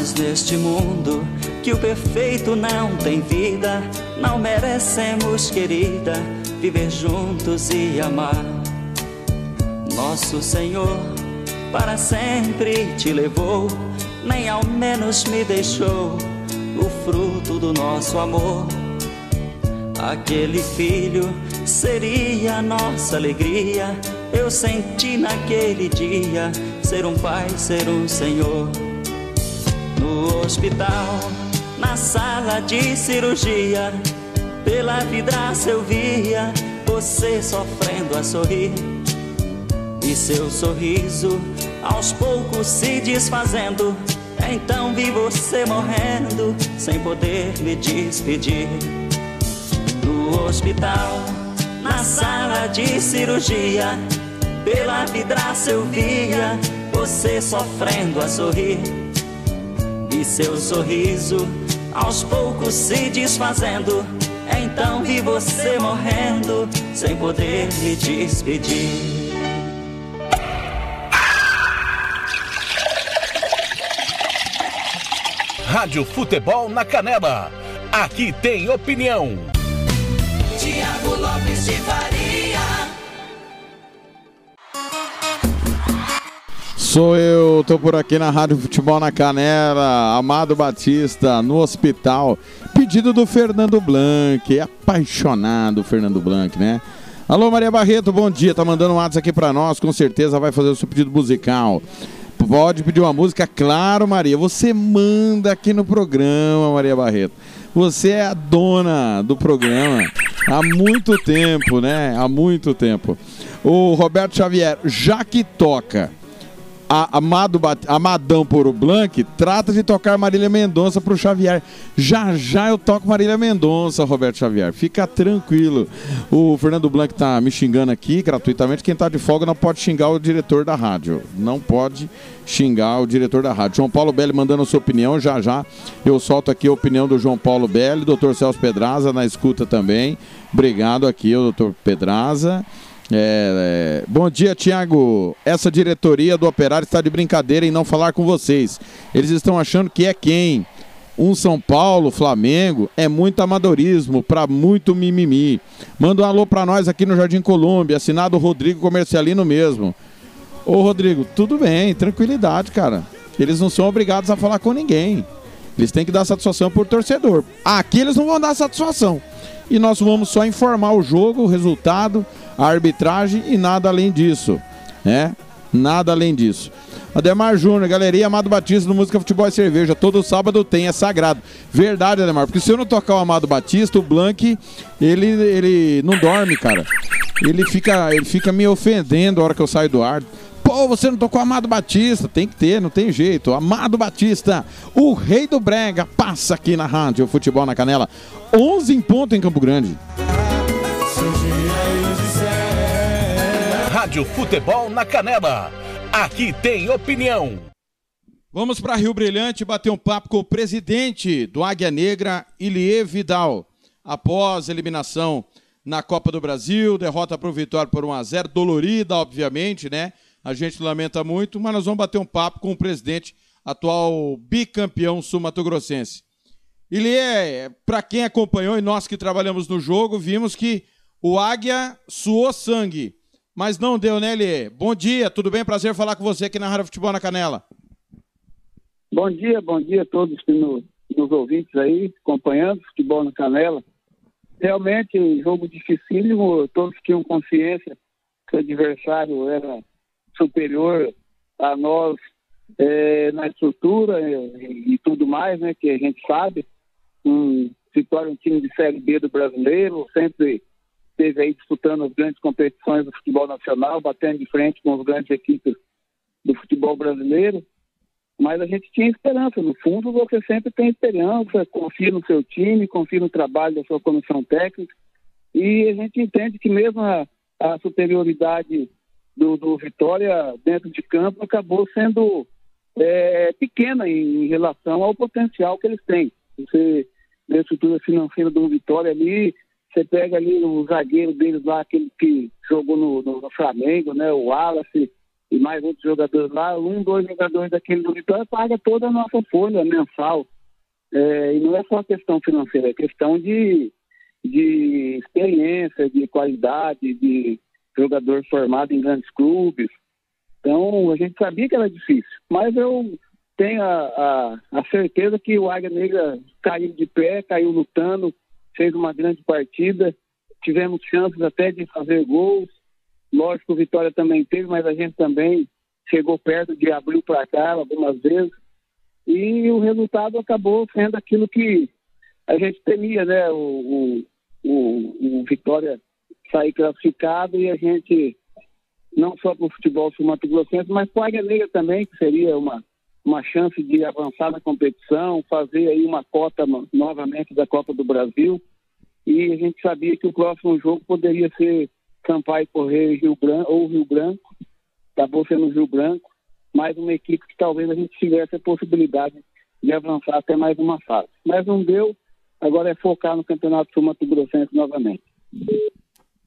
Speaker 33: Mas neste mundo que o perfeito não tem vida, não merecemos, querida, viver juntos e amar. Nosso Senhor para sempre te levou, nem ao menos me deixou o fruto do nosso amor. Aquele filho seria a nossa alegria. Eu senti naquele dia ser um pai, ser um senhor. No hospital, na sala de cirurgia, pela vidraça eu via você sofrendo a sorrir. E seu sorriso aos poucos se desfazendo. Então vi você morrendo sem poder me despedir no hospital, na sala de cirurgia. Pela vidraça eu via você sofrendo a sorrir. E seu sorriso aos poucos se desfazendo. Então vi você morrendo sem poder me despedir.
Speaker 2: Rádio Futebol na Canela. Aqui tem opinião.
Speaker 12: Tiago Lopes de Faria.
Speaker 5: Sou eu, tô por aqui na Rádio Futebol na Canela, Amado Batista, no hospital. Pedido do Fernando Blanc, é apaixonado Fernando Blanc, né? Alô Maria Barreto, bom dia, tá mandando um WhatsApp aqui pra nós, com certeza vai fazer o seu pedido musical. Pode pedir uma música, claro Maria, você manda aqui no programa, Maria Barreto. Você é a dona do programa há muito tempo, né? Há muito tempo. O Roberto Xavier, já que toca a Amado Amadão por o Blanc, trata de tocar Marília Mendonça pro Xavier. Já já eu toco Marília Mendonça, Roberto Xavier. Fica tranquilo. O Fernando Blanc tá me xingando aqui gratuitamente. Quem tá de folga não pode xingar o diretor da rádio. Não pode xingar o diretor da rádio. João Paulo Belli mandando a sua opinião. Já já eu solto aqui a opinião do João Paulo Belli, doutor Celso Pedraza na escuta também. Obrigado aqui, doutor Pedraza. É, é, Bom dia, Tiago. Essa diretoria do Operário está de brincadeira em não falar com vocês. Eles estão achando que é quem? Um São Paulo, Flamengo, é muito amadorismo para muito mimimi. Manda um alô para nós aqui no Jardim Colômbia, assinado Rodrigo Comercialino mesmo. Ô Rodrigo, tudo bem, tranquilidade, cara. Eles não são obrigados a falar com ninguém. Eles têm que dar satisfação por torcedor. Aqui eles não vão dar satisfação. E nós vamos só informar o jogo, o resultado, a arbitragem e nada além disso. né? Nada além disso. Ademar Júnior, galeria Amado Batista no Música Futebol e Cerveja. Todo sábado tem, é sagrado. Verdade, Ademar, porque se eu não tocar o Amado Batista, o Blank, ele, ele não dorme, cara. Ele fica, ele fica me ofendendo a hora que eu saio do ar. Pô, você não tocou Amado Batista? Tem que ter, não tem jeito. Amado Batista, o rei do brega, passa aqui na rádio Futebol na Canela. 11 em ponto em Campo Grande.
Speaker 2: Rádio Futebol na Canela. Aqui tem opinião.
Speaker 5: Vamos para Rio Brilhante bater um papo com o presidente do Águia Negra, Ilie Vidal. Após eliminação na Copa do Brasil, derrota para o Vitória por 1 a 0 dolorida, obviamente, né? A gente lamenta muito, mas nós vamos bater um papo com o presidente, atual bicampeão sul-mato-grossense. Ilie, para quem acompanhou e nós que trabalhamos no jogo, vimos que O Águia suou sangue, mas não deu, né, Lê? Bom dia, tudo bem? Prazer falar com você aqui na Rádio Futebol na Canela.
Speaker 34: Bom dia, bom dia a todos que nos, nos ouvintes aí, acompanhando futebol na Canela. Realmente, um jogo dificílimo, todos tinham consciência que o adversário era superior a nós é, na estrutura e, e, tudo mais, né, que a gente sabe. Um, se torna um time de Série B do brasileiro, sempre esteve aí disputando as grandes competições do futebol nacional, batendo de frente com as grandes equipes do futebol brasileiro. Mas a gente tinha esperança. No fundo, você sempre tem esperança, confia no seu time, confia no trabalho da sua comissão técnica. E a gente entende que mesmo a, a superioridade do, do, Vitória dentro de campo acabou sendo é, pequena em, relação ao potencial que eles têm. Você vê a estrutura financeira do Vitória ali, você pega ali o zagueiro deles lá, aquele que jogou no, no, no Flamengo, né, o Wallace, e mais outros jogadores lá, um, dois jogadores daquele do Vitória paga toda a nossa folha mensal. É, e não é só questão financeira, é questão de, de experiência, de qualidade, de jogador formado em grandes clubes. Então, a gente sabia que era difícil, mas eu tenho a, a, a certeza que o Águia Negra caiu de pé, caiu lutando, fez uma grande partida, tivemos chances até de fazer gols, Lógico, o Vitória também teve, mas a gente também chegou perto de abrir o placar algumas vezes. E o resultado acabou sendo aquilo que a gente temia, né? O, o, o, o Vitória sair classificado e a gente, não só para o futebol sul-mato-grossense, mas para a Águia Negra também, que seria uma, uma chance de avançar na competição, fazer aí uma cota novamente da Copa do Brasil. E a gente sabia que o próximo jogo poderia ser Sampaio Correia Rio Branco, ou Rio Branco, acabou sendo Rio Branco, mais uma equipe que talvez a gente tivesse a possibilidade de avançar até mais uma fase. Mas não deu, agora é focar no Campeonato Sul Mato Grossense novamente.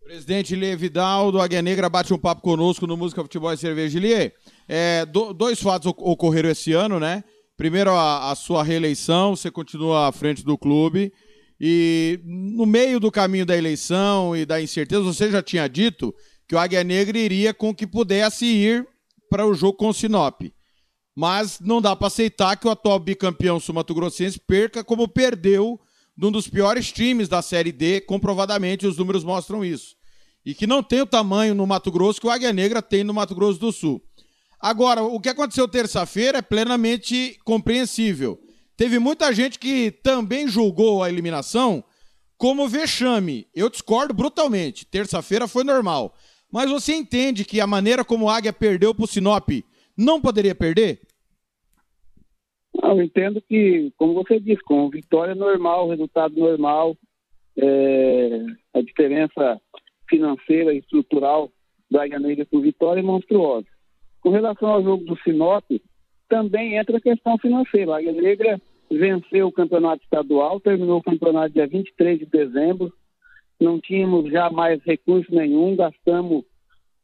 Speaker 5: Presidente Lê Vidal do Águia Negra bate um papo conosco no Música Futebol e Cerveja. Lê, é, do, dois fatos ocorreram esse ano, né? Primeiro, a, a sua reeleição, você continua à frente do clube. E no meio do caminho da eleição e da incerteza, você já tinha dito que o Águia Negra iria com que pudesse ir para o jogo com o Sinop. Mas não dá para aceitar que o atual bicampeão sul-mato-grossense perca como perdeu de um dos piores times da Série D, comprovadamente os números mostram isso. E que não tem o tamanho no Mato Grosso que o Águia Negra tem no Mato Grosso do Sul. Agora, o que aconteceu terça-feira é plenamente compreensível. Teve muita gente que também julgou a eliminação como vexame. Eu discordo brutalmente. Terça-feira foi normal. Mas você entende que a maneira como o Águia perdeu para o Sinop não poderia perder?
Speaker 34: Eu entendo que, como você disse, com vitória normal, resultado normal, é, a diferença financeira e estrutural Águia Negra com vitória é monstruosa. Com relação ao jogo do Sinop, também entra a questão financeira. A Águia Negra venceu o campeonato estadual, terminou o campeonato dia 23 de dezembro, não tínhamos já mais recurso nenhum, gastamos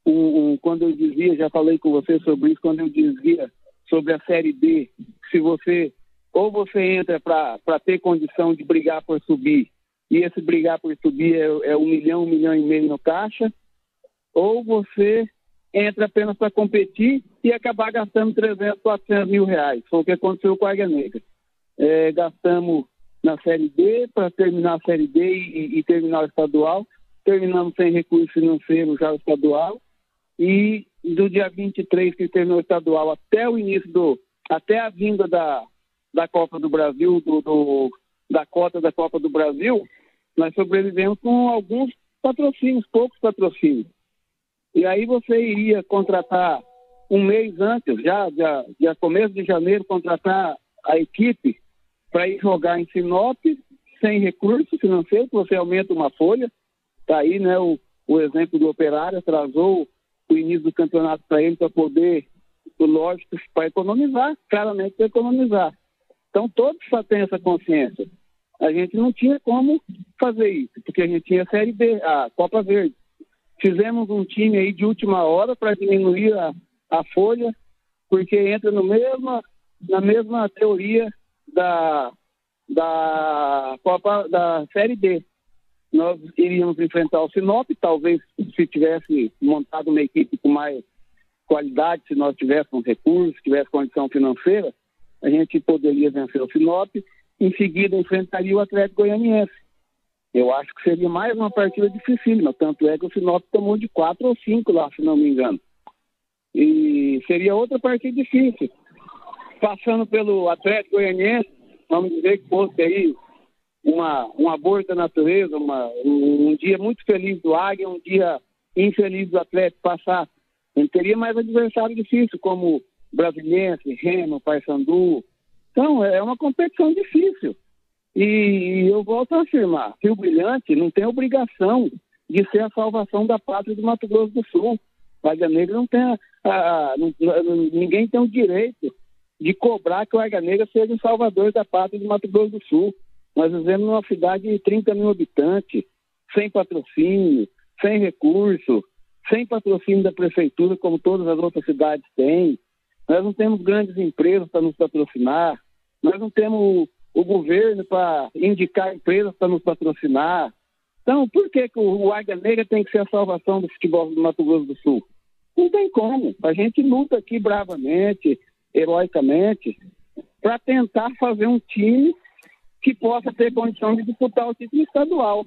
Speaker 34: um, um, quando eu dizia, já falei com você sobre isso, quando eu dizia sobre a Série B, se você ou você entra para ter condição de brigar por subir, e esse brigar por subir é, é um milhão, um milhão e meio no caixa, ou você entra apenas para competir e acabar gastando 300, 400 mil reais. Foi o que aconteceu com a Águia Negra. É, gastamos na Série B para terminar a Série B e, e, terminar o estadual. Terminamos sem recurso financeiro já o estadual. E do dia 23 que terminou estadual até o início do. até a vinda da, da Copa do Brasil, do, do da cota da Copa do Brasil, nós sobrevivemos com alguns patrocínios, poucos patrocínios. E aí você iria contratar um mês antes, já, já, já começo de janeiro, contratar a equipe para ir jogar em Sinop sem recurso financeiro, você aumenta uma folha. Está aí né, o, o exemplo do operário, atrasou o início do campeonato para ele para poder, lógico, para economizar, claramente para economizar. Então todos só têm essa consciência. A gente não tinha como fazer isso, porque a gente tinha a Série B, a Copa Verde. Fizemos um time aí de última hora para diminuir a, a folha, porque entra no mesma, na mesma teoria da, da Copa da Série B. nós iríamos enfrentar o Sinop, talvez se tivesse montado uma equipe com mais qualidade, se nós tivéssemos recursos, tivesse condição financeira, a gente poderia vencer o Sinop, em seguida enfrentaria o Atlético Goianiense. Eu acho que seria mais uma partida dificílima, tanto é que o Sinop tomou de quatro ou cinco lá, se não me engano. E seria outra partida difícil. Passando pelo Atlético Goianiense, vamos dizer que fosse aí uma, um aborto da natureza, uma, um, um dia muito feliz do Águia, um dia infeliz do Atlético passar. Ele teria mais adversário difícil, como Brasiliense, Remo, Paysandu. Então, é uma competição difícil. E eu volto a afirmar, Rio Brilhante não tem obrigação de ser a salvação da pátria do Mato Grosso do Sul. Águia Negra não tem a, a, não, ninguém tem o direito de cobrar que o Águia Negra seja o salvador da pátria do Mato Grosso do Sul. Nós vivemos numa cidade de 30 mil habitantes, sem patrocínio, sem recurso, sem patrocínio da prefeitura, como todas as outras cidades têm. Nós não temos grandes empresas para nos patrocinar, nós não temos o governo para indicar empresas para nos patrocinar. Então, por que, que o Águia Negra tem que ser a salvação do futebol do Mato Grosso do Sul? Não tem como. A gente luta aqui bravamente, heroicamente, para tentar fazer um time que possa ter condição de disputar o título estadual.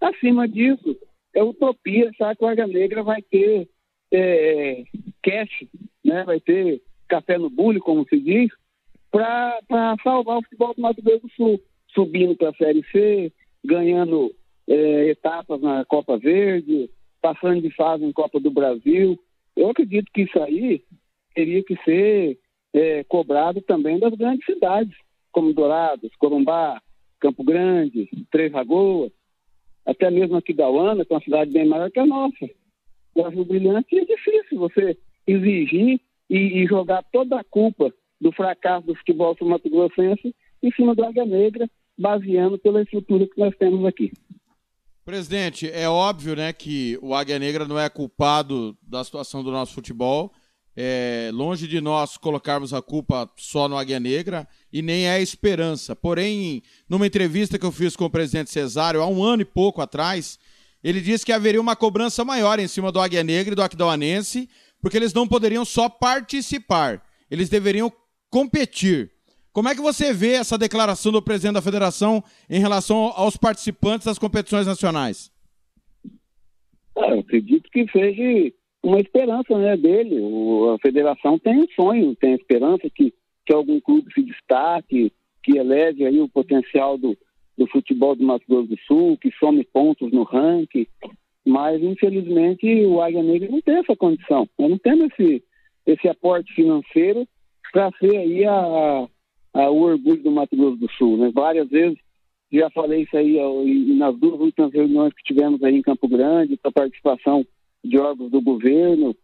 Speaker 34: Acima disso, é utopia achar que o Águia Negra vai ter é, cash, né? vai ter café no bule, como se diz, para salvar o futebol do Mato Grosso do Sul, subindo para a Série C, ganhando é, etapas na Copa Verde, passando de fase em Copa do Brasil. Eu acredito que isso aí teria que ser é, cobrado também das grandes cidades, como Dourados, Corumbá, Campo Grande, Três Lagoas, até mesmo aqui da Uana, que é uma cidade bem maior que a nossa. O Rio Brilhante é difícil você exigir e, e jogar toda a culpa do fracasso do futebol sul Mato Grossense em cima do Águia Negra, baseando pela estrutura que nós temos aqui.
Speaker 5: Presidente, é óbvio né, que o Águia Negra não é culpado da situação do nosso futebol. É, longe de nós colocarmos a culpa só no Águia Negra e nem é esperança. Porém, numa entrevista que eu fiz com o presidente Cesário há um ano e pouco atrás, ele disse que haveria uma cobrança maior em cima do Águia Negra e do Aquidauanense, porque eles não poderiam só participar, eles deveriam competir. Como é que você vê essa declaração do presidente da federação em relação aos participantes das competições nacionais?
Speaker 34: Ah, eu acredito que seja uma esperança né, dele. O, a federação tem um sonho, tem esperança que, que algum clube se destaque, que eleve aí o potencial do, do futebol do Mato Grosso do Sul, que some pontos no ranking. Mas, infelizmente, o Águia Negra não tem essa condição. Nós não temos esse, esse aporte financeiro para ser aí a, a, o orgulho do Mato Grosso do Sul. Né? Várias vezes já falei isso aí nas duas últimas reuniões que tivemos aí em Campo Grande, com a participação de órgãos do governo,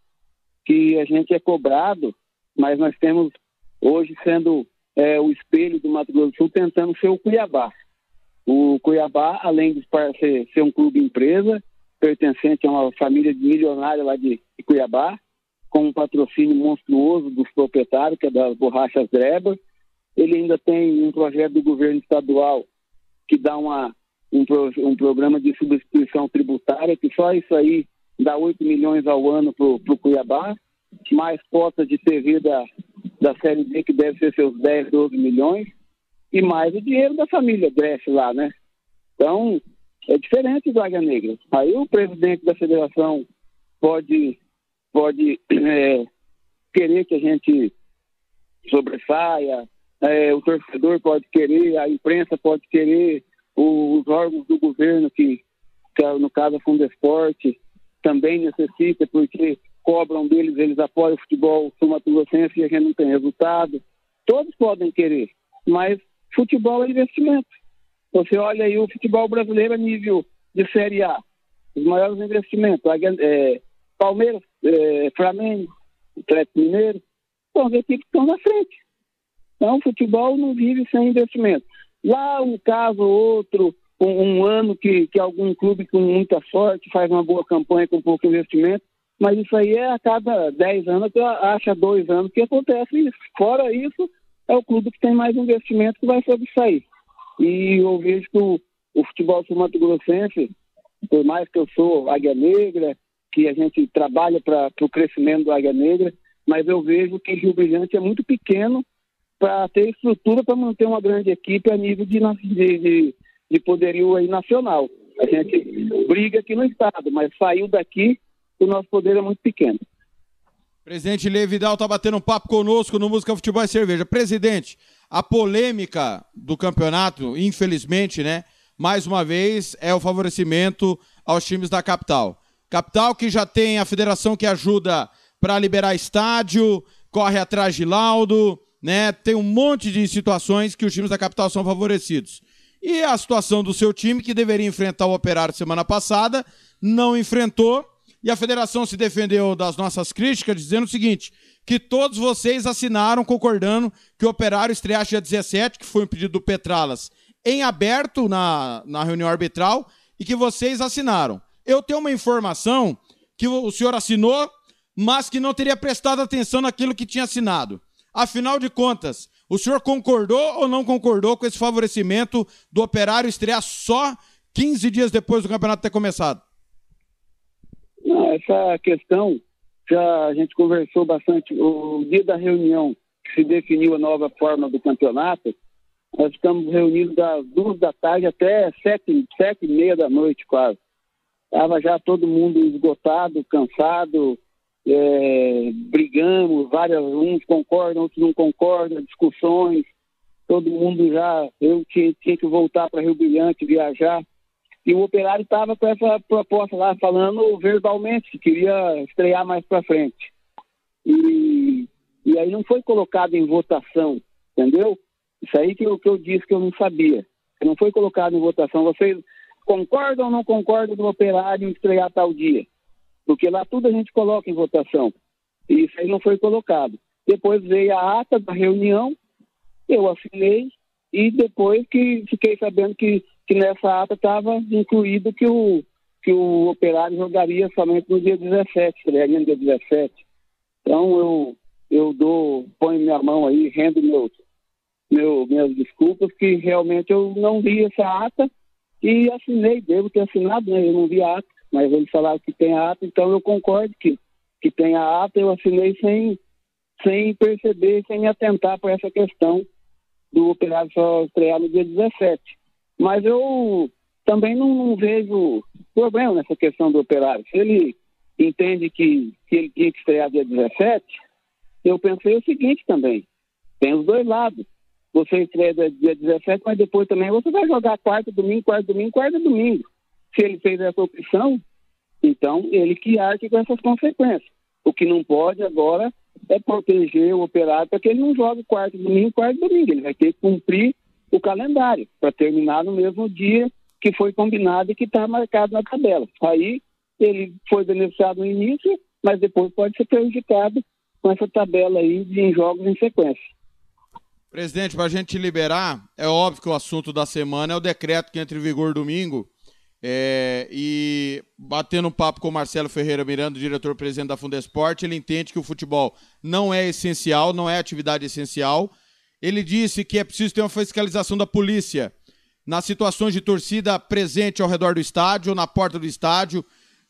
Speaker 34: que a gente é cobrado, mas nós temos hoje sendo é, o espelho do Mato Grosso do Sul tentando ser o Cuiabá. O Cuiabá, além de ser, ser um clube empresa, pertencente a uma família de milionária lá de, de Cuiabá, com um patrocínio monstruoso dos proprietários, que é das borrachas Dreba. Ele ainda tem um projeto do governo estadual que dá uma, um, pro, um programa de substituição tributária, que só isso aí dá 8 milhões ao ano para o Cuiabá, mais cotas de TV da, da Série B, que deve ser seus 10, 12 milhões, e mais o dinheiro da família Dresch lá, né? Então, é diferente do Águia Negra. Aí o presidente da federação pode pode é, querer que a gente sobressaia, é, o torcedor pode querer, a imprensa pode querer, os órgãos do governo, que, que no caso a Fundesporte, também necessita, porque cobram deles, eles apoiam o futebol sul-mato-grossense e a gente não tem resultado. Todos podem querer, mas futebol é investimento. Você olha aí o futebol brasileiro a nível de Série A, os maiores investimentos, é, Palmeiras, é, Flamengo, Atlético Mineiro, são as equipes que estão na frente. Então, o futebol não vive sem investimento. Lá, um caso ou outro, um, ano que, que algum clube com muita sorte faz uma boa campanha com pouco investimento, mas isso aí é a cada 10 anos, acha dois anos que acontece isso. Fora isso, é o clube que tem mais investimento que vai sobressair. E eu vejo que o, o futebol sul Mato Grossense, por mais que eu sou Águia Negra, que a gente trabalha para o crescimento do Águia Negra, mas eu vejo que Rio Brilhante é muito pequeno para ter estrutura para manter uma grande equipe a nível de, de, de, de poderio aí nacional. A gente briga aqui no estado, mas saiu daqui, o nosso poder é muito pequeno.
Speaker 5: Presidente Lê Vidal está batendo um papo conosco no Música Futebol e Cerveja. Presidente, a polêmica do campeonato, infelizmente, né? Mais uma vez, é o favorecimento aos times da capital. Capital que já tem a federação que ajuda para liberar estádio, corre atrás de laudo, né? Tem um monte de situações que os times da capital são favorecidos. E a situação do seu time, que deveria enfrentar o Operário semana passada, não enfrentou. E a federação se defendeu das nossas críticas, dizendo o seguinte: que todos vocês assinaram concordando que o Operário estreasse dia 17, que foi um pedido do Petralas, em aberto na, na reunião arbitral, e que vocês assinaram. Eu tenho uma informação que o senhor assinou, mas que não teria prestado atenção naquilo que tinha assinado. Afinal de contas, o senhor concordou ou não concordou com esse favorecimento do operário estrear só 15 dias depois do campeonato ter começado?
Speaker 34: Não, essa questão já a gente conversou bastante. O dia da reunião que se definiu a nova forma do campeonato, nós ficamos reunidos das duas da tarde até sete, sete e meia da noite quase. Estava já todo mundo esgotado, cansado, é, brigamos, várias, uns concordam, outros não concordam, discussões, todo mundo já, eu tinha, tinha que voltar para Rio Brilhante, viajar, e o operário estava com essa proposta lá, falando verbalmente, que queria estrear mais para frente. E, e aí não foi colocado em votação, entendeu? Isso aí que, eu, que eu disse que eu não sabia. Não foi colocado em votação. Vocês concordam ou não concordam do operário estrear tal dia? Porque lá tudo a gente coloca em votação. E isso aí não foi colocado. Depois veio a ata da reunião, eu assinei, e depois que fiquei sabendo que, que nessa ata estava incluído que o, que o operário jogaria somente no dia 17, estrearia no dia 17. Então eu, eu dou, ponho minha mão aí, rendo meus, meu, minhas desculpas, que realmente eu não vi essa ata e assinei, devo ter assinado, né? Eu não vi a ata, mas eles falaram que tem a ata, então eu concordo que, que tem a ata, eu assinei sem, sem perceber, sem me atentar para essa questão do operário só estrear no dia 17. Mas eu também não, não, vejo problema nessa questão do operário. Se ele entende que, que ele tinha que estrear dia 17, eu pensei o seguinte também, tem os dois lados você estreia dia 17, mas depois também você vai jogar quarta, domingo, quarta, domingo, quarta, domingo. Se ele fez essa opção, então ele que arque com essas consequências. O que não pode agora é proteger o operário para que ele não jogue quarta, domingo, quarta, domingo. Ele vai ter que cumprir o calendário para terminar no mesmo dia que foi combinado e que está marcado na tabela. Aí ele foi beneficiado no início, mas depois pode ser prejudicado com essa tabela aí de jogos em sequência.
Speaker 5: Presidente, para a gente liberar, é óbvio que o assunto da semana é o decreto que entra em vigor domingo. É, e batendo um papo com o Marcelo Ferreira Miranda, diretor-presidente da Fundesporte, ele entende que o futebol não é essencial, não é atividade essencial. Ele disse que é preciso ter uma fiscalização da polícia nas situações de torcida presente ao redor do estádio, na porta do estádio,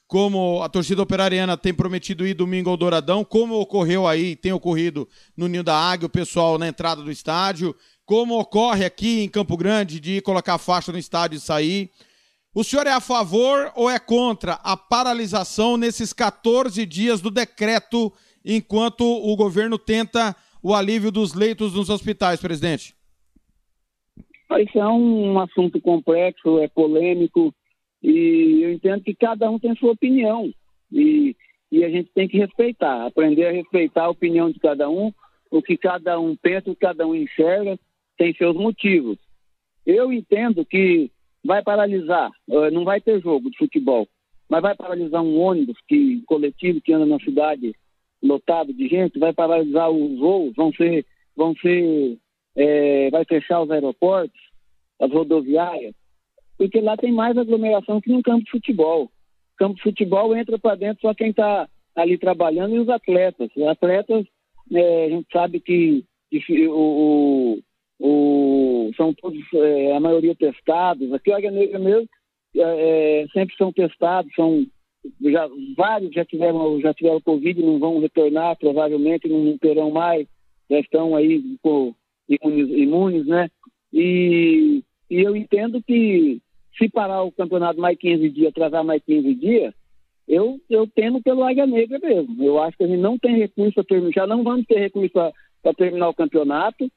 Speaker 5: como a torcida operariana tem prometido ir domingo ao Douradão, como ocorreu aí, tem ocorrido no Ninho da Águia, o pessoal na entrada do estádio, como ocorre aqui em Campo Grande de colocar faixa no estádio e sair. O senhor é a favor ou é contra a paralisação nesses 14 dias do decreto, enquanto o governo tenta o alívio dos leitos nos hospitais, presidente?
Speaker 34: Isso é um assunto complexo, é polêmico e eu entendo que cada um tem sua opinião. E, e a gente tem que respeitar, aprender a respeitar a opinião de cada um, o que cada um pensa, o que cada um enxerga, tem seus motivos. Eu entendo que vai paralisar, eh, não vai ter jogo de futebol, mas vai paralisar um ônibus que coletivo que anda na cidade lotado de gente, vai paralisar os voos, vão ser, vão ser, é, vai fechar os aeroportos, as rodoviárias porque lá tem mais aglomeração que no campo de futebol. campo de futebol entra para dentro só quem está ali trabalhando e os atletas. Os atletas, é, a gente sabe que, que o, o, são, todos, é, a maioria testados. Aqui o Águia Negra mesmo é, sempre são testados, são já, vários já tiveram, já tiveram Covid, não vão retornar, provavelmente não terão mais, já estão aí com, imunes, imunes, né? E, e eu entendo que se parar o campeonato mais 15 dias, atrasar mais 15 dias, eu, eu temo pelo Águia Negra mesmo. Eu acho que a gente não tem recurso para terminar, já não vamos ter recurso para terminar o campeonato.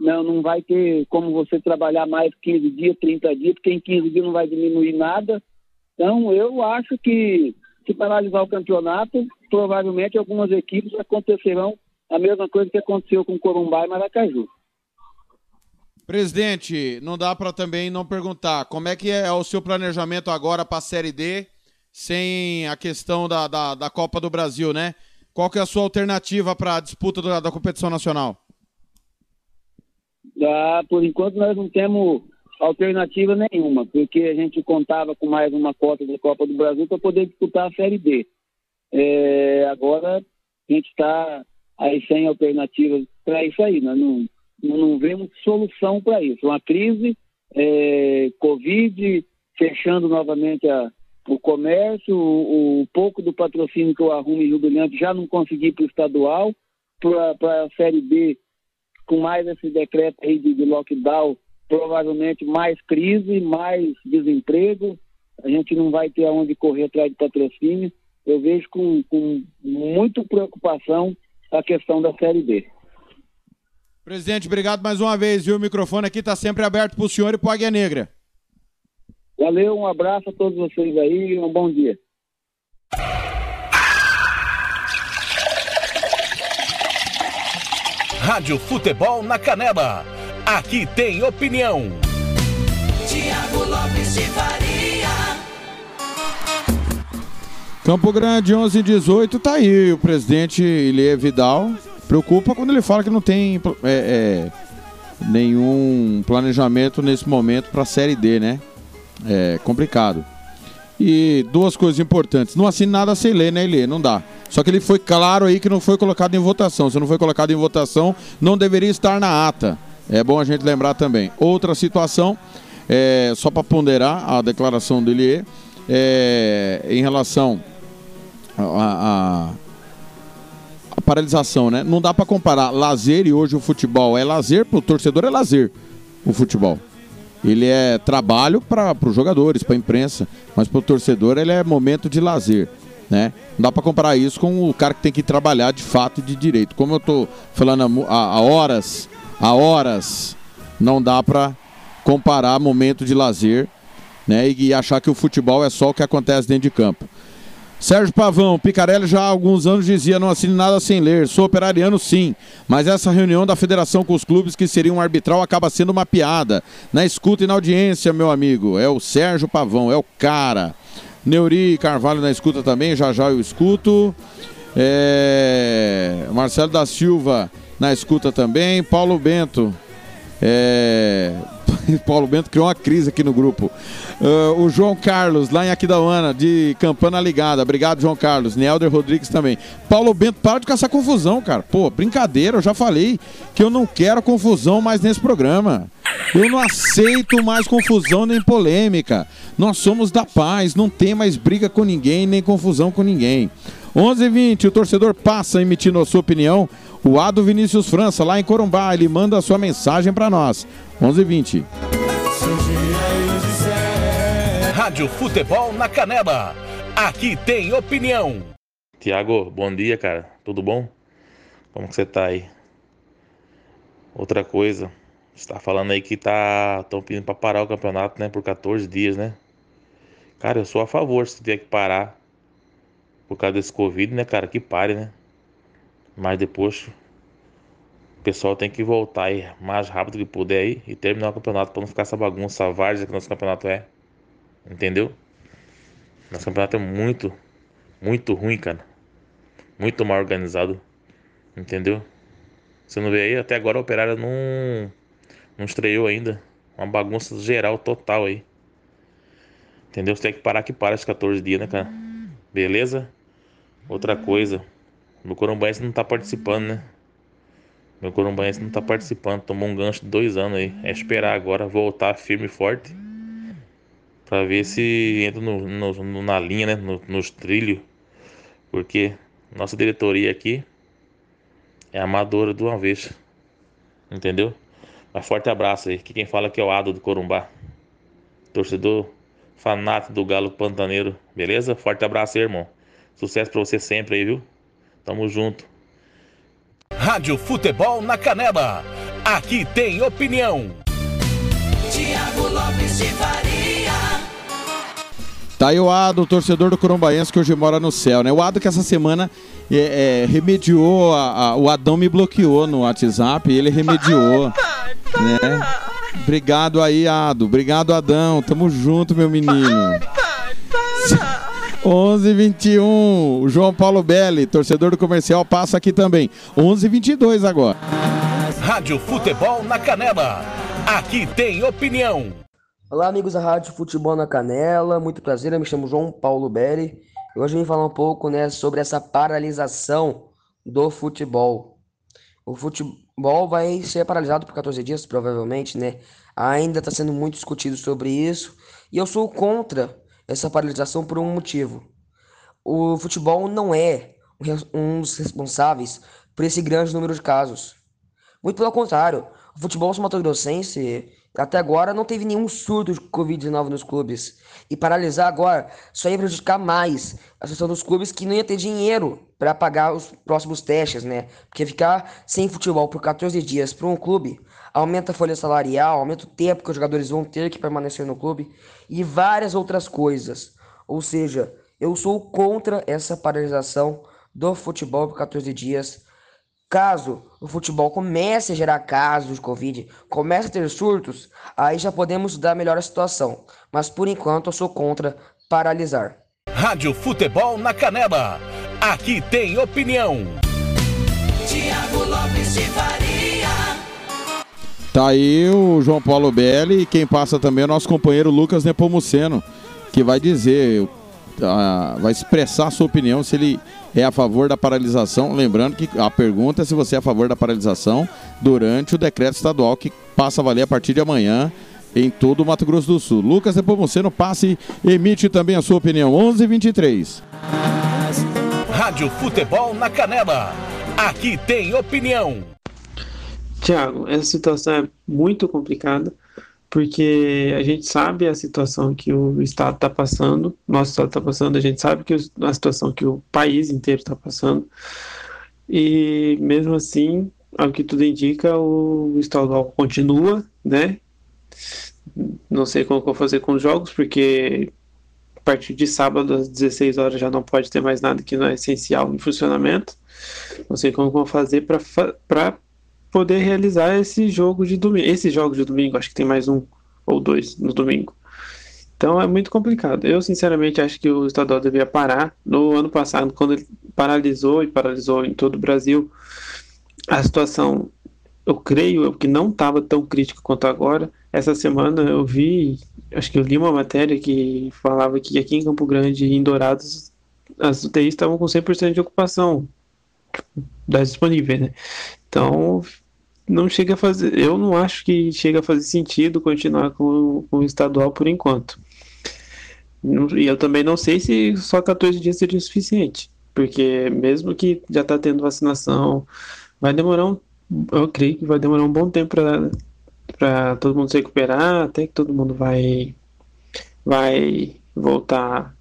Speaker 34: Não, não vai ter como você trabalhar mais 15 dias, 30 dias, porque em 15 dias não vai diminuir nada. Então, eu acho que se paralisar o campeonato, provavelmente algumas equipes acontecerão a mesma coisa que aconteceu com Corumbá e Maracaju.
Speaker 5: Presidente, não dá para também não perguntar como é que é o seu planejamento agora para a Série D, sem a questão da, da, da, Copa do Brasil, né? Qual que é a sua alternativa para a disputa da, da competição nacional?
Speaker 34: Ah, por enquanto nós não temos alternativa nenhuma, porque a gente contava com mais uma cota da Copa do Brasil para poder disputar a Série B. É, agora a gente está aí sem alternativas para isso aí, nós não, não vemos solução para isso. Uma crise, é, Covid, fechando novamente a, o comércio, o, o, pouco do patrocínio que eu arrumo em Rio Brilhante já não consegui para o estadual, para a Série B, com mais esse decreto aí de, de lockdown, provavelmente mais crise, mais desemprego, a gente não vai ter aonde correr atrás de patrocínio. Eu vejo com, com muita preocupação a questão da Série B.
Speaker 5: Presidente, obrigado mais uma vez, viu? O microfone aqui está sempre aberto para o senhor e para a Águia Negra.
Speaker 34: Valeu, um abraço a todos vocês aí e um bom dia.
Speaker 2: Rádio Futebol na Canela. Aqui tem opinião.
Speaker 12: Tiago Lopes de Faria.
Speaker 5: Campo Grande 11 18 tá aí o presidente Ilie Vidal. Preocupa quando ele fala que não tem é, é, nenhum planejamento nesse momento para a Série D, né? É complicado. E duas coisas importantes. Não assine nada sem ler, né, Ilie? Não dá. Só que ele foi claro aí que não foi colocado em votação. Se não foi colocado em votação, não deveria estar na ata. É bom a gente lembrar também. Outra situação, é, só para ponderar a declaração do Elie, é, em relação a, a, a, paralisação, né? Não dá para comparar lazer e hoje o futebol é lazer, para o torcedor é lazer o futebol. Ele é trabalho para os jogadores, para a imprensa, mas para o torcedor ele é momento de lazer. Né? Não dá para comparar isso com o cara que tem que trabalhar de fato e de direito. Como eu estou falando há, horas, há horas, não dá para comparar momento de lazer né? E, e achar que o futebol é só o que acontece dentro de campo. Sérgio Pavão, Picarelli já há alguns anos dizia não assine nada sem ler, sou operariano sim, mas essa reunião da federação com os clubes que seria um arbitral acaba sendo uma piada. Na escuta e na audiência, meu amigo, é o Sérgio Pavão, é o cara. Neuri Carvalho na escuta também, já já eu escuto. É... Marcelo da Silva na escuta também. Paulo Bento. É... [laughs] Paulo Bento criou uma crise aqui no grupo. Uh, o João Carlos, lá em Aquidauana, de Campana Ligada. Obrigado, João Carlos. Nelder Rodrigues também. Paulo Bento, para de caçar confusão, cara. Pô, brincadeira, eu já falei que eu não quero confusão mais nesse programa. Eu não aceito mais confusão nem polêmica. Nós somos da paz, não tem mais briga com ninguém, nem confusão com ninguém. 11 h 20 o torcedor passa emitindo a sua opinião. O Ado Vinícius França, lá em Corumbá, ele manda a sua mensagem para nós. 11 h 20
Speaker 2: Rádio Futebol na Canela. Aqui tem opinião.
Speaker 35: Tiago, bom dia, cara. Tudo bom? Como que você tá aí? Outra coisa, está falando aí que tá estão pedindo para parar o campeonato, né, por 14 dias, né? Cara, eu sou a favor se tiver que parar por causa desse Covid, né, cara? Que pare, né? Mas depois o pessoal tem que voltar aí mais rápido que puder aí e terminar o campeonato para não ficar essa bagunça, essa várzea que nosso campeonato é. Entendeu? Nosso campeonato é muito, muito ruim, cara. Muito mal organizado. Entendeu? Você não vê aí, até agora a operária não, não estreou ainda. Uma bagunça geral total aí. Entendeu? Você tem que parar que para esses 14 dias, né, cara? Beleza? Outra coisa. No Corumbaense não tá participando, né? Meu corumbaense não tá participando, tomou um gancho de dois anos aí. É esperar agora voltar firme e forte. Pra ver se entra no, no- na linha, né? no- nos trilhos. Porque nossa diretoria aqui é amadora de uma vez. Entendeu? Mas forte abraço aí. Que quem fala aqui é o Ado do Corumbá. Torcedor fanático do Galo Pantaneiro. Beleza? Forte abraço aí, irmão. Sucesso pra você sempre aí, viu? Tamo junto.
Speaker 2: Rádio Futebol na Canela. Aqui tem opinião.
Speaker 12: Tiago Lopes de Faria.
Speaker 5: Tá aí o Ado, torcedor do Corumbaense que hoje mora no céu, né? O Ado que essa semana é, é, remediou, a- a- o Adão me bloqueou no WhatsApp e ele remediou, [laughs] né? Obrigado aí, Ado. Obrigado, Adão. Tamo junto, meu menino. 11 21 o João Paulo Belli, torcedor do comercial, passa aqui também. 11 22 agora.
Speaker 2: Rádio Futebol na Canela. Aqui tem opinião.
Speaker 36: Olá, amigos da Rádio Futebol na Canela. Muito prazer, eu me chamo João Paulo Belli. E hoje eu vim falar um pouco né, sobre essa paralisação do futebol. O futebol vai ser paralisado por 14 dias, provavelmente, né? Ainda está sendo muito discutido sobre isso. E eu sou contra essa paralisação por um motivo. O futebol não é um dos responsáveis por esse grande número de casos. Muito pelo contrário, o futebol sul-mato-grossense até agora não teve nenhum surto de Covid-19 nos clubes. E paralisar agora só ia prejudicar mais a situação dos clubes que não ia ter dinheiro para pagar os próximos testes, né? Porque ficar sem futebol por 14 dias para um clube aumenta a folha salarial, aumenta o tempo que os jogadores vão ter que permanecer no clube e várias outras coisas. Ou seja, eu sou contra essa paralisação do futebol por 14 dias. Caso o futebol comece a gerar casos de Covid, comece a ter surtos, aí já podemos dar melhor a situação. Mas por enquanto eu sou contra paralisar.
Speaker 2: Rádio Futebol na Canela. Aqui tem opinião.
Speaker 12: Tiago Lopes de Faria.
Speaker 5: Tá aí o João Paulo Belli e quem passa também é o nosso companheiro Lucas Nepomuceno, que vai dizer, ah, vai expressar a sua opinião se ele é a favor da paralisação. Lembrando que a pergunta é se você é a favor da paralisação durante o decreto estadual que passa a valer a partir de amanhã em todo o Mato Grosso do Sul. Lucas Nepomuceno passe emite também a sua opinião. 11 23
Speaker 2: Rádio Futebol na Canela. Aqui tem opinião.
Speaker 37: Tiago, essa situação é muito complicada, porque a gente sabe a situação que o Estado está passando, nosso Estado está passando, a gente sabe que a situação que o país inteiro está passando, e mesmo assim, ao que tudo indica, o estadual continua, né? Não sei como vou fazer com os jogos, porque a partir de sábado às 16 horas já não pode ter mais nada que não é essencial em funcionamento. Não sei como vou fazer para poder realizar esse jogo de domingo. Esse jogo de domingo, acho que tem mais um ou dois no domingo. Então é muito complicado. Eu, sinceramente, acho que o estadual devia parar. No ano passado, quando ele paralisou e paralisou em todo o Brasil, a situação, eu creio que não estava tão crítica quanto agora. Essa semana eu vi, acho que eu li uma matéria que falava que aqui em Campo Grande e em Dourados as UTIs estavam com 100% de ocupação das disponíveis, né? Então, não chega a fazer. Eu não acho que chega a fazer sentido continuar com, com o estadual por enquanto. E eu também não sei se só 14 dias seria o suficiente, porque mesmo que já está tendo vacinação, vai demorar um. Eu creio que vai demorar um bom tempo para para todo mundo se recuperar, até que todo mundo vai vai voltar,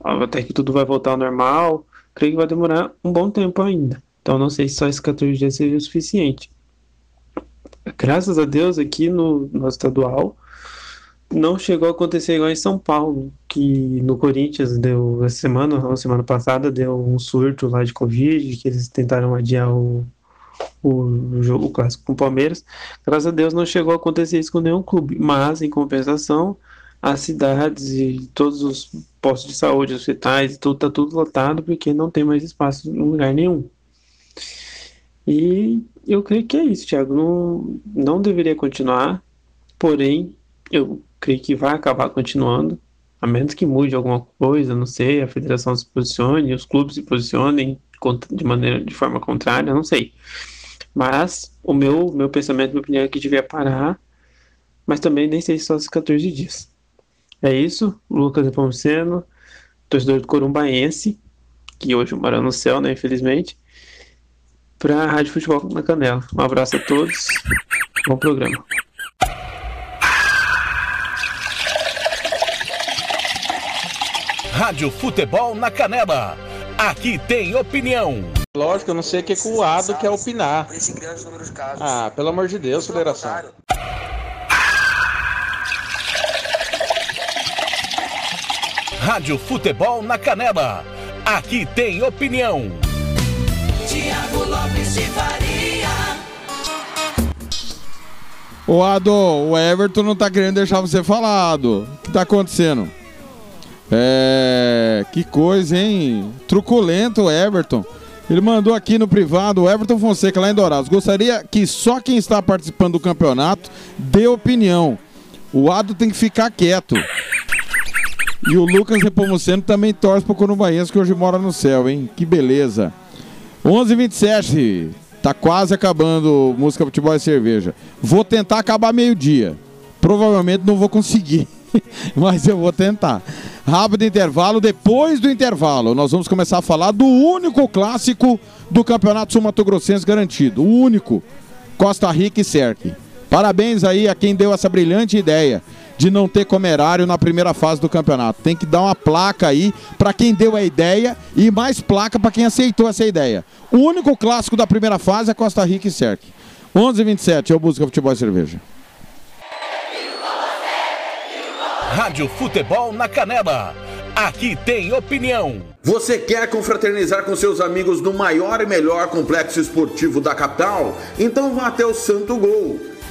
Speaker 37: até que tudo vai voltar ao normal. Creio que vai demorar um bom tempo ainda. Então não sei se só esses 14 dias seria o suficiente. Graças a Deus aqui no, no estadual não chegou a acontecer igual em São Paulo, que no Corinthians deu essa semana, ou semana passada, deu um surto lá de Covid, que eles tentaram adiar o, o jogo clássico com o Palmeiras. Graças a Deus não chegou a acontecer isso com nenhum clube, mas em compensação, as cidades e todos os postos de saúde, hospitais, tudo tá tudo lotado porque não tem mais espaço em lugar nenhum. E eu creio que é isso, Thiago. Não, não deveria continuar, porém, eu creio que vai acabar continuando, a menos que mude alguma coisa, não sei, a federação se posicione, os clubes se posicionem de maneira, de forma contrária, não sei. Mas o meu, meu pensamento, minha opinião é que devia parar, mas também nem sei se só os 14 dias. É isso, Lucas Nepomuceno, torcedor do Corumbaense, que hoje mora no céu, né, infelizmente, para a Rádio Futebol na Canela. Um abraço a todos, bom programa.
Speaker 2: Rádio Futebol na Canela. Aqui tem opinião.
Speaker 38: Lógico, eu não sei o que, que o Ado quer opinar. Ah, pelo amor de Deus, federação.
Speaker 2: Rádio Futebol na Canela. Aqui tem opinião.
Speaker 12: Faria.
Speaker 5: Ô Ado, o Everton não tá querendo deixar você falado. O que tá acontecendo? É. Que coisa, hein? Truculento o Everton. Ele mandou aqui no privado, o Everton Fonseca, lá em Dourados. Gostaria que só quem está participando do campeonato dê opinião. O Ado tem que ficar quieto. E o Lucas Repomuceno também torce pro Corumbaense, que hoje mora no céu, hein? Que beleza. 11h27. Tá quase acabando música, futebol e cerveja. Vou tentar acabar meio-dia. Provavelmente não vou conseguir, [laughs] mas eu vou tentar. Rápido intervalo. Depois do intervalo, nós vamos começar a falar do único clássico do Campeonato Sul Mato Grossense garantido. O único. Costa Rica e Cerque. Parabéns aí a quem deu essa brilhante ideia de não ter comerário na primeira fase do campeonato. Tem que dar uma placa aí para quem deu a ideia e mais placa para quem aceitou essa ideia. O único clássico da primeira fase é Costa Rica e Cerque. 11h27 é o Música Futebol e Cerveja.
Speaker 2: Rádio Futebol na Canela. Aqui tem opinião.
Speaker 30: Você quer confraternizar com seus amigos no maior e melhor complexo esportivo da capital? Então vá até o Santo Gol.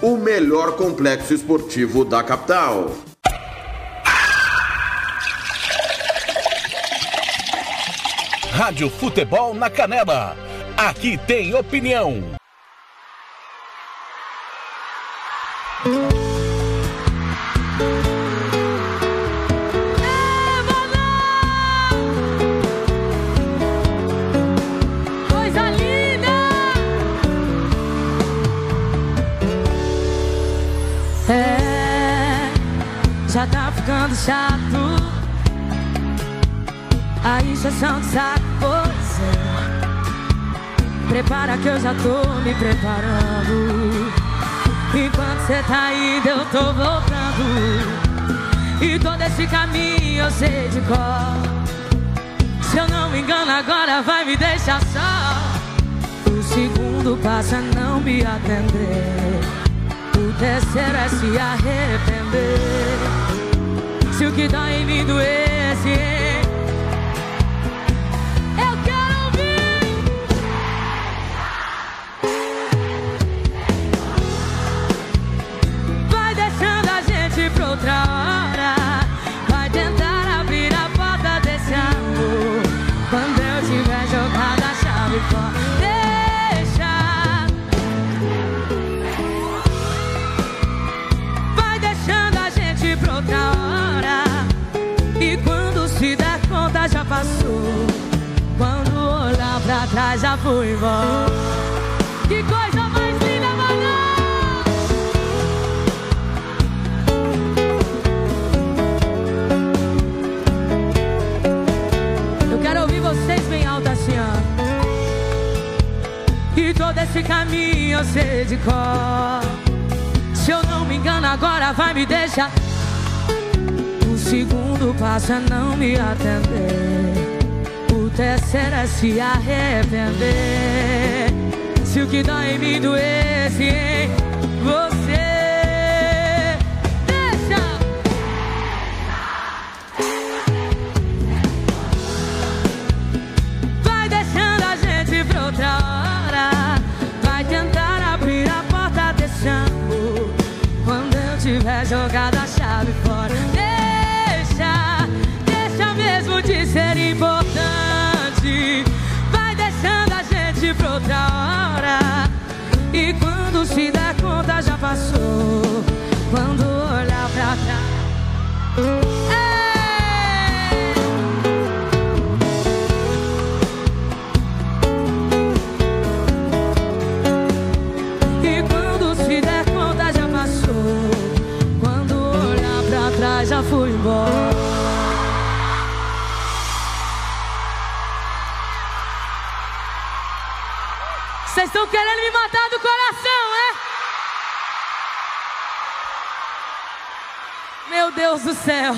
Speaker 30: o melhor complexo esportivo da capital.
Speaker 2: Rádio Futebol na Canela. Aqui tem opinião.
Speaker 6: Ficando chato. A injeção de saco, é. Prepara que eu já tô me preparando. Enquanto cê tá indo, eu tô voltando. E todo esse caminho eu sei de cor. Se eu não me engano, agora vai me deixar só. O segundo passa a não me atender. O terceiro é se arrepender. Se o que dói em mim doesse, já foi embora. Que coisa mais linda, mano! Eu quero ouvir vocês bem alto assim, ó. E todo esse caminho eu sei de cor. Se eu não me engano, agora vai me deixar. O segundo passo é não me atender. É se arrepender. Se o que dói em mim doesse em você. Deixa! Vai deixando a gente pra outra hora. Vai tentar abrir a porta desse amor. tiver jogado a chave fora. Deixa, deixa mesmo de ser importante. Outra hora. E quando se der conta já passou. Quando olhar pra trás. Estão querendo me matar do coração, é? Meu Deus do céu.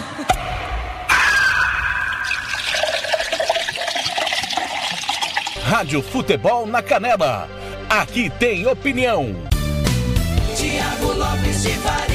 Speaker 2: Rádio Futebol na Canela. Aqui tem opinião.
Speaker 39: Tiago Lopes de Faria.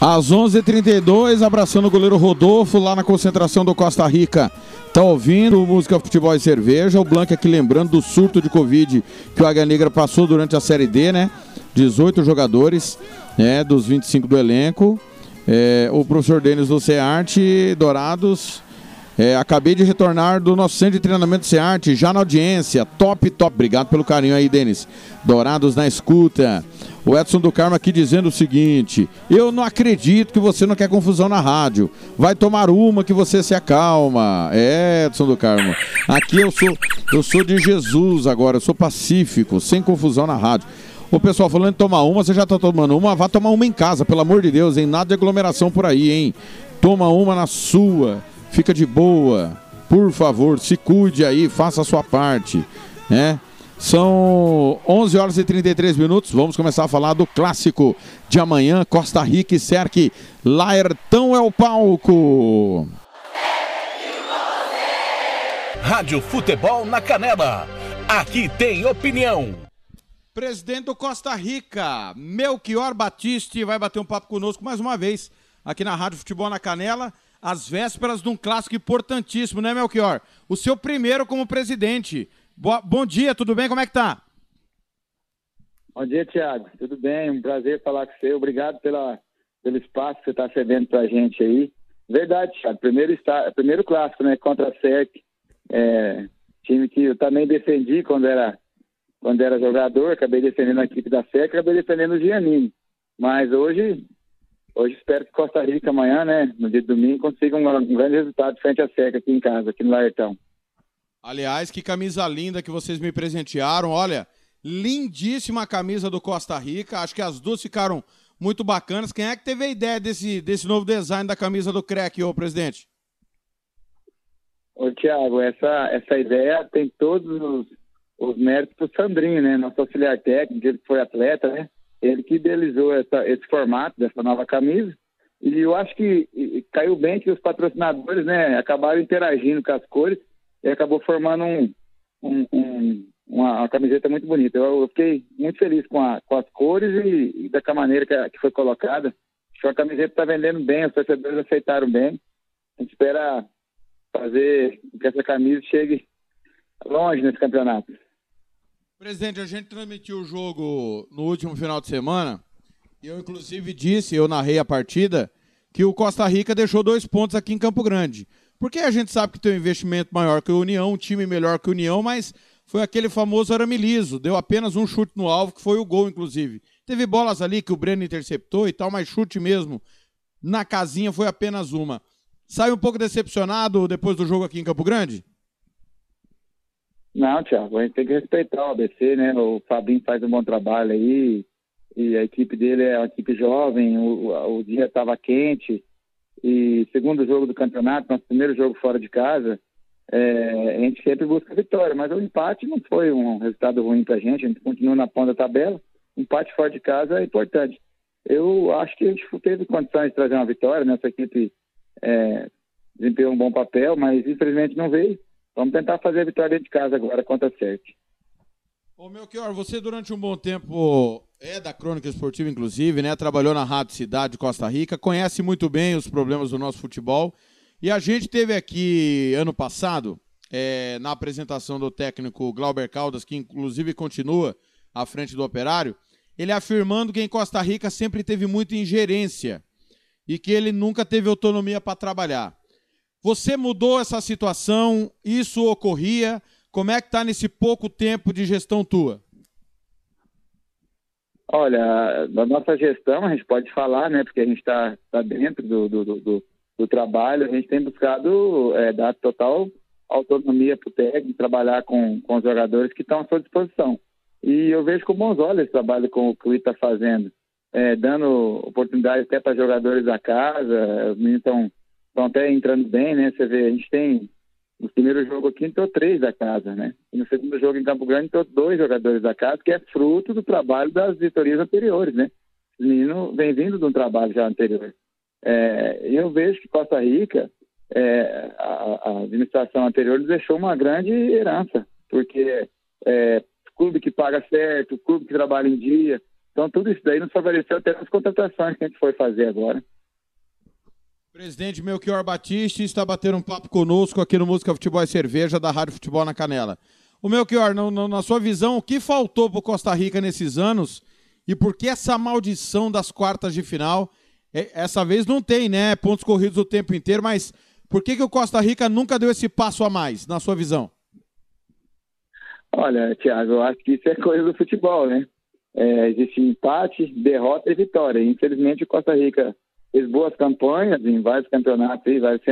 Speaker 5: Às 11h32, abraçando o goleiro Rodolfo lá na concentração do Costa Rica. Tá ouvindo música Futebol e Cerveja. O Blanc aqui lembrando do surto de Covid que o Águia Negra passou durante a Série D, né? 18 jogadores, né? Dos 25 do elenco. É, o professor Denis do Cearte, Dourados. É, acabei de retornar do nosso centro de treinamento Cearte, já na audiência. Top, top. Obrigado pelo carinho aí, Denis. Dourados na escuta. O Edson do Carmo aqui dizendo o seguinte: Eu não acredito que você não quer confusão na rádio. Vai tomar uma que você se acalma. É, Edson do Carmo. Aqui eu sou, eu sou de Jesus agora, eu sou pacífico, sem confusão na rádio. O pessoal falando de tomar uma, você já tá tomando uma, vá tomar uma em casa, pelo amor de Deus, hein? Nada de aglomeração por aí, hein? Toma uma na sua, fica de boa. Por favor, se cuide aí, faça a sua parte, né? São 11 horas e 33 minutos. Vamos começar a falar do clássico de amanhã, Costa Rica e Serque. Laertão é o palco.
Speaker 2: Rádio Futebol na Canela. Aqui tem opinião.
Speaker 5: Presidente do Costa Rica, Melchior Batiste, vai bater um papo conosco mais uma vez aqui na Rádio Futebol na Canela, às vésperas de um clássico importantíssimo, né, Melchior? O seu primeiro como presidente. Boa- bom dia, tudo bem? Como é que tá?
Speaker 40: Bom dia, Thiago. Tudo bem? Um prazer falar com você. Obrigado pela, pelo espaço que você está cedendo para a gente aí. Verdade, Thiago. Primeiro, está, primeiro clássico, né? Contra a SEC. É, time que eu também defendi quando era, quando era jogador. Acabei defendendo a equipe da SEC, acabei defendendo o Giannini. Mas hoje, hoje espero que Costa Rica amanhã, né? No dia de domingo, consiga um, grande resultado frente à SEC aqui em casa, aqui no Laertão.
Speaker 5: Aliás, que camisa linda que vocês me presentearam. Olha, lindíssima a camisa do Costa Rica. Acho que as duas ficaram muito bacanas. Quem é que teve a ideia desse, desse novo design da camisa do Crack, ô presidente?
Speaker 40: Ô, Tiago, essa, essa ideia tem todos os, os méritos do Sandrinho, né? Nosso auxiliar técnico, ele que foi atleta, né? Ele que idealizou essa, esse formato dessa nova camisa. E eu acho que caiu bem que os patrocinadores, né, acabaram interagindo com as cores e acabou formando um, um- um- uma, uma camiseta muito bonita. Eu, eu fiquei muito feliz com, a- com as cores e, e da maneira que, a- que foi colocada. Acho que a camiseta está vendendo bem, os torcedores aceitaram bem. A gente espera fazer que essa camisa chegue longe nesse campeonato.
Speaker 5: Presidente, a gente transmitiu o jogo no último final de semana. E eu, inclusive, disse, eu narrei a partida, que o Costa Rica deixou dois pontos aqui em Campo Grande. Porque a gente sabe que tem um investimento maior que o União, um time melhor que o União, mas foi aquele famoso arame liso. Deu apenas um chute no alvo, que foi o gol, inclusive. Teve bolas ali que o Breno interceptou e tal, mas chute mesmo na casinha foi apenas uma. Sai um pouco decepcionado depois do jogo aqui em Campo Grande?
Speaker 40: Não, Thiago, a gente tem que respeitar o ABC, né? O Fabinho faz um bom trabalho aí e a equipe dele é uma equipe jovem, o, o- dia estava quente e segundo jogo do campeonato, nosso primeiro jogo fora de casa, é, a gente sempre busca a vitória, mas o empate não foi um resultado ruim pra gente, a gente continua na ponta da tabela, empate fora de casa é importante. Eu acho que a gente teve condições de trazer uma vitória, nossa equipe é, desempenhou um bom papel, mas infelizmente não veio. Vamos tentar fazer a vitória de casa agora contra a Sete.
Speaker 5: Ô, Melchior, você durante um bom tempo é da Crônica Esportiva, inclusive, né? Trabalhou na Rádio Cidade de Costa Rica, conhece muito bem os problemas do nosso futebol. E a gente teve aqui ano passado, é, na apresentação do técnico Glauber Caldas, que inclusive continua à frente do operário, ele afirmando que em Costa Rica sempre teve muita ingerência e que ele nunca teve autonomia para trabalhar. Você mudou essa situação? Isso ocorria? Como é que está nesse pouco tempo de gestão tua?
Speaker 40: Olha, na nossa gestão a gente pode falar, né? Porque a gente está tá dentro do, do, do, do, trabalho, a gente tem buscado é, dar total autonomia para o técnico, trabalhar com, com os jogadores que estão à sua disposição. E eu vejo com bons olhos esse trabalho que o está fazendo, é, dando oportunidade até para jogadores da casa, os meninos estão até entrando bem, né? Você vê, a gente tem no primeiro jogo aqui entrou três da casa, né? E no segundo jogo em Campo Grande entrou dois jogadores da casa, que é fruto do trabalho das vitorias anteriores, né? O menino vem vindo de um trabalho já anterior. É, eu vejo que Costa Rica, é, a, a, administração anterior deixou uma grande herança, porque é, clube que paga certo, clube que trabalha em dia, então tudo isso daí nos favoreceu até nas contratações que a gente foi fazer agora.
Speaker 5: Presidente Melchior Batista está batendo um papo conosco aqui no Música Futebol e Cerveja da Rádio Futebol na Canela. O Melchior, no, na sua visão, o que faltou para Costa Rica nesses anos e por que essa maldição das quartas de final? É, essa vez não tem, né? Pontos corridos o tempo inteiro, mas por que, que o Costa Rica nunca deu esse passo a mais, na sua visão?
Speaker 40: Olha, Thiago, eu acho que isso é coisa do futebol, né? É, existe empate, derrota e vitória. Infelizmente, o Costa Rica fez boas campanhas em vários campeonatos e vários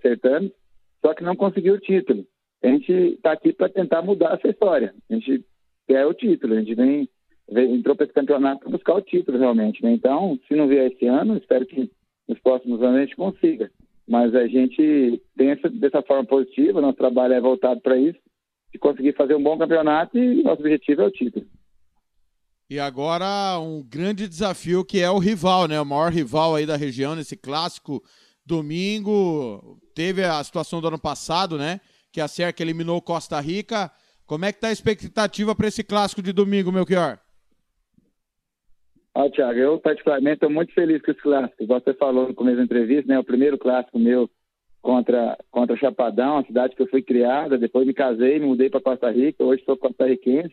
Speaker 40: certames, só que não conseguiu o título. A gente está aqui para tentar mudar essa história. A gente quer o título, a gente vem, vem entrou para esse campeonato para buscar o título realmente. Né? Então, se não vier esse ano, espero que nos próximos anos a gente consiga. Mas a gente pensa dessa forma positiva, nosso trabalho é voltado para isso, de conseguir fazer um bom campeonato e nosso objetivo é o título.
Speaker 5: E agora um grande desafio que é o rival, né? O maior rival aí da região nesse clássico domingo. Teve a situação do ano passado, né? Que a Cerca eliminou Costa Rica. Como é que tá a expectativa para esse clássico de domingo, Melchior?
Speaker 40: Ó, Thiago, eu particularmente estou muito feliz com esse clássico. Você falou no começo da entrevista, né? O primeiro clássico meu contra, contra Chapadão, a cidade que eu fui criada. Depois me casei, me mudei para Costa Rica. Hoje sou costarriquense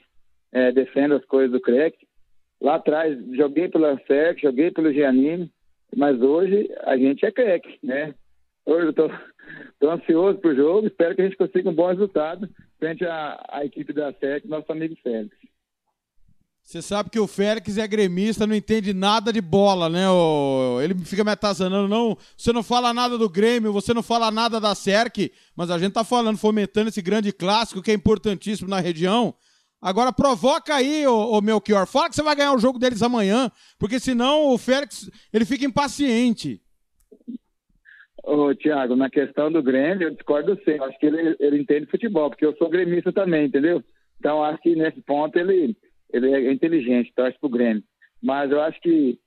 Speaker 40: é, defendo as coisas do CREC. Lá atrás, joguei pela SEC, joguei pelo Giannini, mas hoje a gente é CREC, né? Hoje eu estou [laughs] ansioso para o jogo, espero que a gente consiga um bom resultado frente à, à equipe da SEC, nosso amigo Félix.
Speaker 5: Você sabe que o Félix é gremista, não entende nada de bola, né? Ele fica me atazanando, não. Você não fala nada do Grêmio, você não fala nada da SERC, mas a gente tá falando, fomentando esse grande clássico que é importantíssimo na região. Agora provoca aí, o, Melchior. Fala que você vai ganhar o jogo deles amanhã, porque senão o Félix ele fica impaciente.
Speaker 40: Ô, Thiago, na questão do Grêmio, eu discordo sim. Acho que ele, ele entende futebol, porque eu sou gremista também, entendeu? Então acho que nesse ponto ele, ele é inteligente, torce pro Grêmio. Mas eu acho que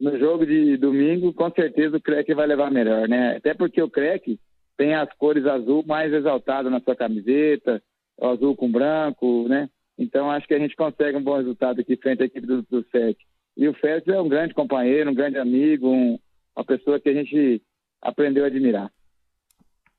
Speaker 40: no jogo de domingo, com certeza o Crec vai levar melhor, né? Até porque o Crec tem as cores azul mais exaltadas na sua camiseta, azul com branco, né? Então, acho que a gente consegue um bom resultado aqui frente à equipe do, do. E o Félix é um grande companheiro, um grande amigo, um, uma pessoa que a gente aprendeu a admirar.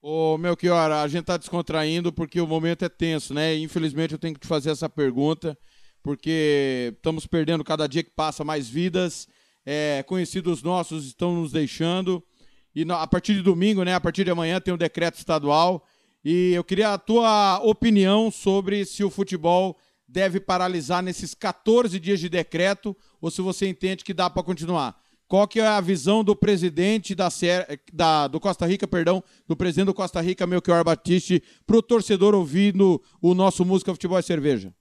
Speaker 5: Ô, Melchior, a gente está descontraindo porque o momento é tenso, né? Infelizmente eu tenho que te fazer essa pergunta, porque estamos perdendo cada dia que passa mais vidas, é, conhecidos nossos estão nos deixando, e a partir de domingo, né? A partir de amanhã tem um decreto estadual, e eu queria a tua opinião sobre se o futebol deve paralisar nesses 14 dias de decreto ou se você entende que dá para continuar. Qual que é a visão do presidente da, da, do Costa Rica, perdão, do presidente do Costa Rica, Melchior Batiste, para o torcedor ouvindo o nosso Música Futebol e Cerveja?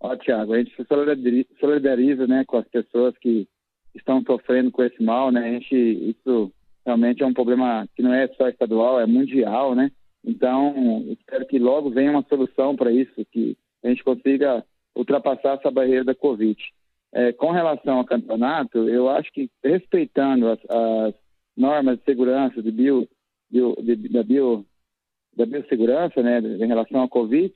Speaker 40: Ó, Tiago, a gente se solidariza, solidariza né, com as pessoas que estão sofrendo com esse mal, né? A gente, isso realmente é um problema que não é só estadual, é mundial, né? Então, espero que logo venha uma solução para isso, que a gente consiga ultrapassar essa barreira da Covid. É, com relação ao campeonato, eu acho que respeitando as, as normas de segurança de bio, bio, de, da, bio, da biossegurança, né, em relação à Covid,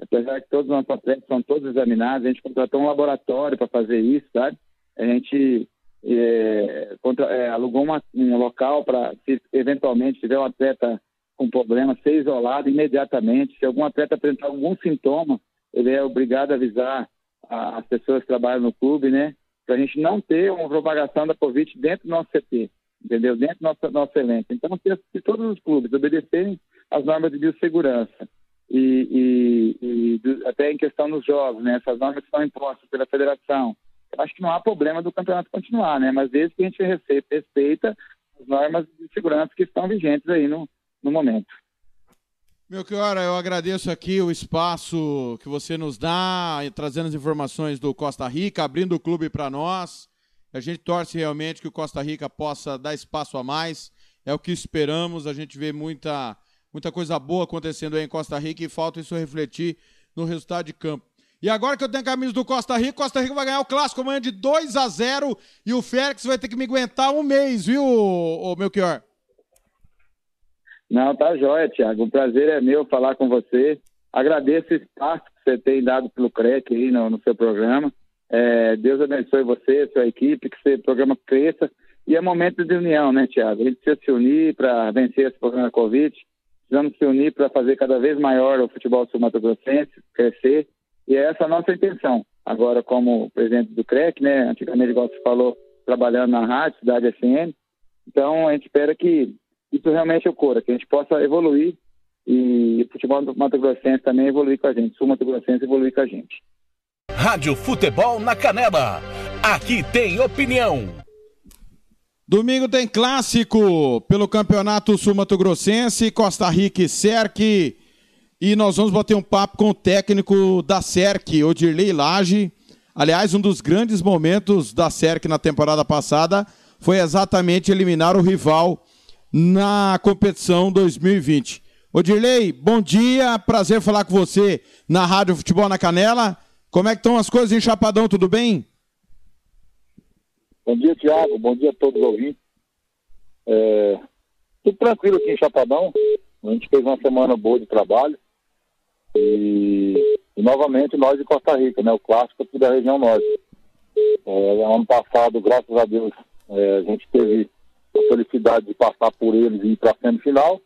Speaker 40: apesar que todos os nossos atletas são todos examinados, a gente contratou um laboratório para fazer isso, sabe? A gente é, contra, é, alugou uma, um local para, se eventualmente tiver um atleta com problema, ser isolado imediatamente. Se algum atleta apresentar algum sintoma, ele é obrigado a avisar a- as pessoas que trabalham no clube, né? Para a gente não ter uma propagação da Covid dentro do nosso CT, entendeu? Dentro do nosso, nosso elenco. Então, se, se todos os clubes obedecerem às normas de biossegurança e, e- e até em questão dos jogos, né? Essas normas são impostas pela federação, eu acho que não há problema do campeonato continuar, né? Mas desde que a gente respeita as normas de segurança que estão vigentes aí no, no momento.
Speaker 5: Meu hora, eu agradeço aqui o espaço que você nos dá, trazendo as informações do Costa Rica, abrindo o clube para nós. A gente torce realmente que o Costa Rica possa dar espaço a mais. É o que esperamos. A gente vê muita, muita coisa boa acontecendo aí em Costa Rica e falta isso refletir no resultado de campo. E agora que eu tenho a camisa do Costa Rica, Costa Rica vai ganhar o clássico amanhã de 2 a 0 e o Félix vai ter que me aguentar um mês, viu, ô Melchior?
Speaker 40: Não, tá jóia, Tiago. O prazer é meu falar com você. Agradeço o espaço que você tem dado pelo CREC aí no, no seu programa. É, Deus abençoe você, sua equipe, que esse programa cresça. E é momento de união, né, Tiago? A gente precisa se unir para vencer esse problema da Covid. Precisamos se unir para fazer cada vez maior o futebol sul-mato-grossense, crescer. E é essa a nossa intenção. Agora, como presidente do CREC, né, antigamente, igual você falou, trabalhando na rádio, Cidade FM. Então, a gente espera que isso realmente ocorra, que a gente possa evoluir e o futebol do Mato Grossense também evoluir com a gente, Sul Mato Grossense evoluir com a gente.
Speaker 2: Rádio Futebol na Canela. Aqui tem opinião.
Speaker 5: Domingo tem clássico pelo Campeonato Sul-Mato Grossense, Costa Rica e Serc. E nós vamos bater um papo com o técnico da Serc, Odirley Lage. Aliás, um dos grandes momentos da Serc na temporada passada foi exatamente eliminar o rival na competição 2020. Odirley, bom dia, prazer falar com você na Rádio Futebol na Canela. Como é que estão as coisas em Chapadão, tudo bem?
Speaker 41: Bom dia, Tiago. Bom dia a todos os ouvintes. É, tudo tranquilo aqui em Chapadão. A gente fez uma semana boa de trabalho. E, e novamente nós de Costa Rica, né? O clássico aqui da região norte. É, ano passado, graças a Deus, é, a gente teve a felicidade de passar por eles e ir para a semifinal.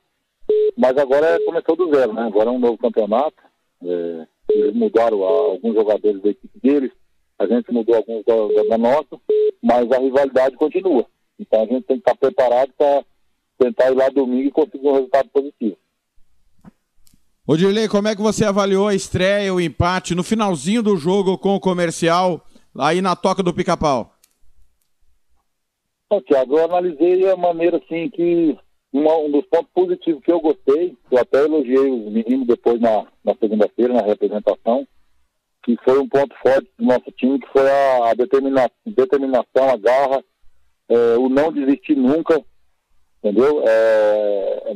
Speaker 41: Mas agora é, começou do zero, né? Agora é um novo campeonato. É, eles mudaram alguns jogadores da equipe deles, a gente mudou alguns da, da- nossa, mas a rivalidade continua. Então a gente tem que estar preparado para tentar ir lá domingo e conseguir um resultado positivo.
Speaker 5: Odirley, como é que você avaliou a estreia, o empate no finalzinho do jogo com o comercial, aí na toca do pica-pau?
Speaker 41: Então, Tiago, eu analisei a maneira assim que uma- um dos pontos positivos que eu gostei, eu até elogiei os meninos depois na, na segunda-feira, na representação, que foi um ponto forte do nosso time, que foi a, a determina, determinação, a garra, é, o não desistir nunca, entendeu? É,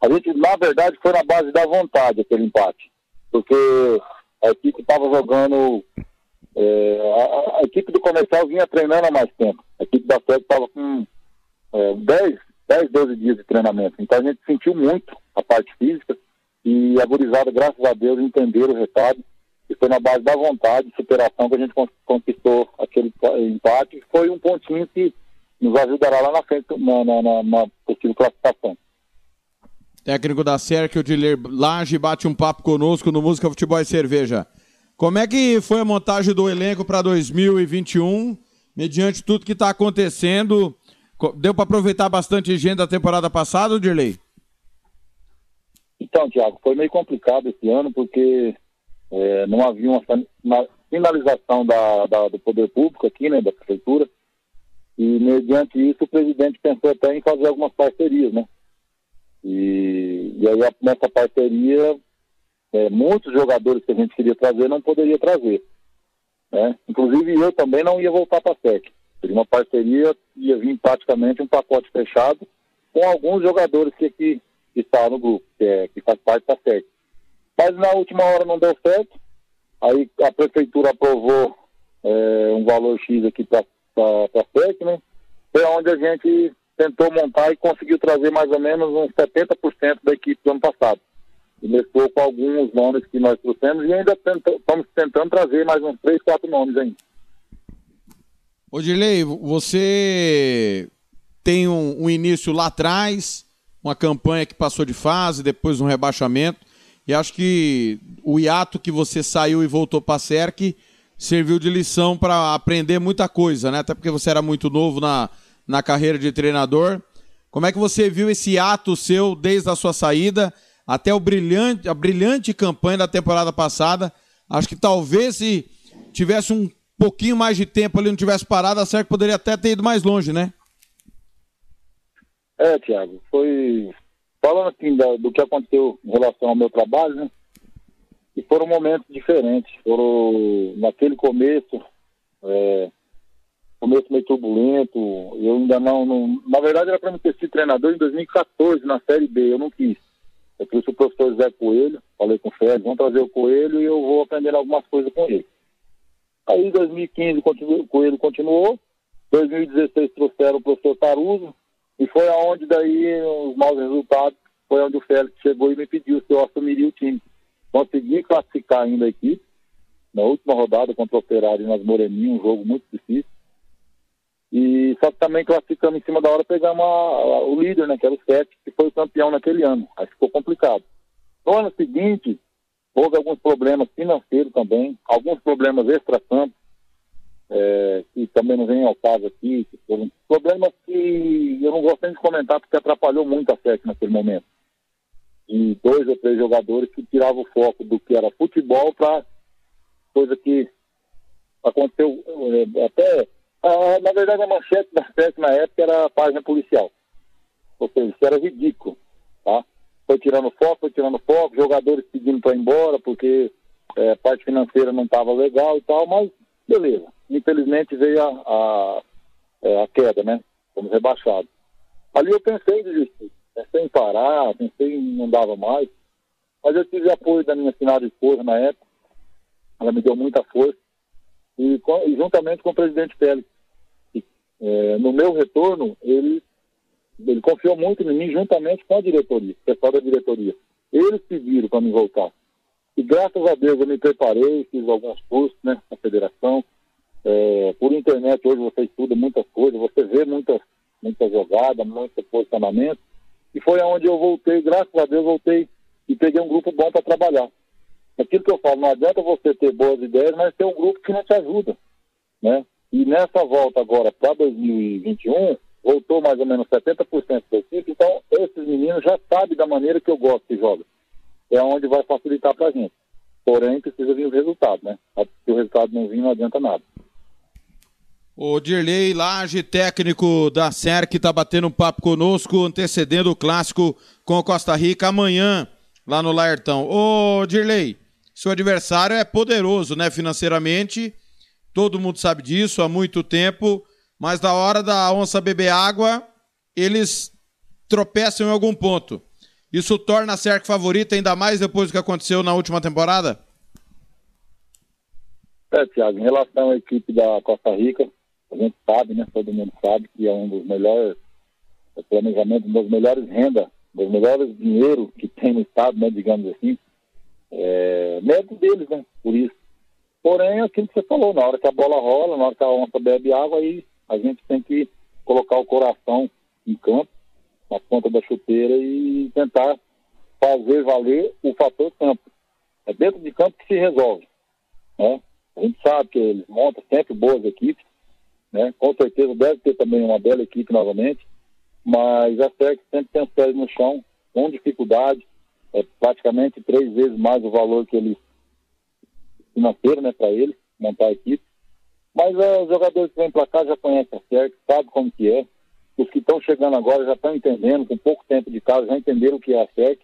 Speaker 41: a gente, na verdade, foi na base da vontade aquele empate, porque a equipe estava jogando, é, a, a equipe do comercial vinha treinando há mais tempo, a equipe da FED estava com é, 10, 10, 12 dias de treinamento, então a gente sentiu muito a parte física e a gurizada, graças a Deus, entenderam o recado e foi na base da vontade, superação que a gente con- conquistou aquele pa- empate. Foi um pontinho que nos ajudará lá na frente na, na, na, na possível classificação.
Speaker 5: Técnico da SERC, Odirley Lage, bate um papo conosco no Música, Futebol e Cerveja. Como é que foi a montagem do elenco para 2021, mediante tudo que está acontecendo? Co- Deu para aproveitar bastante gente da temporada passada, Odirley?
Speaker 41: Então, Tiago, foi meio complicado esse ano porque eh, não havia uma, fin- uma finalização da, da- do poder público aqui, né, da prefeitura, e mediante isso o presidente pensou até em fazer algumas parcerias, né? E, e aí nessa parceria eh, muitos jogadores que a gente queria trazer não poderia trazer, né? Inclusive eu também não ia voltar para a SEC. Seria uma parceria, ia vir praticamente um pacote fechado com alguns jogadores que aqui estão no grupo, que, é, que faz parte da SEC. Mas na última hora não deu certo, aí a prefeitura aprovou é, um valor X aqui para a SEC, né? Foi onde a gente tentou montar e conseguiu trazer mais ou menos uns 70% da equipe do ano passado. E mesclou com alguns nomes que nós trouxemos e ainda tenta- estamos tentando trazer mais uns 3, 4 nomes ainda.
Speaker 5: Odirley, você tem um, um início lá atrás, uma campanha que passou de fase, depois um rebaixamento, e acho que o hiato que você saiu e voltou para a SERC serviu de lição para aprender muita coisa, né? Até porque você era muito novo na, na carreira de treinador. Como é que você viu esse ato seu desde a sua saída até o brilhante, a brilhante campanha da temporada passada? Acho que talvez se tivesse um pouquinho mais de tempo ali, não tivesse parado, a SERC poderia até ter ido mais longe, né?
Speaker 41: É, Tiago, foi. Falando assim da- do que aconteceu em relação ao meu trabalho, né? E foram momentos diferentes. Foram naquele começo, é, começo meio turbulento. Eu ainda não, não- Na verdade, era para me ter sido treinador em 2014, na Série B. Eu não quis. Eu trouxe o professor Zé Coelho, falei com o Fred, vamos trazer o Coelho e eu vou aprender algumas coisas com ele. Aí em 2015 continu- o Coelho continuou, 2016 trouxeram o professor Taruso, e foi aonde daí os maus resultados, foi onde o Félix chegou e me pediu se eu assumiria o time. Consegui classificar ainda a equipe, na última rodada contra o Operário nas Moreninhas, um jogo muito difícil. E só que também classificamos em cima da hora, pegamos a- a- o líder, né, que era o Sete, que foi o campeão naquele ano. Aí ficou complicado. No ano seguinte, houve alguns problemas financeiros também, alguns problemas extra-campo, é, que também não vem ao caso aqui, que foram problemas que eu não gosto nem de comentar porque atrapalhou muito a SEC naquele momento. E dois ou três jogadores que tiravam o foco do que era futebol para coisa que aconteceu é, até. Ah, na verdade, a manchete da SEC na época era a página policial. Ou seja, isso era ridículo. Tá? Foi tirando foco, foi tirando foco, jogadores pedindo para ir embora porque é, a parte financeira não estava legal e tal, mas beleza. Infelizmente veio a, a, é, a queda, né? Fomos rebaixados. Ali eu pensei em desistir, parar, pensei em não dava mais, mas eu tive apoio da minha finada esposa na época, ela me deu muita força, e, e juntamente com o presidente. E, é, no meu retorno, ele, ele confiou muito em mim, juntamente com a diretoria, o pessoal da diretoria. Eles pediram para me voltar. E graças a Deus eu me preparei, fiz alguns cursos né, na federação. É, por internet hoje você estuda muitas coisas, você vê muitas, muitas jogadas, muitos posicionamentos. E foi aonde eu voltei, graças a Deus voltei e peguei um grupo bom para trabalhar. Aquilo que eu falo, não adianta você ter boas ideias, mas ter um grupo que não te ajuda. Né? E nessa volta agora para 2021, voltou mais ou menos 70% da equipe, então esses meninos já sabem da maneira que eu gosto que joga. É onde vai facilitar para a gente. Porém, precisa vir o resultado, né? Se o resultado não vir, não adianta nada.
Speaker 5: O Dirley Laje, técnico da SERC, está batendo um papo conosco, antecedendo o clássico com Costa Rica amanhã, lá no Laertão. Ô, Dirley, seu adversário é poderoso, né, financeiramente, todo mundo sabe disso há muito tempo, mas na hora da onça beber água, eles tropeçam em algum ponto. Isso torna a SERC favorita, ainda mais depois do que aconteceu na última temporada?
Speaker 41: É, Thiago, em relação à equipe da Costa Rica, a gente sabe, né? Todo mundo sabe que é um dos melhores é, planejamentos, um dos melhores rendas, um dos melhores dinheiro que tem no estado, né? Digamos assim. É, mérito deles, né? Por isso. Porém, é aquilo que você falou, na hora que a bola rola, na hora que a onça bebe água, aí a gente tem que colocar o coração em campo, na ponta da chuteira e tentar fazer valer o fator campo. É dentro de campo que se resolve. Né? A gente sabe que eles montam sempre boas equipes, né? com certeza deve ter também uma bela equipe novamente, mas a SEC sempre tem os pés no chão, com dificuldade, é praticamente três vezes mais o valor que eles financeiro né, para eles, montar a equipe. Mas é, os jogadores que vêm para cá já conhecem a SEC, sabem como que é. Os que estão chegando agora já estão entendendo, com pouco tempo de casa, já entenderam o que é a SEC.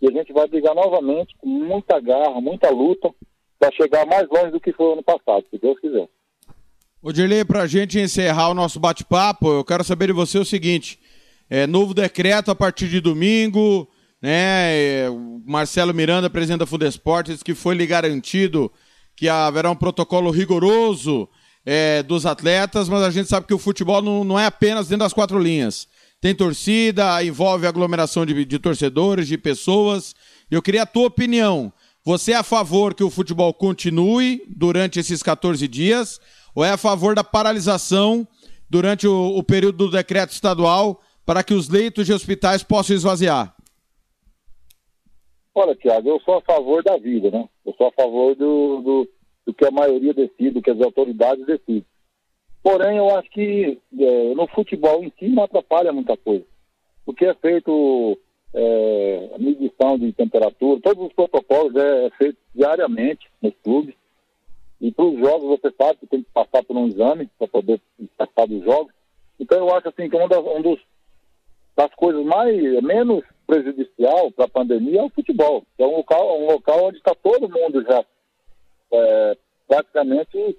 Speaker 41: E a gente vai brigar novamente com muita garra, muita luta, para chegar mais longe do que foi ano passado, se Deus quiser.
Speaker 5: Ô Dirley, para a gente encerrar o nosso bate-papo, eu quero saber de você o seguinte: é, novo decreto a partir de domingo, né? Marcelo Miranda, presidente da Fundesport, disse que foi lhe garantido que haverá um protocolo rigoroso é, dos atletas, mas a gente sabe que o futebol não, não é apenas dentro das quatro linhas. Tem torcida, envolve aglomeração de, de torcedores, de pessoas. Eu queria a tua opinião. Você é a favor que o futebol continue durante esses 14 dias ou é a favor da paralisação durante o, o período do decreto estadual para que os leitos de hospitais possam esvaziar?
Speaker 41: Olha, Tiago, eu sou a favor da vida, né? Eu sou a favor do, do, do que a maioria decide, do que as autoridades decidem. Porém, eu acho que é, no futebol em si não atrapalha muita coisa. Porque é feito é, a medição de temperatura, todos os protocolos é, é feito diariamente nos clubes. E para os jogos você sabe que tem que passar por um exame para poder participar dos jogos. Então eu acho assim que uma das, um dos, das coisas mais menos prejudicial para a pandemia é o futebol. É um local, um local onde está todo mundo já é, praticamente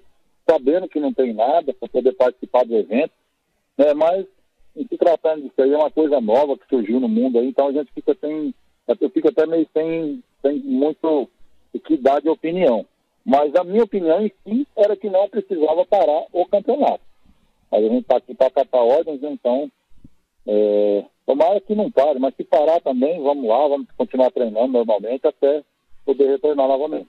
Speaker 41: sabendo que não tem nada para poder participar do evento. Né? Mas em se tratando disso aí, é uma coisa nova que surgiu no mundo aí, então a gente fica sem, eu fico até meio sem, sem muito dar de opinião. Mas a minha opinião em si era que não precisava parar o campeonato. Mas a gente está aqui para catar ordens, então é, tomara que não pare, mas se parar também, vamos lá, vamos continuar treinando normalmente até poder retornar novamente.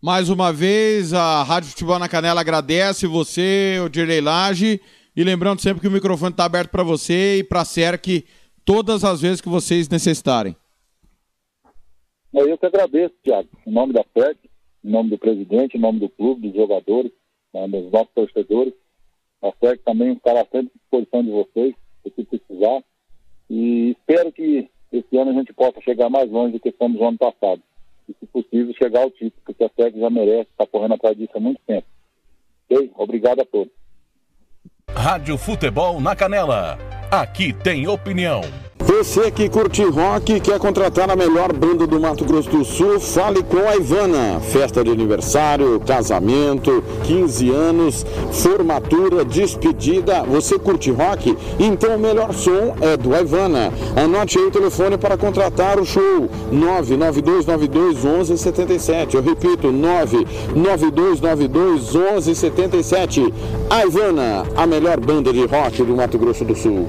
Speaker 42: Mais uma vez, a Rádio Futebol na Canela agradece você, o Dirley Lage, e lembrando sempre que o microfone está aberto para você e para a SERC todas as vezes que vocês necessitarem.
Speaker 41: Eu que agradeço, Tiago, em nome da SERC, em nome do presidente, em nome do clube, dos jogadores, né, dos nossos torcedores. A SERC também estará sempre à disposição de vocês, se precisar. E espero que esse ano a gente possa chegar mais longe do que fomos no ano passado. E, se possível, chegar ao título, porque a SERC já merece, está correndo atrás disso há muito tempo. Obrigado a todos.
Speaker 2: Rádio Futebol na Canela. Aqui tem opinião.
Speaker 42: Você que curte rock e quer contratar a melhor banda do Mato Grosso do Sul, fale com a Ivana. Festa de aniversário, casamento, 15 anos, formatura, despedida. Você curte rock? Então o melhor som é do Ivana. Anote aí o telefone para contratar o show: 992921177. Eu repito, 992921177. A Ivana, a melhor banda de rock do Mato Grosso do Sul.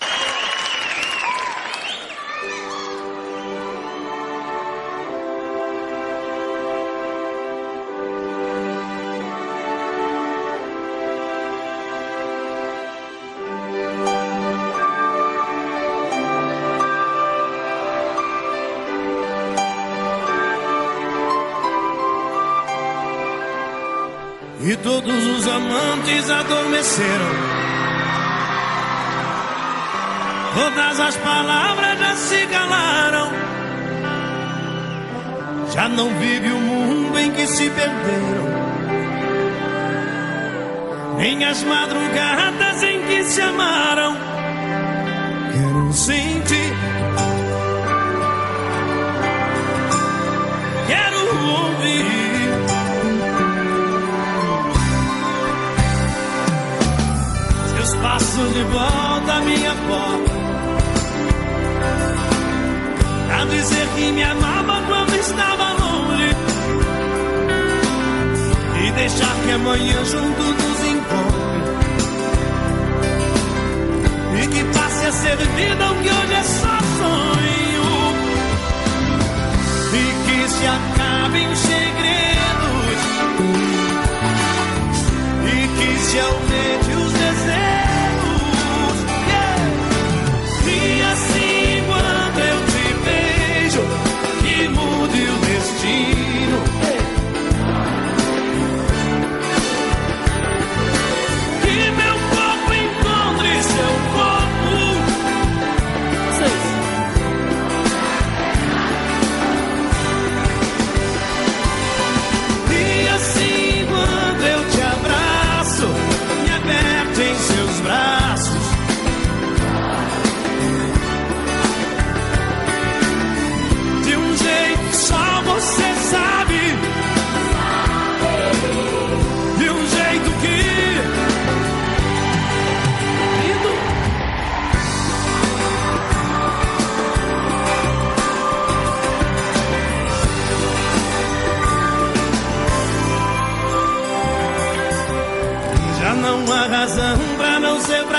Speaker 9: Todos os amantes adormeceram. Todas as palavras já se calaram. Já não vive o mundo em que se perderam. Nem as madrugadas em que se amaram. Quero sentir. Quero ouvir. Seus passos de volta à minha porta. Pra dizer que me amava quando estava longe. E deixar que amanhã junto nos encontre. E que passe a ser vida o que hoje é só sonho. E que se acabe em segredos. E que se aumente os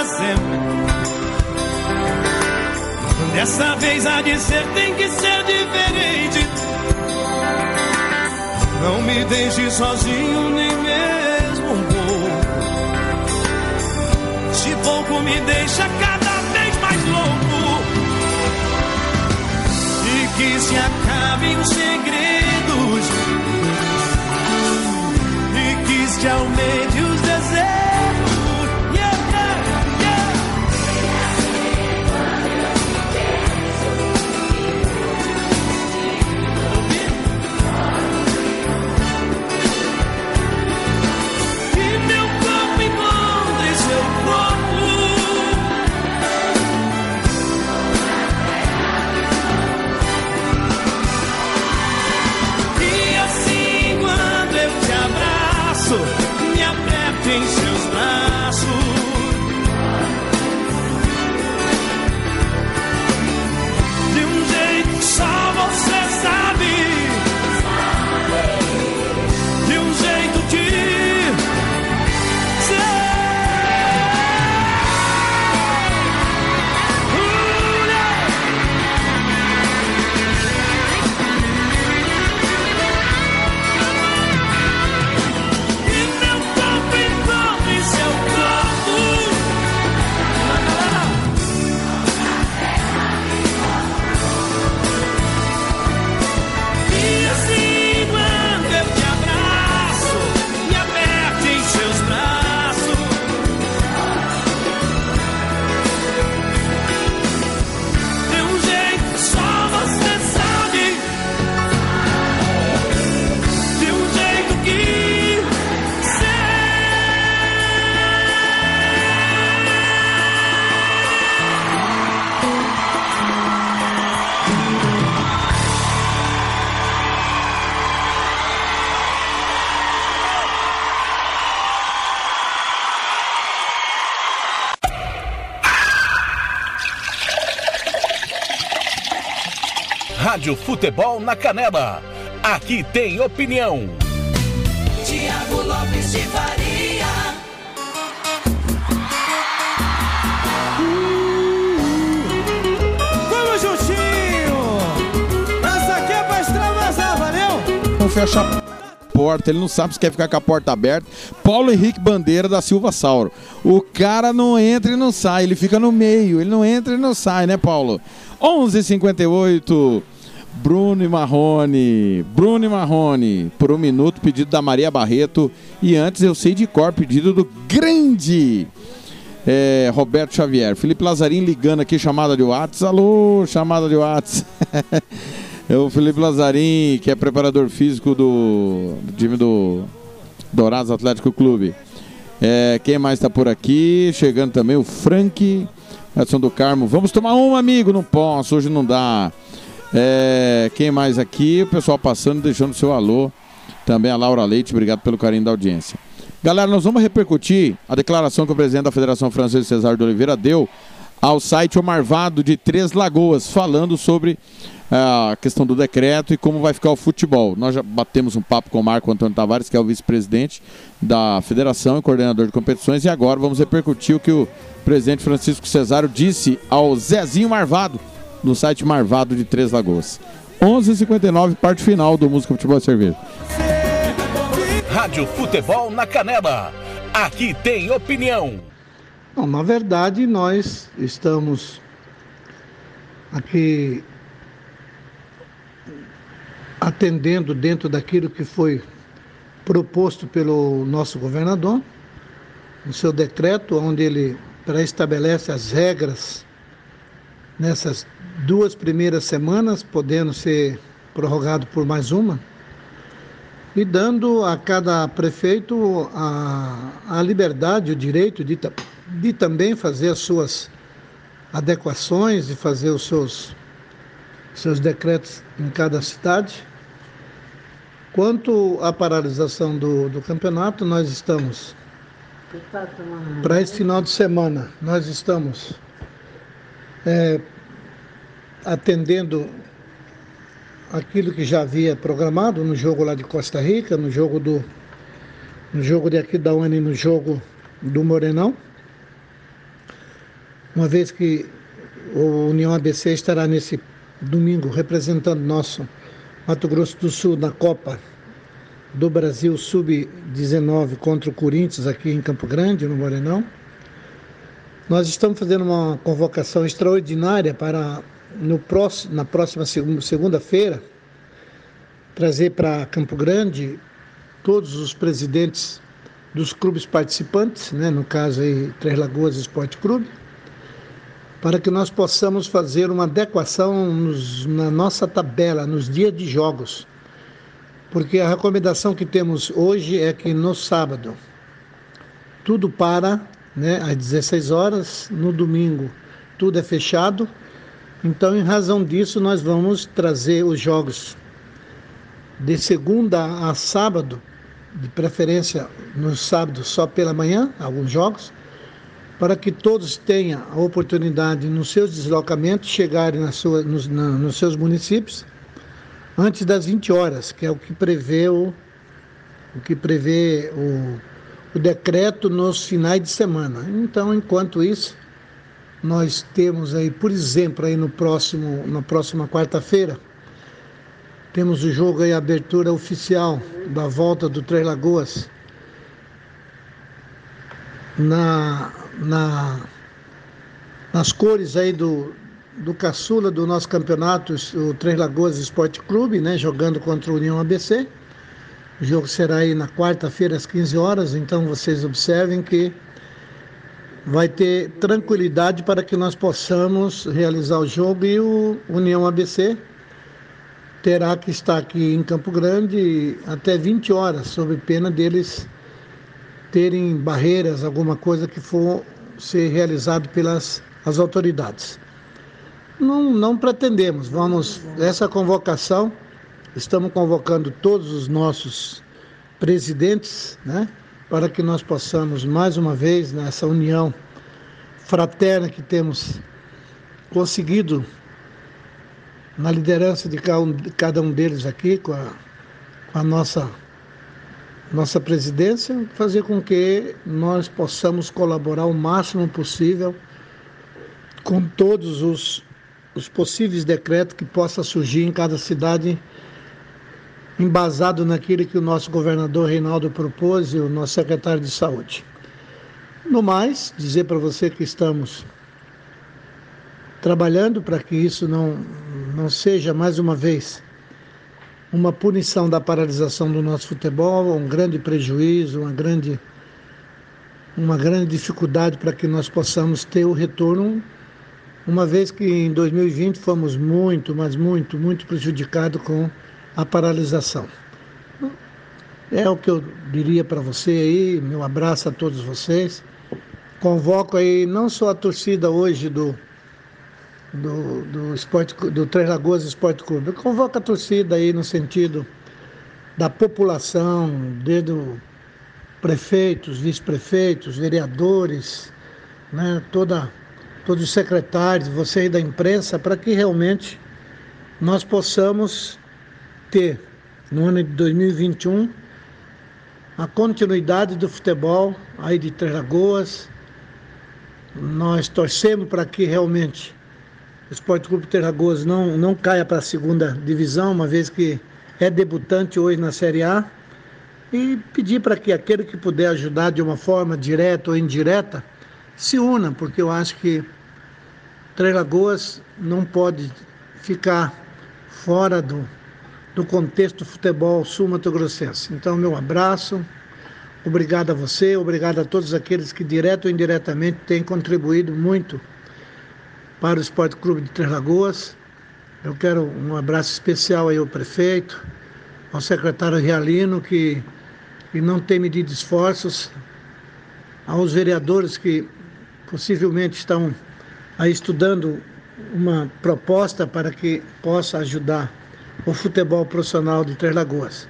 Speaker 9: sempre. Dessa vez há de ser, tem que ser diferente. Não me deixe sozinho nem mesmo um pouco. Te
Speaker 43: pouco me deixa cada vez mais louco. E que se acabem os segredos. E que se aumente os
Speaker 2: Rádio Futebol na Canela. Aqui tem opinião.
Speaker 12: Tiago Lopes de Faria.
Speaker 4: Vamos juntinho! Essa aqui é pra extravasar, valeu?
Speaker 5: Não fecha a porta, ele não sabe se quer ficar com a porta aberta. Paulo Henrique Bandeira da Silva Sauro. O cara não entra e não sai, ele fica no meio, ele não entra e não sai, né, Paulo? 11:58. Bruno Marrone, Bruno Marrone, por um minuto, pedido da Maria Barreto. E antes eu sei de cor, pedido do grande é, Roberto Xavier. Felipe Lazarim ligando aqui, chamada de Whats. Alô, chamada de Whats. [laughs] é o Felipe Lazarim, que é preparador físico do, do time do Dourados Atlético Clube. É, quem mais está por aqui? Chegando também o Frank, Edson do Carmo. Vamos tomar um, amigo? Não posso, hoje não dá. É, quem mais aqui? O pessoal passando, deixando seu alô. Também a Laura Leite, obrigado pelo carinho da audiência. Galera, nós vamos repercutir a declaração que o presidente da Federação Francesa, Cesar de Oliveira, deu ao site O Marvado de Três Lagoas, falando sobre ah, a questão do decreto e como vai ficar o futebol. Nós já batemos um papo com o Marco Antônio Tavares, que é o vice-presidente da federação e coordenador de competições, e agora vamos repercutir o que o presidente Francisco Cesário disse ao Zezinho Marvado, no site Marvado de Três Lagoas. 11h59, parte final do Música Futebol e Cerveja.
Speaker 2: Rádio Futebol na Canela. Aqui tem opinião.
Speaker 44: Bom, na verdade, nós estamos aqui atendendo dentro daquilo que foi proposto pelo nosso governador, no seu decreto, onde ele pré-estabelece as regras nessas duas primeiras semanas, podendo ser prorrogado por mais uma, e dando a cada prefeito a, a liberdade, o direito de, de também fazer as suas adequações, de fazer os seus, seus decretos em cada cidade. Quanto à paralisação do, do campeonato, nós estamos, para esse final de semana, nós estamos é, atendendo aquilo que já havia programado no jogo lá de Costa Rica, no jogo do no jogo de aqui da UNE, no jogo do Morenão. Uma vez que o União ABC estará nesse domingo representando nosso Mato Grosso do Sul na Copa do Brasil Sub-19 contra o Corinthians aqui em Campo Grande, no Morenão. Nós estamos fazendo uma convocação extraordinária para no próximo, na próxima segun- segunda-feira trazer para Campo Grande todos os presidentes dos clubes participantes, né, no caso aí Três Lagoas Esporte Clube, para que nós possamos fazer uma adequação nos- na nossa tabela, nos dias de jogos. Porque a recomendação que temos hoje é que no sábado tudo para né, às 16 horas, no domingo tudo é fechado. Então, em razão disso, nós vamos trazer os jogos de segunda a sábado, de preferência no sábado só pela manhã, alguns jogos, para que todos tenham a oportunidade nos seus deslocamentos chegarem na sua, nos, na- nos seus municípios antes das 20 horas, que é o que prevê o, o que prevê o, o decreto nos finais de semana. Então, enquanto isso, nós temos aí, por exemplo, aí no próximo, na próxima quarta-feira, temos o jogo aí, a abertura oficial da volta do Três Lagoas na, na, nas cores aí do, do caçula do nosso campeonato, o Três Lagoas Esporte Clube, né, jogando contra o União ABC. O jogo será aí na quarta-feira às 15 horas, então vocês observem que vai ter tranquilidade para que nós possamos realizar o jogo e o União ABC terá que estar aqui em Campo Grande até 20 horas, sob pena deles terem barreiras, alguma coisa que for ser realizado pelas as autoridades. Não, não pretendemos, vamos, essa convocação, estamos convocando todos os nossos presidentes, né, para que nós possamos, mais uma vez, nessa união fraterna que temos conseguido na liderança de cada um, de cada um deles aqui, com a, com a nossa, nossa presidência, fazer com que nós possamos colaborar o máximo possível com todos os, os possíveis decretos que possa surgir em cada cidade, embasado naquilo que o nosso governador Reinaldo propôs e o nosso secretário de saúde. No mais, dizer para você que estamos trabalhando para que isso não, não seja mais uma vez uma punição da paralisação do nosso futebol, um grande prejuízo, uma grande, uma grande dificuldade para que nós possamos ter o retorno, uma vez que em 2020 fomos muito, mas muito, muito prejudicados com a paralisação. É o que eu diria para você aí, meu abraço a todos vocês. Convoco aí não só a torcida hoje do, do, do, esporte, do Três Lagoas Esporte Clube. Convoco a torcida aí no sentido da população, desde prefeitos, vice-prefeitos, vereadores, né, toda, todos os secretários, você aí da imprensa, para que realmente nós possamos ter, no ano de 2021, a continuidade do futebol aí de Três Lagoas. Nós torcemos para que realmente o Esporte Clube Três Lagoas não, não caia para a segunda divisão, uma vez que é debutante hoje na Série A. E pedir para que aquele que puder ajudar de uma forma direta ou indireta se una, porque eu acho que Três Lagoas não pode ficar fora do, do contexto futebol sul-mato-grossense. Então, meu abraço, obrigado a você, obrigado a todos aqueles que, direto ou indiretamente, têm contribuído muito para o Esporte Clube de Três Lagoas. Eu quero um abraço especial aí ao prefeito, ao secretário Realino, que, que não tem medido esforços, aos vereadores que possivelmente estão aí estudando uma proposta para que possa ajudar o futebol profissional de Três Lagoas.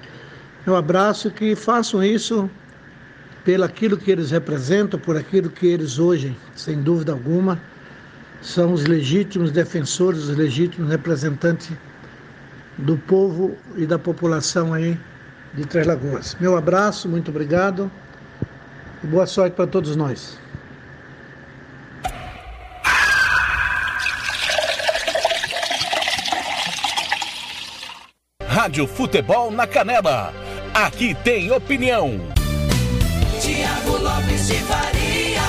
Speaker 44: Eu abraço que façam isso pelo aquilo que eles representam, por aquilo que eles hoje, sem dúvida alguma, são os legítimos defensores, os legítimos representantes do povo e da população aí de Três Lagoas. Meu abraço, muito obrigado e boa sorte para todos nós.
Speaker 2: Rádio Futebol na Canela. Aqui tem opinião.
Speaker 43: Tiago Lopes de Faria.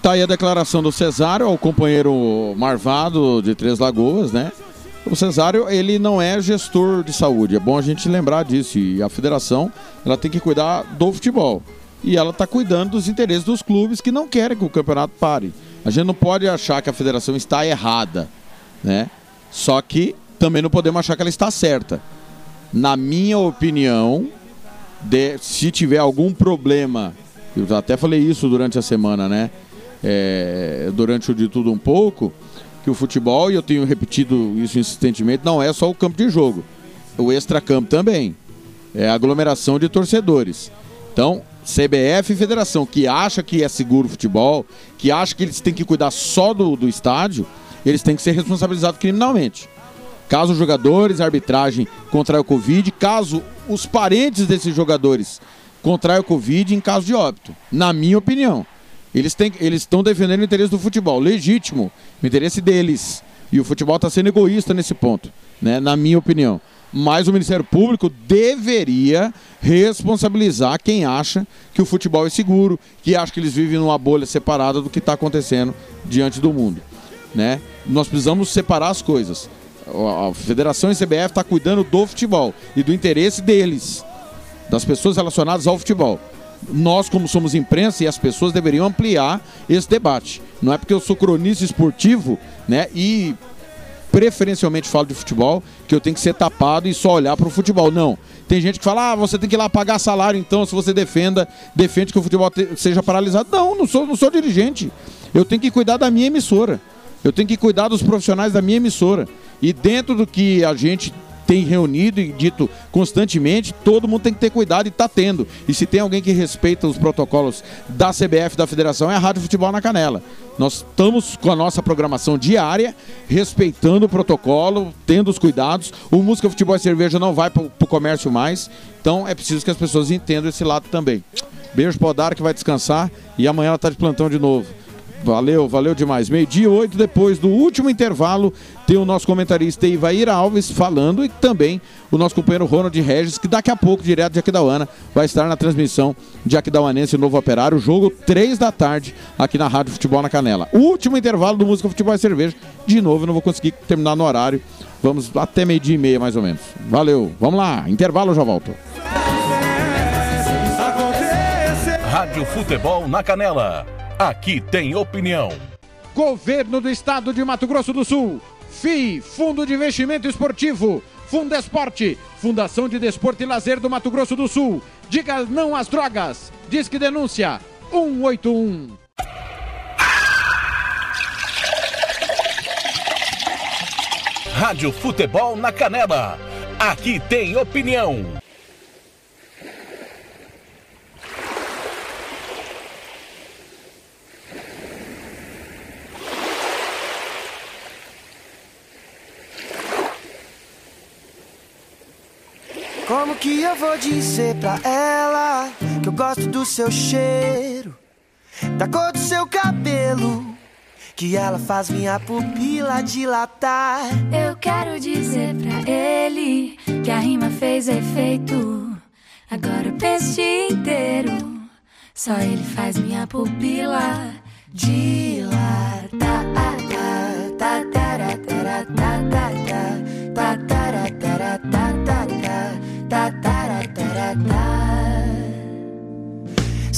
Speaker 5: tá aí a declaração do Cesário, o companheiro Marvado de Três Lagoas, né? O Cesário, ele não é gestor de saúde, é bom a gente lembrar disso. E a federação, ela tem que cuidar do futebol. E ela está cuidando dos interesses dos clubes que não querem que o campeonato pare. A gente não pode achar que a federação está errada, né? Só que também não podemos achar que ela está certa. Na minha opinião, de- se tiver algum problema, eu até falei isso durante a semana, né? É, durante o de tudo um pouco, que o futebol, e eu tenho repetido isso insistentemente, não é só o campo de jogo. O extracampo também. É a aglomeração de torcedores. Então, CBF e federação que acha que é seguro o futebol, que acha que eles têm que cuidar só do, do estádio, eles têm que ser responsabilizados criminalmente. Caso os jogadores, a arbitragem contraia o Covid, caso os parentes desses jogadores contraiam o Covid em caso de óbito. Na minha opinião. Eles estão defendendo o interesse do futebol, legítimo, o interesse deles. E o futebol está sendo egoísta nesse ponto, né? na minha opinião. Mas o Ministério Público deveria responsabilizar quem acha que o futebol é seguro, que acha que eles vivem numa bolha separada do que está acontecendo diante do mundo. Né? Nós precisamos separar as coisas. A Federação e CBF está cuidando do futebol e do interesse deles, das pessoas relacionadas ao futebol. Nós, como somos imprensa, e as pessoas deveriam ampliar esse debate. Não é porque eu sou cronista esportivo, né? E preferencialmente falo de futebol, que eu tenho que ser tapado e só olhar para o futebol. Não. Tem gente que fala, ah, você tem que ir lá pagar salário, então, se você defenda, defende que o futebol te- seja paralisado. Não, não sou, não sou dirigente. Eu tenho que cuidar da minha emissora. Eu tenho que cuidar dos profissionais da minha emissora. E dentro do que a gente tem reunido e dito constantemente, todo mundo tem que ter cuidado e está tendo. E se tem alguém que respeita os protocolos da CBF, da Federação, é a Rádio Futebol na Canela. Nós estamos com a nossa programação diária, respeitando o protocolo, tendo os cuidados. O Música Futebol e Cerveja não vai para o comércio mais, então é preciso que as pessoas entendam esse lado também. Beijo para o Odara que vai descansar e amanhã ela está de plantão de novo. Valeu, valeu demais. Meio-dia oito, depois do último intervalo, tem o nosso comentarista Ivair Alves falando e também o nosso companheiro Ronald Regis, que daqui a pouco, direto de Aquidauana, vai estar na transmissão de Aquidauanense Novo Operário, jogo três da tarde, aqui na Rádio Futebol na Canela. Último intervalo do Música Futebol e Cerveja. De novo, não vou conseguir terminar no horário. Vamos até meio-dia e meia, mais ou menos. Valeu, vamos lá. Intervalo, já volto.
Speaker 2: Rádio Futebol na Canela. Aqui tem opinião.
Speaker 5: Governo do Estado de Mato Grosso do Sul. FI, Fundo de Investimento Esportivo. Fundesporte, Fundação de Desporto e Lazer do Mato Grosso do Sul. Diga não às drogas. Disque denúncia 181.
Speaker 2: Rádio Futebol na Canela. Aqui tem opinião.
Speaker 28: Como que eu vou dizer pra ela que eu gosto do seu cheiro, da cor do seu cabelo, que ela faz minha pupila dilatar?
Speaker 45: Eu quero dizer pra ele que a rima fez efeito. Agora eu penso o dia inteiro. Só ele faz minha pupila dilatar.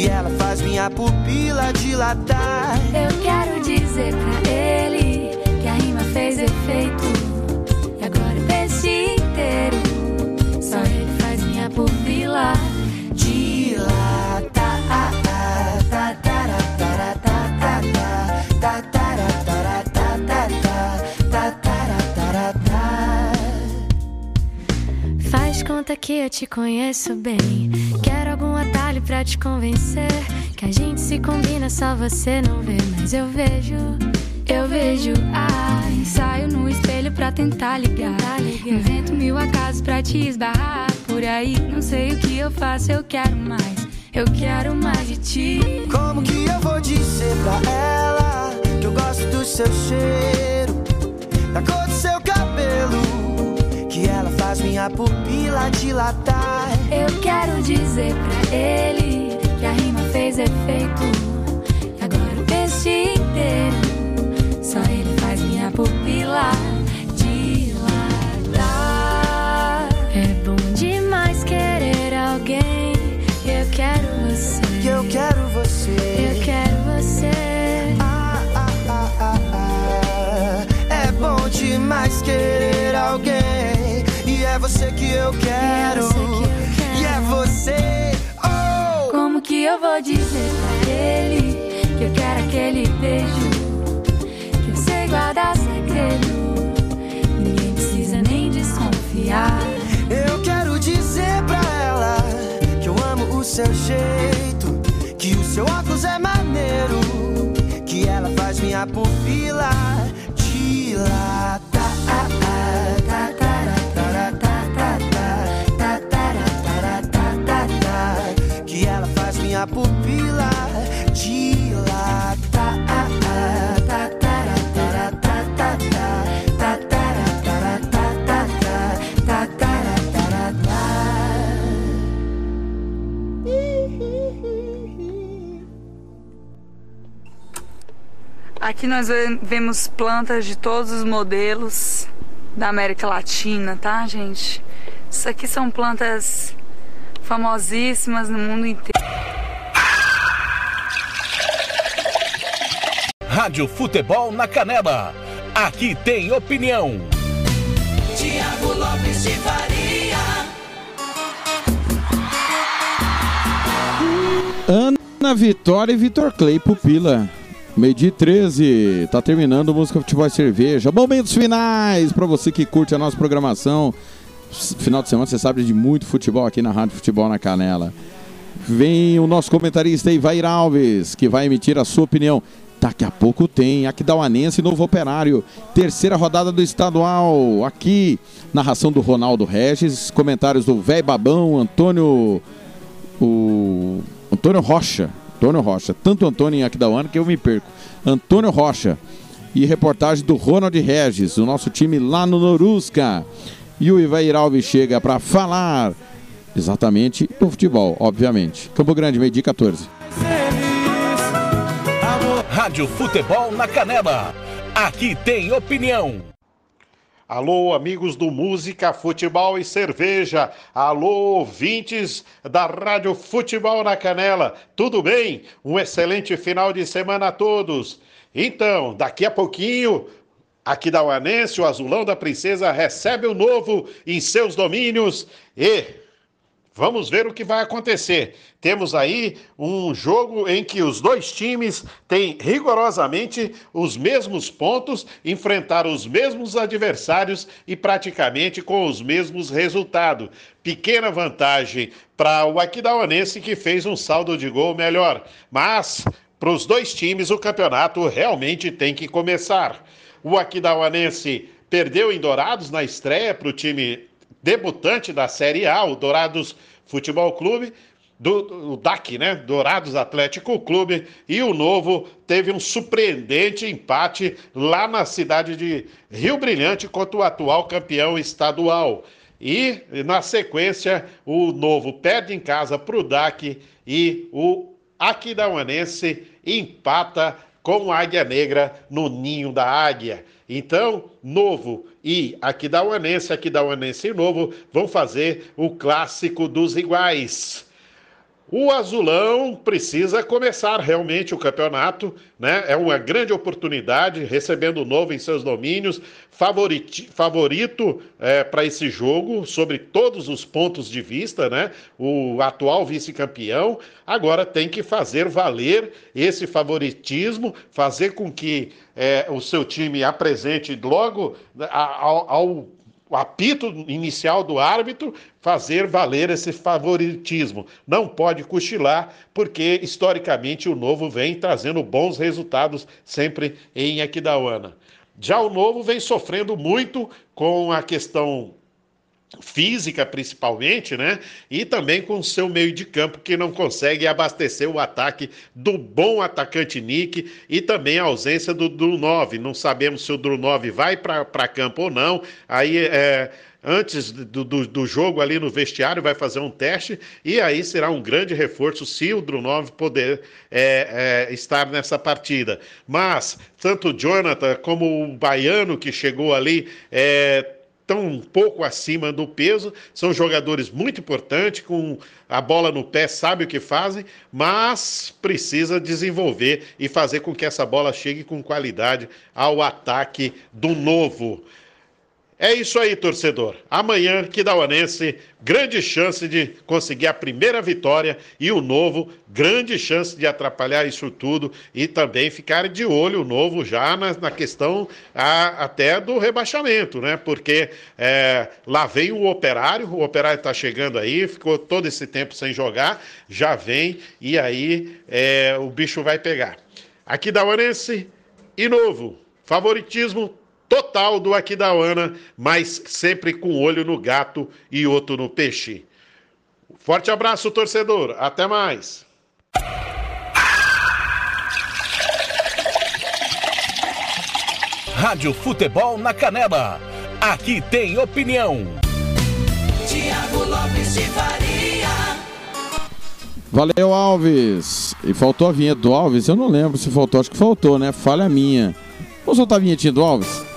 Speaker 28: Que ela faz minha pupila dilatar.
Speaker 45: Eu quero dizer pra ele que a rima fez efeito. E agora o dia inteiro. Só ele faz minha pupila dilatar. Faz conta que eu te conheço bem. Quero atalho pra te convencer. Que a gente se combina, só você não vê, mas eu vejo. vejo. Ai, saio no espelho pra tentar ligar. Invento mil acasos pra te esbarrar. Por aí, não sei o que eu faço, eu quero mais. Eu quero mais de ti.
Speaker 28: Como que eu vou dizer pra ela que eu gosto do seu cheiro, da cor do seu cabelo, que ela faz minha pupila dilatar?
Speaker 45: Eu quero dizer pra ele que a rima fez efeito. E agora o peixe inteiro, só ele faz minha pupila dilatar. É bom demais querer alguém. Eu quero você.
Speaker 28: Eu quero você.
Speaker 45: Eu quero você.
Speaker 28: Ah, ah, ah, ah, ah. É bom demais querer alguém. É você que eu quero. E é você. Oh!
Speaker 45: Como que eu vou dizer pra ele que eu quero aquele beijo? Que eu sei guardar segredo. Ninguém precisa nem desconfiar.
Speaker 28: Eu quero dizer pra ela que eu amo o seu jeito, que o seu óculos é maneiro, que ela faz minha pupila dilatar. Minha pupila dilatar.
Speaker 46: Aqui nós ve- vemos plantas de todos os modelos da América Latina, tá, gente? Isso aqui são plantas famosíssimas no mundo inteiro.
Speaker 2: Rádio Futebol na Canela. Aqui tem opinião.
Speaker 47: Tiago Lopes de Faria.
Speaker 5: Ana Vitória e Vitor Clay Pupila. Meio dia 13, tá terminando Música Futebol e Cerveja. Momentos finais para você que curte a nossa programação. Final de semana, você sabe de muito futebol aqui na Rádio Futebol na Canela. Vem o nosso comentarista Ivair Alves, que vai emitir a sua opinião. Daqui a pouco tem Aquidauanense e Novo Operário. Terceira rodada do estadual. Aqui, narração do Ronaldo Regis, comentários do Véi Babão, Antônio. O Antônio Rocha. Antônio Rocha. Tanto Antônio em Aquidauana que eu me perco. Antônio Rocha. E reportagem do Ronald Regis, o nosso time lá no Norusca. E o Ivair Alves chega para falar exatamente do futebol, obviamente. Campo Grande, meio-dia 14.
Speaker 2: Rádio Futebol na Canela. Aqui tem opinião.
Speaker 48: Alô, amigos do Música, Futebol e Cerveja. Alô, ouvintes da Rádio Futebol na Canela. Tudo bem? Um excelente final de semana a todos. Então, daqui a pouquinho, aqui da Uanense, o Azulão da Princesa recebe o novo em seus domínios e Vamos ver o que vai acontecer. Temos aí um jogo em que os dois times têm rigorosamente os mesmos pontos, enfrentaram os mesmos adversários e praticamente com os mesmos resultados. Pequena vantagem para o Aquidauanense que fez um saldo de gol melhor. Mas para os dois times o campeonato realmente tem que começar. O Aquidauanense perdeu em Dourados na estreia para o time debutante da Série A, o Dourados Futebol Clube, do, o DAC, né? Dourados Atlético Clube, e o Novo teve um surpreendente empate lá na cidade de Rio Brilhante contra o atual campeão estadual. E, na sequência, o Novo perde em casa para o DAC e o Aquidauanense empata com o Águia Negra no ninho da Águia. Então, Novo e Aquidauanense, Aquidauanense e Novo vão fazer o clássico dos iguais. O Azulão precisa começar realmente o campeonato, né? É uma grande oportunidade, recebendo o novo em seus domínios, favoriti- favorito para esse jogo, sobre todos os pontos de vista, né? O atual vice-campeão agora tem que fazer valer esse favoritismo, fazer com que eh, o seu time apresente logo a- ao- ao o apito inicial do árbitro fazer valer esse favoritismo. Não pode cochilar, porque historicamente o Novo vem trazendo bons resultados sempre em Aquidauana. Já o Novo vem sofrendo muito com a questão física principalmente, né? E também com o seu meio de campo que não consegue abastecer o ataque do bom atacante Nick e também a ausência do Drunov. Não sabemos se o Drunov vai para campo ou não. Aí é, antes do, do, do, jogo ali no vestiário, vai fazer um teste e aí será um grande reforço se o Drunov poder é, é, estar nessa partida. Mas tanto o Jonathan como o Baiano que chegou ali é, estão um pouco acima do peso, são jogadores muito importantes, com a bola no pé, sabe o que fazem, mas precisa desenvolver e fazer com que essa bola chegue com qualidade ao ataque do novo. É isso aí, torcedor. Amanhã, Kidauanense, grande chance de conseguir a primeira vitória e o novo, grande chance de atrapalhar isso tudo e também ficar de olho o novo já na, na questão a, até do rebaixamento, né? Porque é, lá vem o operário, o operário está chegando aí, ficou todo esse tempo sem jogar, já vem e aí é, o bicho vai pegar. Aqui da e novo, favoritismo total do Aquidauana, mas sempre com olho no gato e outro no peixe. Forte abraço, torcedor. Até mais.
Speaker 2: Rádio Futebol na Canela. Aqui tem opinião.
Speaker 43: Tiago Lopes de Faria.
Speaker 5: Valeu, Alves. E faltou a vinheta do Alves? Eu não lembro se faltou, acho que faltou, né? Falha minha. Vamos soltar a vinhetinha do Alves?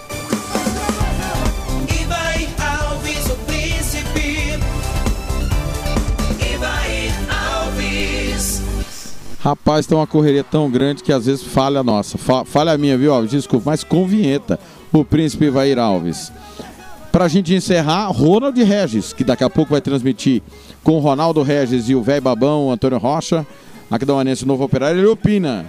Speaker 5: Rapaz, tem uma correria tão grande que às vezes falha a nossa. Fa- falha a minha, viu, Alves? Desculpa, mas com vinheta. O príncipe Ivair Alves. Pra gente encerrar, Ronald Regis, que daqui a pouco vai transmitir com Ronaldo Regis e o velho babão, Antônio Rocha, aqui da Manense Novo Operário, ele opina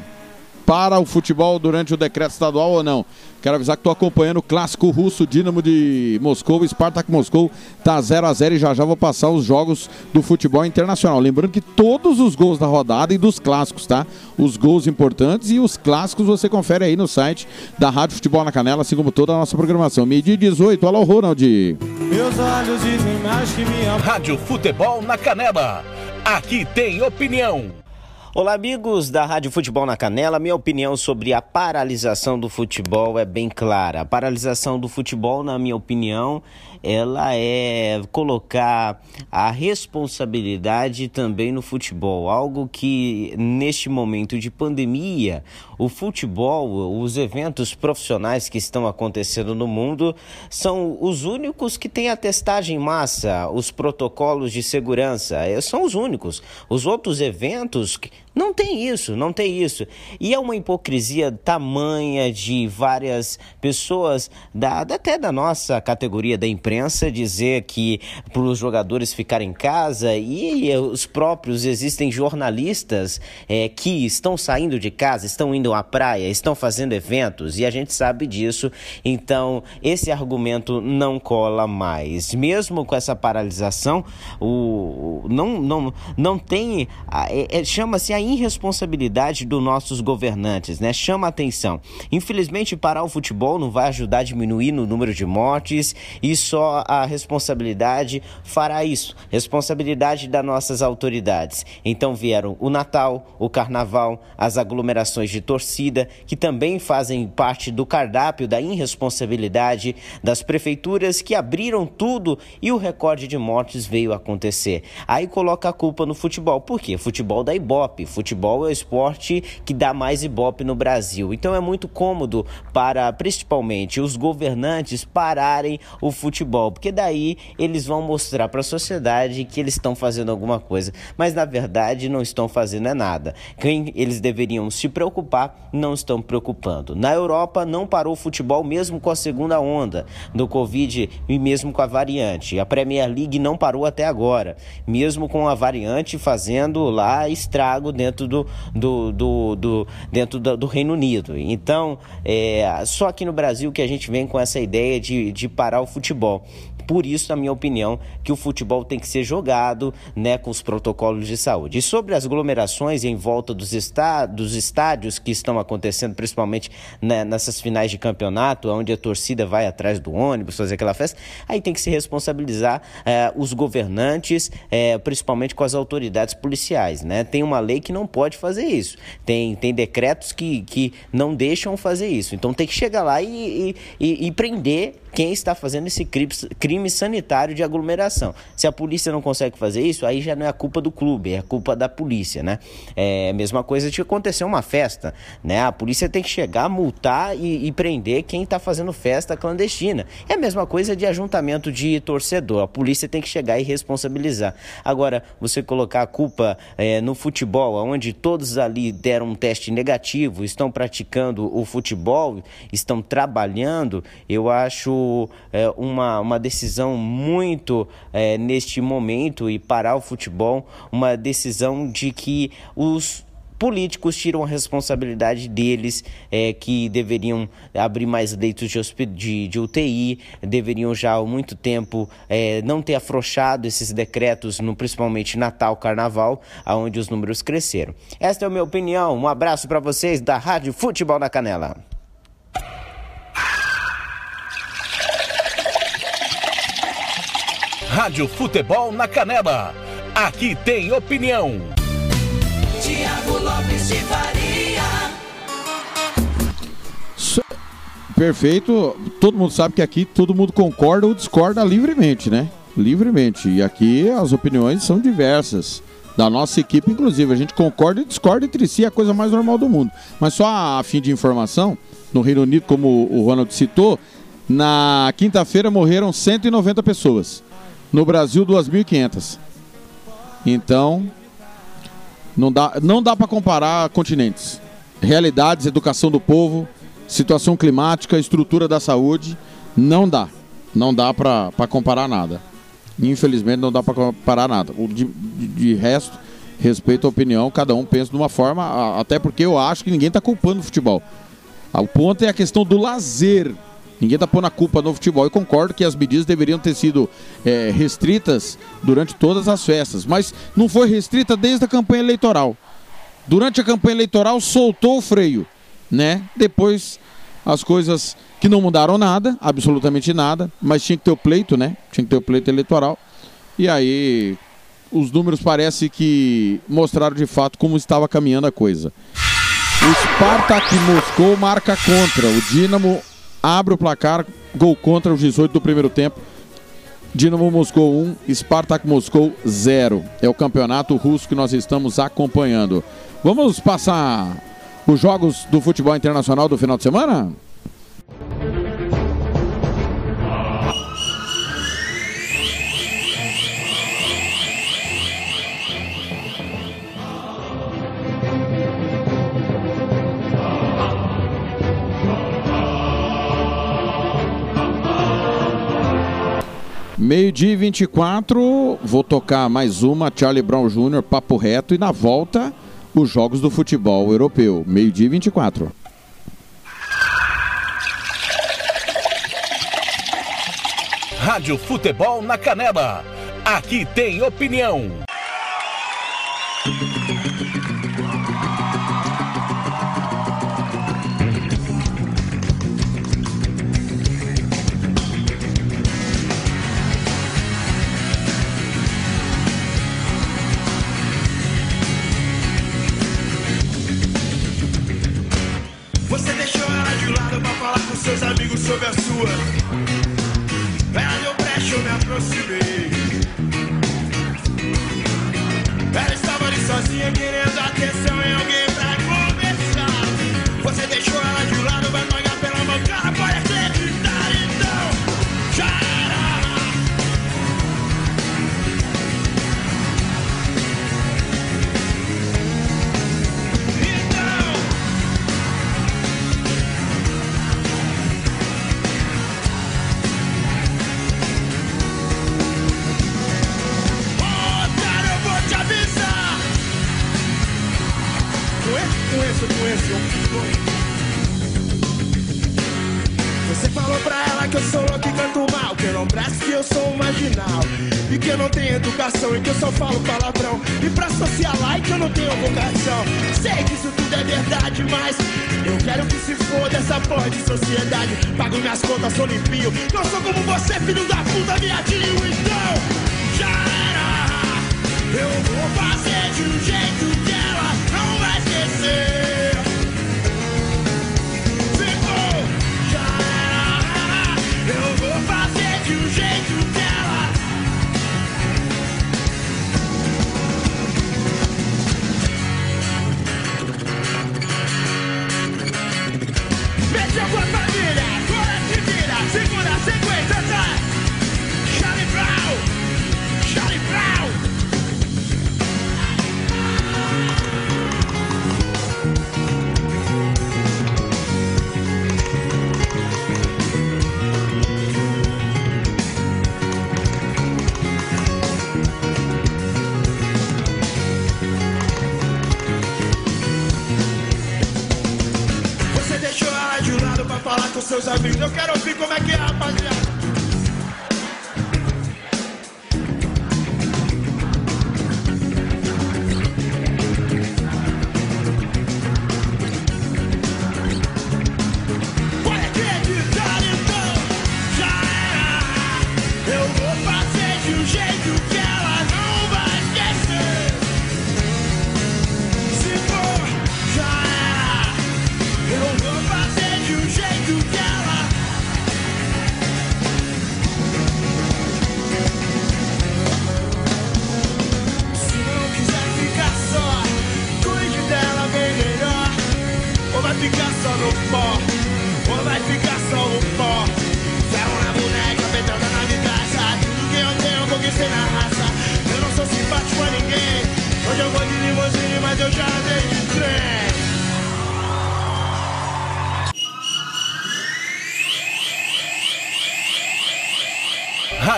Speaker 5: para o futebol durante o decreto estadual ou não. Quero avisar que estou acompanhando o clássico russo Dinamo de Moscou, Spartak Moscou, tá 0 a 0 e já já vou passar os jogos do futebol internacional. Lembrando que todos os gols da rodada e dos clássicos, tá? Os gols importantes e os clássicos você confere aí no site da Rádio Futebol na Canela, assim como toda a nossa programação. Meio-dia e 18, olha o Ronald.
Speaker 4: Meus olhos dizem mais que me amam.
Speaker 2: Rádio Futebol na Canela. Aqui tem opinião.
Speaker 49: Olá, amigos da Rádio Futebol na Canela. Minha opinião sobre a paralisação do futebol é bem clara. A paralisação do futebol, na minha opinião, ela é colocar a responsabilidade também no futebol, algo que neste momento de pandemia, o futebol, os eventos profissionais que estão acontecendo no mundo são os únicos que têm a testagem em massa, os protocolos de segurança, eh, são os únicos. Os outros eventos não tem isso, não tem isso. E é uma hipocrisia tamanha de várias pessoas, da- até da nossa categoria da imprensa, dizer que para os jogadores ficarem em casa e os próprios existem jornalistas eh, que estão saindo de casa, estão indo à praia, estão fazendo eventos e a gente sabe disso. Então, esse argumento não cola mais. Mesmo com essa paralisação, o, não, não, não tem. é- é- Chama-se a irresponsabilidade dos nossos governantes, né? Chama atenção. Infelizmente, parar o futebol não vai ajudar a diminuir no número de mortes e só a responsabilidade fará isso. Responsabilidade das nossas autoridades. Então vieram o Natal, o Carnaval, as aglomerações de torcida, que também fazem parte do cardápio da irresponsabilidade das prefeituras que abriram tudo e o recorde de mortes veio acontecer. Aí coloca a culpa no futebol. Por quê? Futebol dá ibope. Futebol é o esporte que dá mais ibope no Brasil. Então é muito cômodo para, principalmente, os governantes pararem o futebol, porque daí eles vão mostrar para a sociedade que eles estão fazendo alguma coisa, mas na verdade não estão fazendo é nada. Quem eles deveriam se preocupar, não estão preocupando. Na Europa não parou o futebol mesmo com a segunda onda do Covid e mesmo com a variante. A Premier League não parou até agora, mesmo com a variante fazendo lá estrago dentro do, do, do, do- dentro do, do Reino Unido. Então, é, só aqui no Brasil que a gente vem com essa ideia de, de parar o futebol. Por isso, na minha opinião, que o futebol tem que ser jogado né, com os protocolos de saúde. E sobre as aglomerações em volta dos, está dos estádios que estão acontecendo, principalmente né, nessas finais de campeonato, onde a torcida vai atrás do ônibus fazer aquela festa, aí tem que se responsabilizar eh, os governantes, eh, principalmente com as autoridades policiais. Né? Tem uma lei que não pode fazer isso, tem, tem decretos que, que não deixam fazer isso. Então tem que chegar lá e, e, e prender quem está fazendo esse crime sanitário de aglomeração. Se a polícia não consegue fazer isso, aí já não é a culpa do clube, é a culpa da polícia, né? É a mesma coisa de acontecer uma festa, né? A polícia tem que chegar, multar e, e prender quem está fazendo festa clandestina. É a mesma coisa de ajuntamento de torcedor. A polícia tem que chegar e responsabilizar. Agora, você colocar a culpa é, no futebol, onde todos ali deram um teste negativo, estão praticando o futebol, estão trabalhando, eu acho é, uma, uma decisão muito é, neste momento e parar o futebol, uma decisão de que os políticos tiram a responsabilidade deles, é, que deveriam abrir mais leitos de, de, de UTI, deveriam já há muito tempo é, não ter afrouxado esses decretos, no, principalmente Natal, Carnaval, aonde os números cresceram. Esta é a minha opinião. Um abraço para vocês da Rádio Futebol na Canela.
Speaker 2: Rádio Futebol na Canela. Aqui tem opinião.
Speaker 43: Tiago Lopes de Faria.
Speaker 5: Perfeito. Todo mundo sabe que aqui todo mundo concorda ou discorda livremente, né? Livremente. E aqui as opiniões são diversas. Da nossa equipe, inclusive. A gente concorda e discorda entre si, é a coisa mais normal do mundo. Mas só a fim de informação, no Reino Unido, como o Ronald citou, na quinta-feira morreram 190 pessoas. No Brasil, 2.500. Então, não dá, não dá para comparar continentes. Realidades, educação do povo, situação climática, estrutura da saúde, não dá. Não dá para comparar nada. Infelizmente, não dá para comparar nada. De, de, de, resto, respeito a opinião, cada um pensa de uma forma, até porque eu acho que ninguém está culpando o futebol. O ponto é a questão do lazer Ninguém está pondo a culpa no futebol. Eu concordo que as medidas deveriam ter sido é, restritas durante todas as festas, mas não foi restrita desde a campanha eleitoral. Durante a campanha eleitoral soltou o freio, né? Depois as coisas que não mudaram nada, absolutamente nada, mas tinha que ter o pleito, né? Tinha que ter o pleito eleitoral. E aí os números parece que mostraram de fato como estava caminhando a coisa. O Spartak Moscou marca contra. O Dinamo abre o placar, gol contra os 18 do primeiro tempo. Dinamo Moscou 1, Spartak Moscou 0. É o campeonato russo que nós estamos acompanhando. Vamos passar os jogos do futebol internacional do final de semana? Meio-dia e 24, vou tocar mais uma, Charlie Brown Jr., Papo Reto, e na volta, os Jogos do Futebol Europeu. Meio-dia e 24.
Speaker 2: Rádio Futebol na Canela. Aqui tem opinião.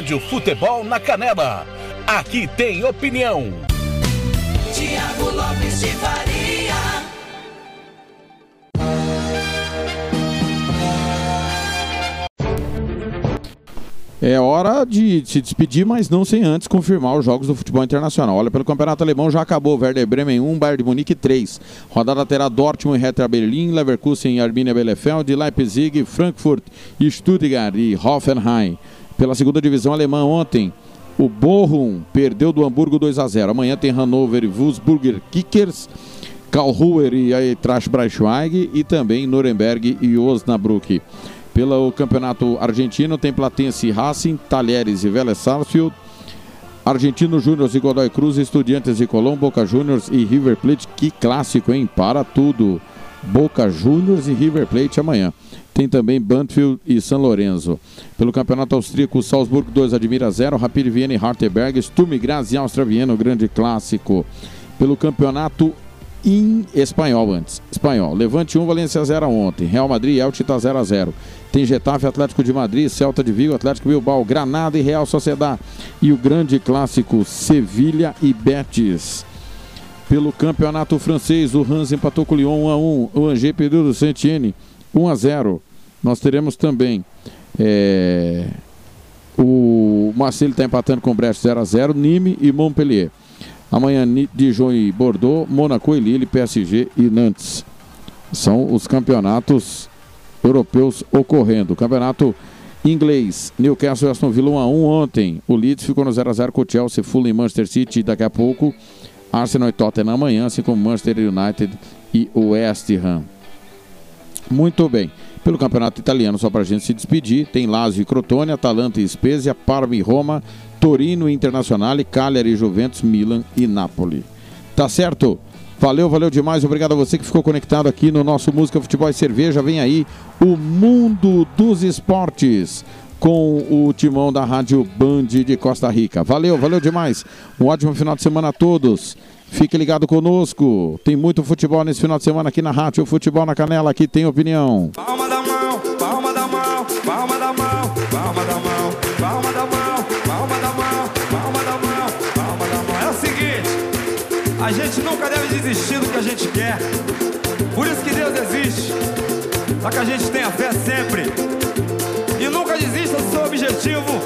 Speaker 2: Rádio Futebol na Canela. Aqui tem opinião.
Speaker 12: Tiago Lopes de Faria.
Speaker 5: É hora de se despedir, mas não sem antes confirmar os jogos do futebol internacional. Olha, pelo Campeonato Alemão já acabou. Werder Bremen 1, Bayern de Munique 3. Rodada terá Dortmund e Hertha Berlim, Leverkusen e Arminia Bielefeld, Leipzig, Frankfurt, Stuttgart e Hoffenheim. Pela segunda divisão alemã ontem, o Bochum perdeu do Hamburgo 2 a 0. Amanhã tem Hannover e Wolfsburger Kickers, Karlsruher e Eintracht Braunschweig e também Nuremberg e Osnabrück. Pelo campeonato argentino tem Platense e Racing, Talheres e Vélez Sarsfield, Argentino Júnior e Godoy Cruz, Estudiantes de Colón, Boca Juniors e River Plate. Que clássico, hein? Para tudo. Boca Juniors e River Plate amanhã. Tem também Banfield e São Lourenço. Pelo campeonato austríaco, Salzburg 2 Admira 0, Rapid Viena e Hartenberg, Sturm Graz e Áustria Viena, o grande clássico. Pelo campeonato em espanhol antes. Espanhol. Levante 1, Valência 0 ontem. Real Madrid e Elche está 0 a 0. Tem Getafe, Atlético de Madrid, Celta de Vigo, Atlético Bilbao, Granada e Real Sociedad. E o grande clássico Sevilha e Betis. Pelo campeonato francês, o Hans empatou com o Lyon 1 a 1. O Angers perdeu do Saint-Etienne 1 a 0. Nós teremos também é, o Marseille está empatando com o Brest 0 a 0. Nîmes e Montpellier. Amanhã, Dijon e Bordeaux, Monaco e Lille, PSG e Nantes. São os campeonatos europeus ocorrendo. Campeonato inglês, Newcastle e Aston Villa 1 a 1 ontem. O Leeds ficou no 0 a 0 com o Chelsea, Fulham e Manchester City. Daqui a pouco, Arsenal e Tottenham amanhã, assim como Manchester United e West Ham. Muito bem. Pelo campeonato italiano, só para a gente se despedir, tem Lazio e Crotone, Atalanta e Spezia, Parma e Roma, Torino e Internazionale, Cagliari e Juventus, Milan e Napoli. Tá certo? Valeu, valeu demais. Obrigado a você que ficou conectado aqui no nosso Música, Futebol e Cerveja. Vem aí o Mundo dos Esportes com o timão da Rádio Band de Costa Rica. Valeu, valeu demais. Um ótimo final de semana a todos. Fique ligado conosco. Tem muito futebol nesse final de semana aqui na Rádio Futebol na Canela. Aqui tem opinião.
Speaker 12: Palma da mão, palma da mão, palma da mão, palma da mão, palma da mão, palma da mão, palma da mão, palma da mão.
Speaker 4: É o seguinte, a gente nunca deve desistir do que a gente quer. Por isso que Deus existe. Só que a gente tenha fé sempre. E nunca desista do seu objetivo.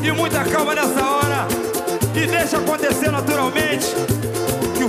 Speaker 50: e muita calma nessa hora. E deixa acontecer naturalmente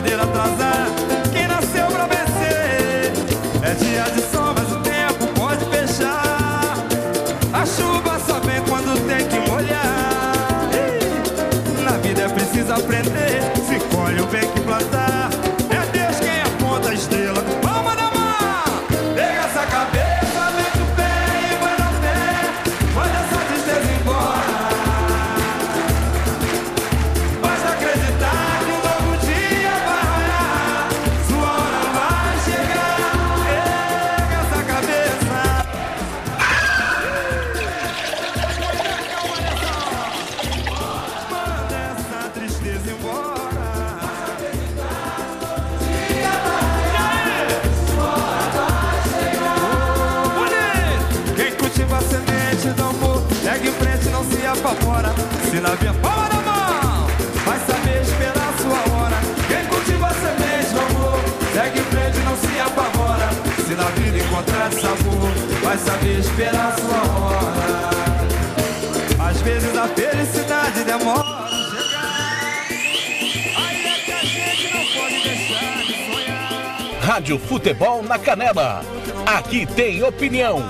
Speaker 50: poder atrasar Via palma na mão, vai saber esperar sua hora. Quem cultiva a semente do amor, segue em frente, não se apavora. Se na vida encontrar sabor, vai saber esperar sua hora. Às vezes a felicidade demora. Aí é que a gente não pode sonhar.
Speaker 2: Rádio Futebol na Canela. Aqui tem opinião.